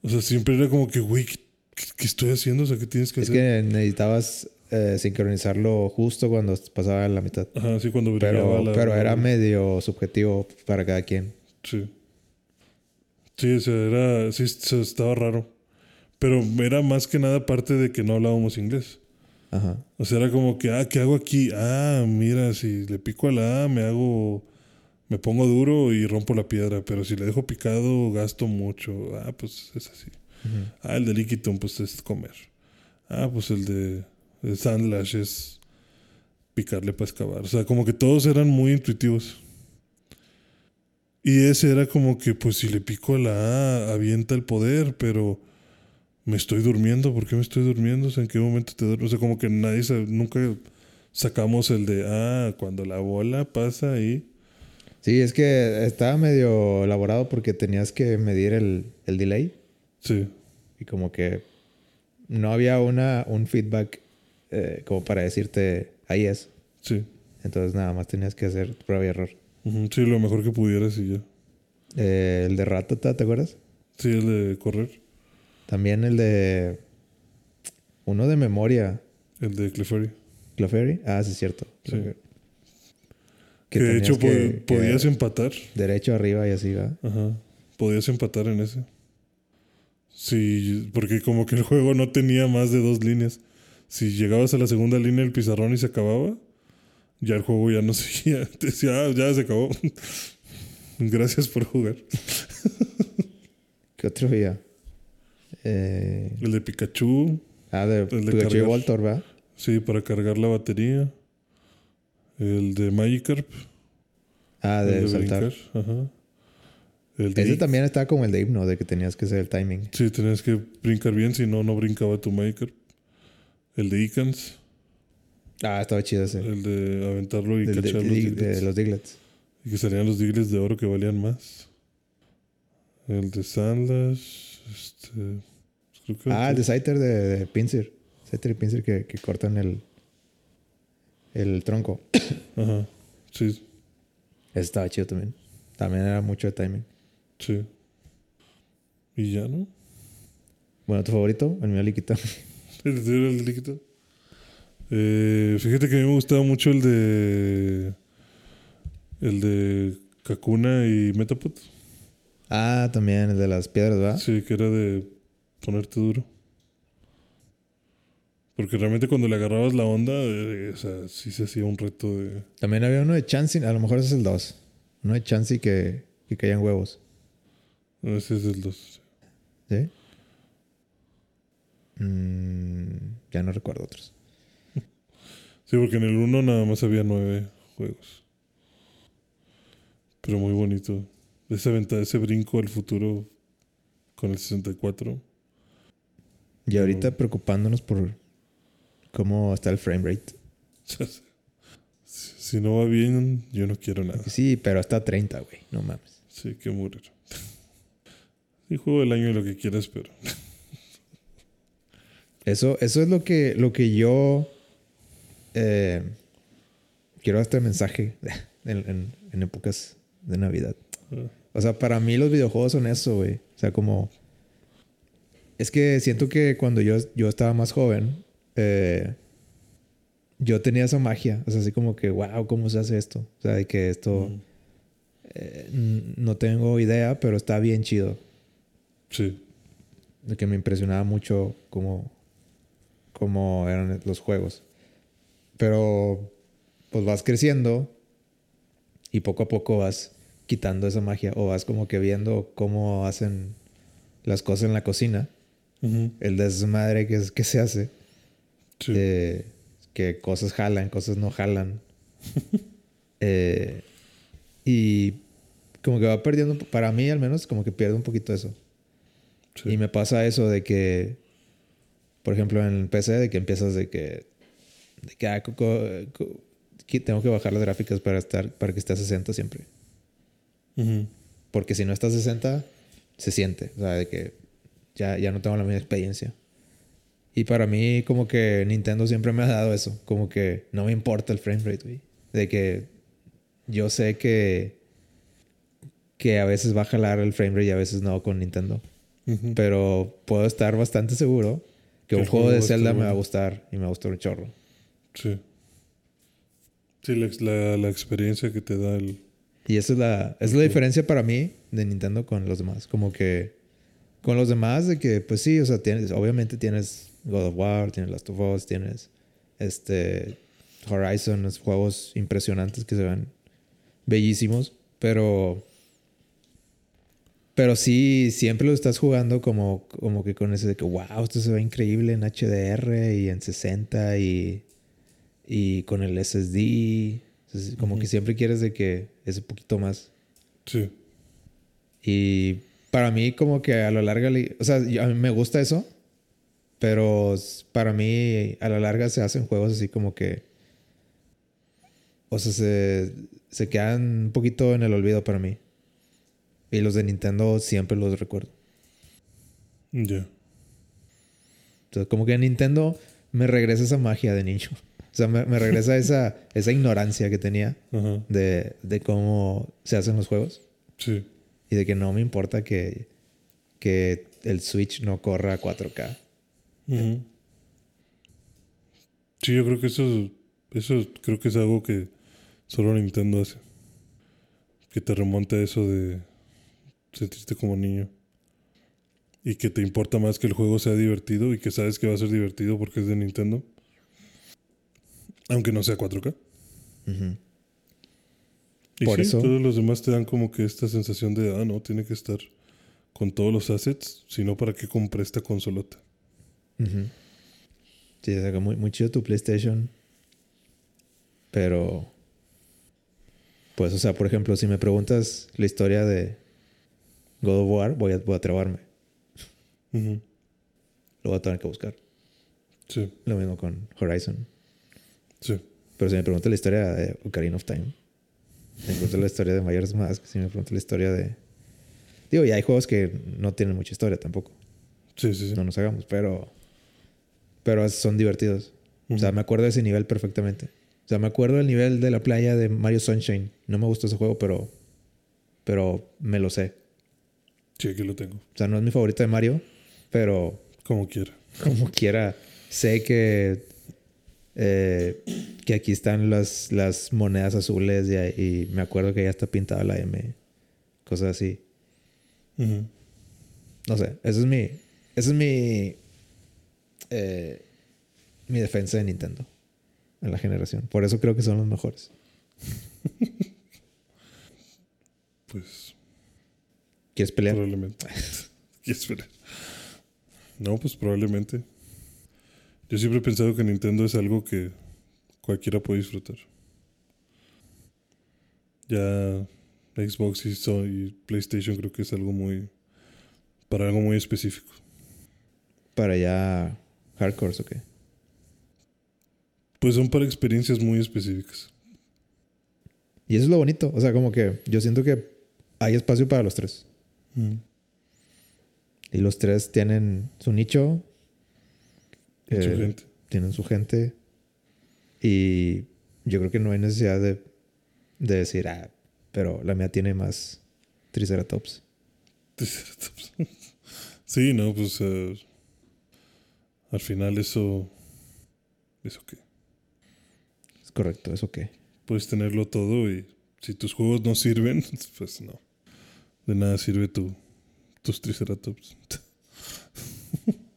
O sea, siempre era como que, güey, ¿qué, estoy haciendo? O sea, ¿qué tienes que Es hacer? que necesitabas eh, sincronizarlo justo cuando pasaba la mitad. Ajá, sí, cuando Pero, la- pero era medio subjetivo para cada quien. Sí. Sí, o sea, era. Sí, estaba raro. Pero era más que nada parte de que no hablábamos inglés. Ajá. O sea, era como que, ah, ¿qué hago aquí? Ah, mira, si le pico a la A, me hago. Me pongo duro y rompo la piedra. Pero si le dejo picado, gasto mucho. Ah, pues es así. Ah, el de Liquiton, pues es comer. Ah, pues el de. El Sandlash es picarle para excavar. O sea, como que todos eran muy intuitivos. Y ese era como que, pues si le pico a la A, avienta el poder, pero me estoy durmiendo. ¿Por qué me estoy durmiendo? O sea, ¿en qué momento te duermes? O sea, como que nadie, sabe, nunca sacamos el de, ah, cuando la bola pasa ahí. Sí, es que estaba medio elaborado porque tenías que medir el, el delay. Sí. Y como que no había una, un feedback eh, como para decirte, ahí es. Sí. Entonces nada más tenías que hacer prueba y error. Sí, lo mejor que pudieras y ya. Eh, el de Ratata, ¿te acuerdas? Sí, el de correr. También el de... Uno de memoria. El de Clefairy. ¿Clefairy? Ah, sí, es cierto. Sí. Que, de hecho que- pod- podías que empatar. Derecho arriba y así, ¿va? Ajá. Podías empatar en ese. Sí, porque como que el juego no tenía más de dos líneas. Si llegabas a la segunda línea del pizarrón y se acababa, ya el juego ya no [laughs] seguía. Decía, ah, ya se acabó. [laughs] Gracias por jugar. ¿Qué otro había? Eh, El de Pikachu, ah, de, El de Pikachu. Voltor, ¿va? sí, para cargar la batería. El de Magikarp, Ah, el de, de saltar. brincar. Ajá. El de Ese también estaba como el de himno, de que tenías que hacer el timing. Sí, tenías que brincar bien, si no, no brincaba tu Magikarp. El de Icans, Ah, estaba chido ese. el de aventarlo y Del- de, cachar los de- Diglets. de los Diglets. Y que salían los digles de oro que valían más. El de Sandlash. Este. Creo que Ah, el de Scyther de, de Pinsir. Scyther y Pinsir que, que cortan el, el tronco. [coughs] Ajá. Sí, Ese estaba chido también. También era mucho de timing. sí. Y ya, ¿no? Bueno, ¿tu favorito? El mío liquito. ¿El de [laughs] líquido? Eh, fíjate que a mí me gustaba mucho el de. El de Kakuna y Metapod. Ah, también el de las piedras, ¿verdad? Sí, que era de ponerte duro. Porque realmente cuando le agarrabas la onda, eh, o sea, sí se hacía un reto de. También había uno de Chansey. A lo mejor ese es el 2. Uno de Chansey que, que caían huevos. No, ese es el 2. ¿Sí? Mm, ya no recuerdo otros. Sí, porque en el 1 nada más había nueve juegos. Pero muy bonito. Esa venta, ese brinco al futuro con el 64. Y ahorita preocupándonos por cómo está el frame rate. [laughs] si no va bien, yo no quiero nada. Sí, pero está a 30, güey. No mames. Sí, que morir. Sí, juego del año y lo que quieras, pero. [laughs] Eso, eso es lo que, lo que yo eh, quiero este mensaje [laughs] en, en- en épocas de Navidad. Ah, O sea, para mí los videojuegos son eso, güey. O sea, como... Es que siento que cuando yo, yo estaba más joven, eh, yo tenía esa magia. O sea, así como que, wow, ¿cómo se hace esto? O sea, de que esto... mm, eh, no tengo idea, pero está bien chido. Sí, De que me impresionaba mucho cómo, cómo eran los juegos. Pero pues vas creciendo y poco a poco vas quitando esa magia o vas como que viendo cómo hacen las cosas en la cocina, el desmadre que, es, que se hace, sí. de que cosas jalan, cosas no jalan. [laughs] Eh, y como que va perdiendo, para mí al menos, como que pierde un poquito eso. sí. Y me pasa eso de que, por ejemplo, en el PC, de que empiezas de que, de que, ah, que tengo que bajar las gráficas para estar, para que esté a 60 siempre. Ujú, Porque si no está a 60, se siente. O sea, de que ya, ya no tengo la misma experiencia. Y para mí, como que Nintendo siempre me ha dado eso. Como que no me importa el frame rate, güey. De que yo sé que, que a veces va a jalar el frame rate y a veces no con Nintendo. Pero puedo estar bastante seguro que Que un juego juego de Zelda me va a bueno. gustar y me va a gustar un chorro. Sí. Sí, la, la, experiencia que te da el. Y esa es la, es la diferencia para mí de Nintendo con los demás. Como que con los demás, de que, pues sí, o sea, tienes, obviamente tienes God of War, tienes Last of Us, tienes este Horizon, juegos impresionantes que se ven bellísimos, pero Pero sí, siempre lo estás jugando como, como que con ese de que, wow, esto se ve increíble en HDR y en 60 y, y con el SSD. Entonces, como que siempre quieres de que ese poquito más. Sí. Y para mí como que a lo largo, o sea, a mí me gusta eso, pero para mí a la larga se hacen juegos así como que, o sea, se, se quedan un poquito en el olvido para mí. Y los de Nintendo siempre los recuerdo. Ya. Entonces, como que Nintendo me regresa esa magia de niño. O sea, me, regresa esa, esa ignorancia que tenía de, de, cómo se hacen los juegos. Sí. Y de que no me importa que, que el Switch no corra a 4K. Sí, yo creo que eso, eso creo que es algo que solo Nintendo hace. Que te remonta a eso de sentirte como niño. Y que te importa más que el juego sea divertido y que sabes que va a ser divertido porque es de Nintendo. Aunque no sea 4K. Y Por eso. Todos los demás te dan como que esta sensación de, ah, no, tiene que estar con todos los assets, sino para qué compré esta consolota. Sí, es muy, muy chido tu PlayStation. Pero. Pues, o sea, por ejemplo, si me preguntas la historia de God of War, voy a, voy a trabarme. Lo voy a tener que buscar. Sí. Lo mismo con Horizon. Sí. Pero si me preguntas la historia de Ocarina of Time, si me preguntas la historia de Majora's Mask, si me preguntas la historia de. Digo, y hay juegos que no tienen mucha historia tampoco. Sí, sí, sí. No nos hagamos, pero. Pero son divertidos. O sea, me acuerdo de ese nivel perfectamente. O sea, me acuerdo del nivel de la playa de Mario Sunshine. No me gustó ese juego, pero. Pero me lo sé. Sí, aquí lo tengo. O sea, no es mi favorito de Mario, pero. Como quiera. Como quiera. Sé que. Eh, que aquí están las, las monedas azules y, me acuerdo que ya está pintada la M. Cosas así. No sé. Eso es mi. Eso es mi. Eh, mi defensa de Nintendo. En la generación. Por eso creo que son los mejores. [laughs] pues ¿Quieres pelear? Probablemente. [laughs] ¿Quieres pelear? No, pues probablemente. Yo siempre he pensado que Nintendo es algo que cualquiera puede disfrutar. Ya Xbox y, PlayStation creo que es algo muy. para algo muy específico. ¿Para ya hardcore o qué? Pues son para experiencias muy específicas. Y eso es lo bonito. O sea, como que yo siento que hay espacio para los tres. Y los tres tienen su nicho. Eh, gente. Tienen su gente. Y yo creo que no hay necesidad de, de decir, ah, pero la mía tiene más Triceratops. Triceratops. [laughs] sí, no, pues eh, al final eso. ¿Eso qué? Es correcto, ¿eso qué? Puedes tenerlo todo y si tus juegos no sirven, [laughs] pues no. De nada sirve tu, tus Triceratops. [laughs]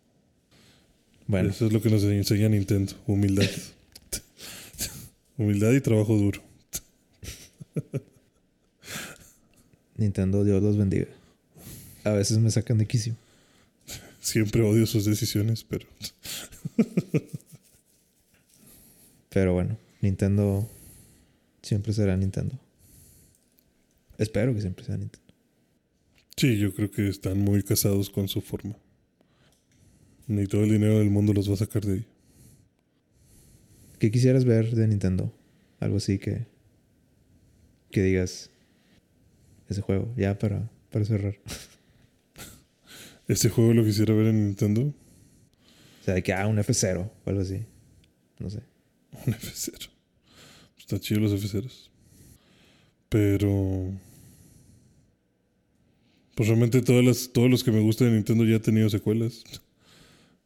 Bueno. Eso es lo que nos enseña Nintendo. Humildad. [laughs] Humildad y trabajo duro. Nintendo, Dios los bendiga. A veces me sacan de quicio. Siempre odio sus decisiones, pero. pero bueno, Nintendo siempre será Nintendo. Espero que siempre sea Nintendo. Sí, yo creo que están muy casados con su forma. Ni todo el dinero del mundo los va a sacar de ahí. ¿Qué quisieras ver de Nintendo? Algo así que. que digas. Ese juego, ya para, para cerrar. [laughs] ¿Ese juego lo quisiera ver en Nintendo? O sea, de que, ah, un F0 o algo así. No sé. [laughs] Un F0. Está chido los F0s. Pero. Pues realmente todas las, todos los que me gustan de Nintendo ya han tenido secuelas.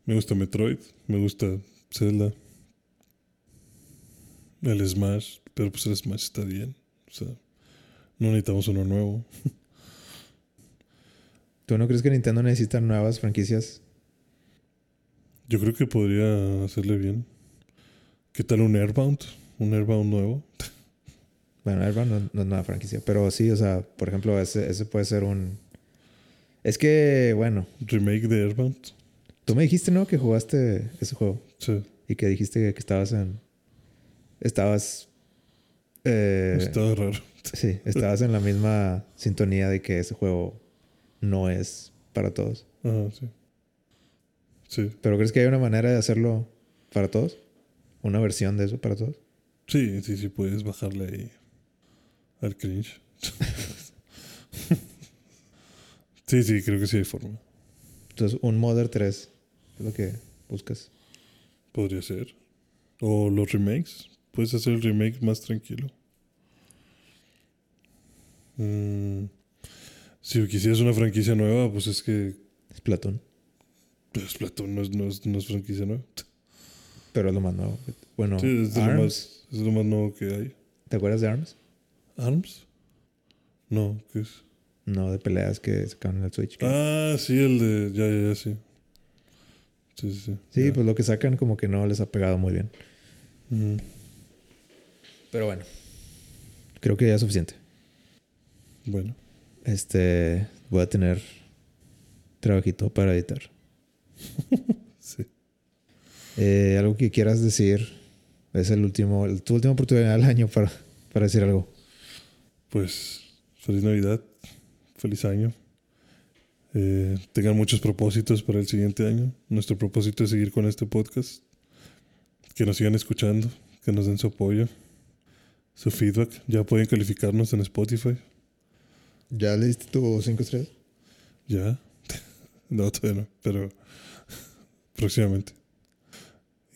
Me gusta Metroid, me gusta Zelda. El Smash, pero pues el Smash está bien. O sea, no necesitamos uno nuevo. [laughs] ¿Tú no crees que Nintendo necesita nuevas franquicias? Yo creo que podría hacerle bien. ¿Qué tal un Airbound? ¿Un Airbound nuevo? [laughs] Bueno, Airbound no, es nueva franquicia, pero sí, o sea, por ejemplo, ese puede ser un, Es que, bueno, Remake de Airbound. Tú me dijiste, ¿no? Que jugaste ese juego. Sí. Y que dijiste que estabas en. Estabas. eh, Estaba raro. sí, estabas en la misma sintonía de que ese juego no es para todos. Ajá, sí. Sí. ¿Pero crees que hay una manera de hacerlo para todos? ¿Una versión de eso para todos? Sí, sí, sí, puedes bajarle ahí al cringe. [laughs] sí, sí, creo que sí hay forma. Entonces, un Modern 3 es lo que buscas. Podría ser. O los remakes. Puedes hacer el remake más tranquilo. Mm, Si quisieras una franquicia nueva, pues es que Splatoon. pues, Splatoon no es, no, es, no es franquicia nueva. [laughs] Pero es lo más nuevo. Bueno, Sí, es de lo ARMS. más, es lo más nuevo que hay. ¿Te acuerdas de ARMS? ¿Arms? No, ¿qué es? No, de peleas que sacaron en el Switch. Ah, sí, el de. Ya, ya, ya, sí. Sí, sí, sí. sí, pues lo que sacan como que no les ha pegado muy bien. Ujú. Pero bueno. Creo que ya es suficiente. Bueno, Este, voy a tener trabajito para editar. [laughs] sí. Eh, algo que quieras decir. Es el último, el- tu última oportunidad del año para, para decir algo. Pues, feliz Navidad, feliz año. Eh, tengan muchos propósitos para el siguiente año. Nuestro propósito es seguir con este podcast. Que nos sigan escuchando, que nos den su apoyo, su feedback. Ya pueden calificarnos en Spotify. ¿Ya le diste tu 5 estrellas? Ya. [laughs] No, todavía no, pero [laughs] próximamente.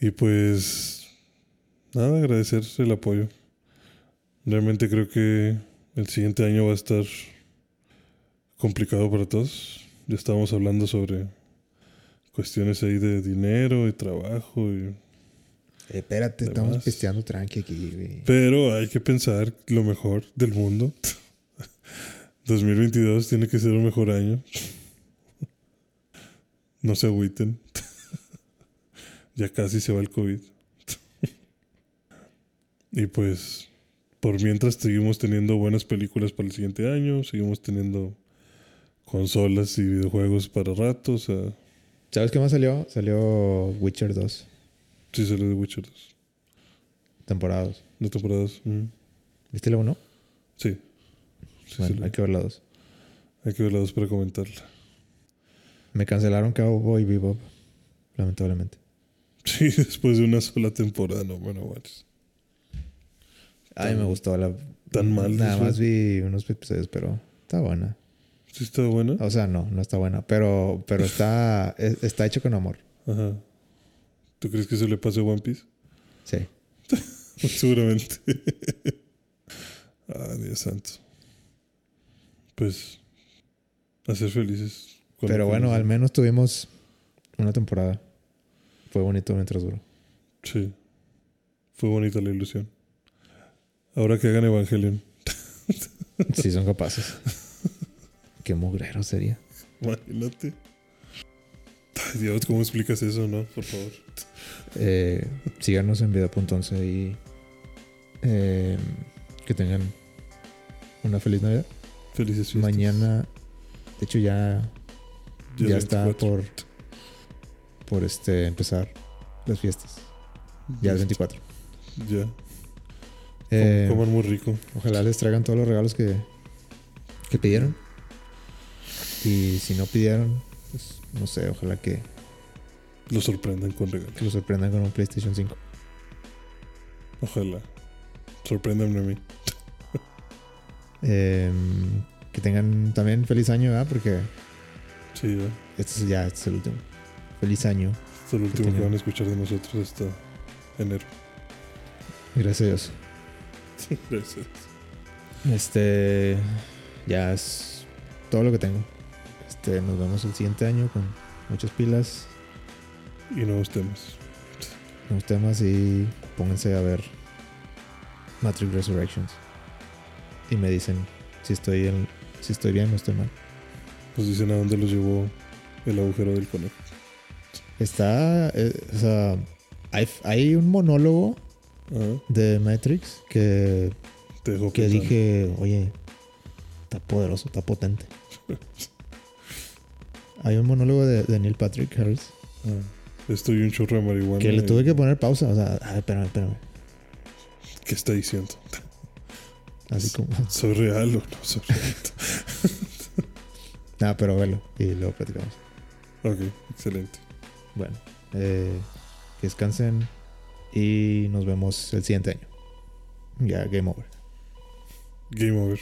Y pues, nada, agradecer el apoyo. Realmente creo que el siguiente año va a estar complicado para todos. Ya estábamos hablando sobre cuestiones ahí de dinero y trabajo. Y... Eh, espérate, estamos pisteando tranqui aquí, güey. Pero hay que pensar lo mejor del mundo. [laughs] 2022 tiene que ser un mejor año. [laughs] No se agüiten. [laughs] Ya casi se va el COVID. Y pues, por mientras seguimos teniendo buenas películas para el siguiente año, seguimos teniendo consolas y videojuegos para rato. O sea, ¿Sabes qué más salió? Salió Witcher 2, sí salió de Witcher 2. temporadas. De temporadas. mm, ¿Viste la 1? Sí. Sí, bueno, salió. hay que ver la 2. Hay que ver las dos para comentarla. Me cancelaron Cowboy Bebop, lamentablemente. [laughs] Sí, después de una sola temporada, no, bueno, manches. Ay, me gustó la... tan mal, Nada más vi unos episodios, pero está buena. ¿Sí está buena? O sea, no, no está buena. Pero, pero está, [laughs] es- está hecho con amor. Ajá. ¿Tú crees que eso le pase a One Piece? Sí. [laughs] Seguramente. ah, Dios santo. Pues, a ser felices. Pero bueno, al menos tuvimos una temporada. Fue bonito mientras duró. Sí. Fue bonita la ilusión. Ahora que hagan Evangelion. Sí, son capaces. [laughs] Qué mugrero sería. Imagínate. Ay, Dios, ¿cómo explicas eso, no? Por favor. Eh, síganos en vida.11 y eh, que tengan una feliz Navidad. Felices fiestas. Mañana, de hecho, ya, Ya ya es está 24. por, por este, empezar las fiestas. Ya es 24. Ya. Eh, Coman muy rico. Ojalá les traigan todos los regalos que, que pidieron. Y si no pidieron, pues no sé, ojalá que, Lo sorprendan con regalos. que los sorprendan con un PlayStation 5. Ojalá. Sorpréndanme a mí. Eh, que tengan también feliz año, ¿verdad? Porque Sí, ya. este es ya este es el último. Feliz año. Esto es lo último que van a escuchar de nosotros hasta enero. Gracias a Dios. Gracias. Este ya es todo lo que tengo. Este, nos vemos el siguiente año con muchas pilas, Y nuevos temas. nuevos temas y pónganse a ver Matrix Resurrections. Y me dicen si estoy en- si estoy bien o estoy mal. Nos dicen a dónde los llevó el agujero del conejo. Está, eh, o sea, hay, hay un monólogo de Matrix que, Te dejó que pensando. dije, oye, está poderoso, está potente. [laughs] Hay un monólogo de, de Neil Patrick Harris Ah, estoy un chorro de marihuana. que le y- tuve que poner pausa. O sea, ay, espérame, espérame. ¿Qué está diciendo? Así como. ¿Soy real o no soy real? [laughs] Nada, pero velo y luego platicamos. ok, excelente. Bueno, eh, que descansen y nos vemos el siguiente año. Ya, game over. Game over.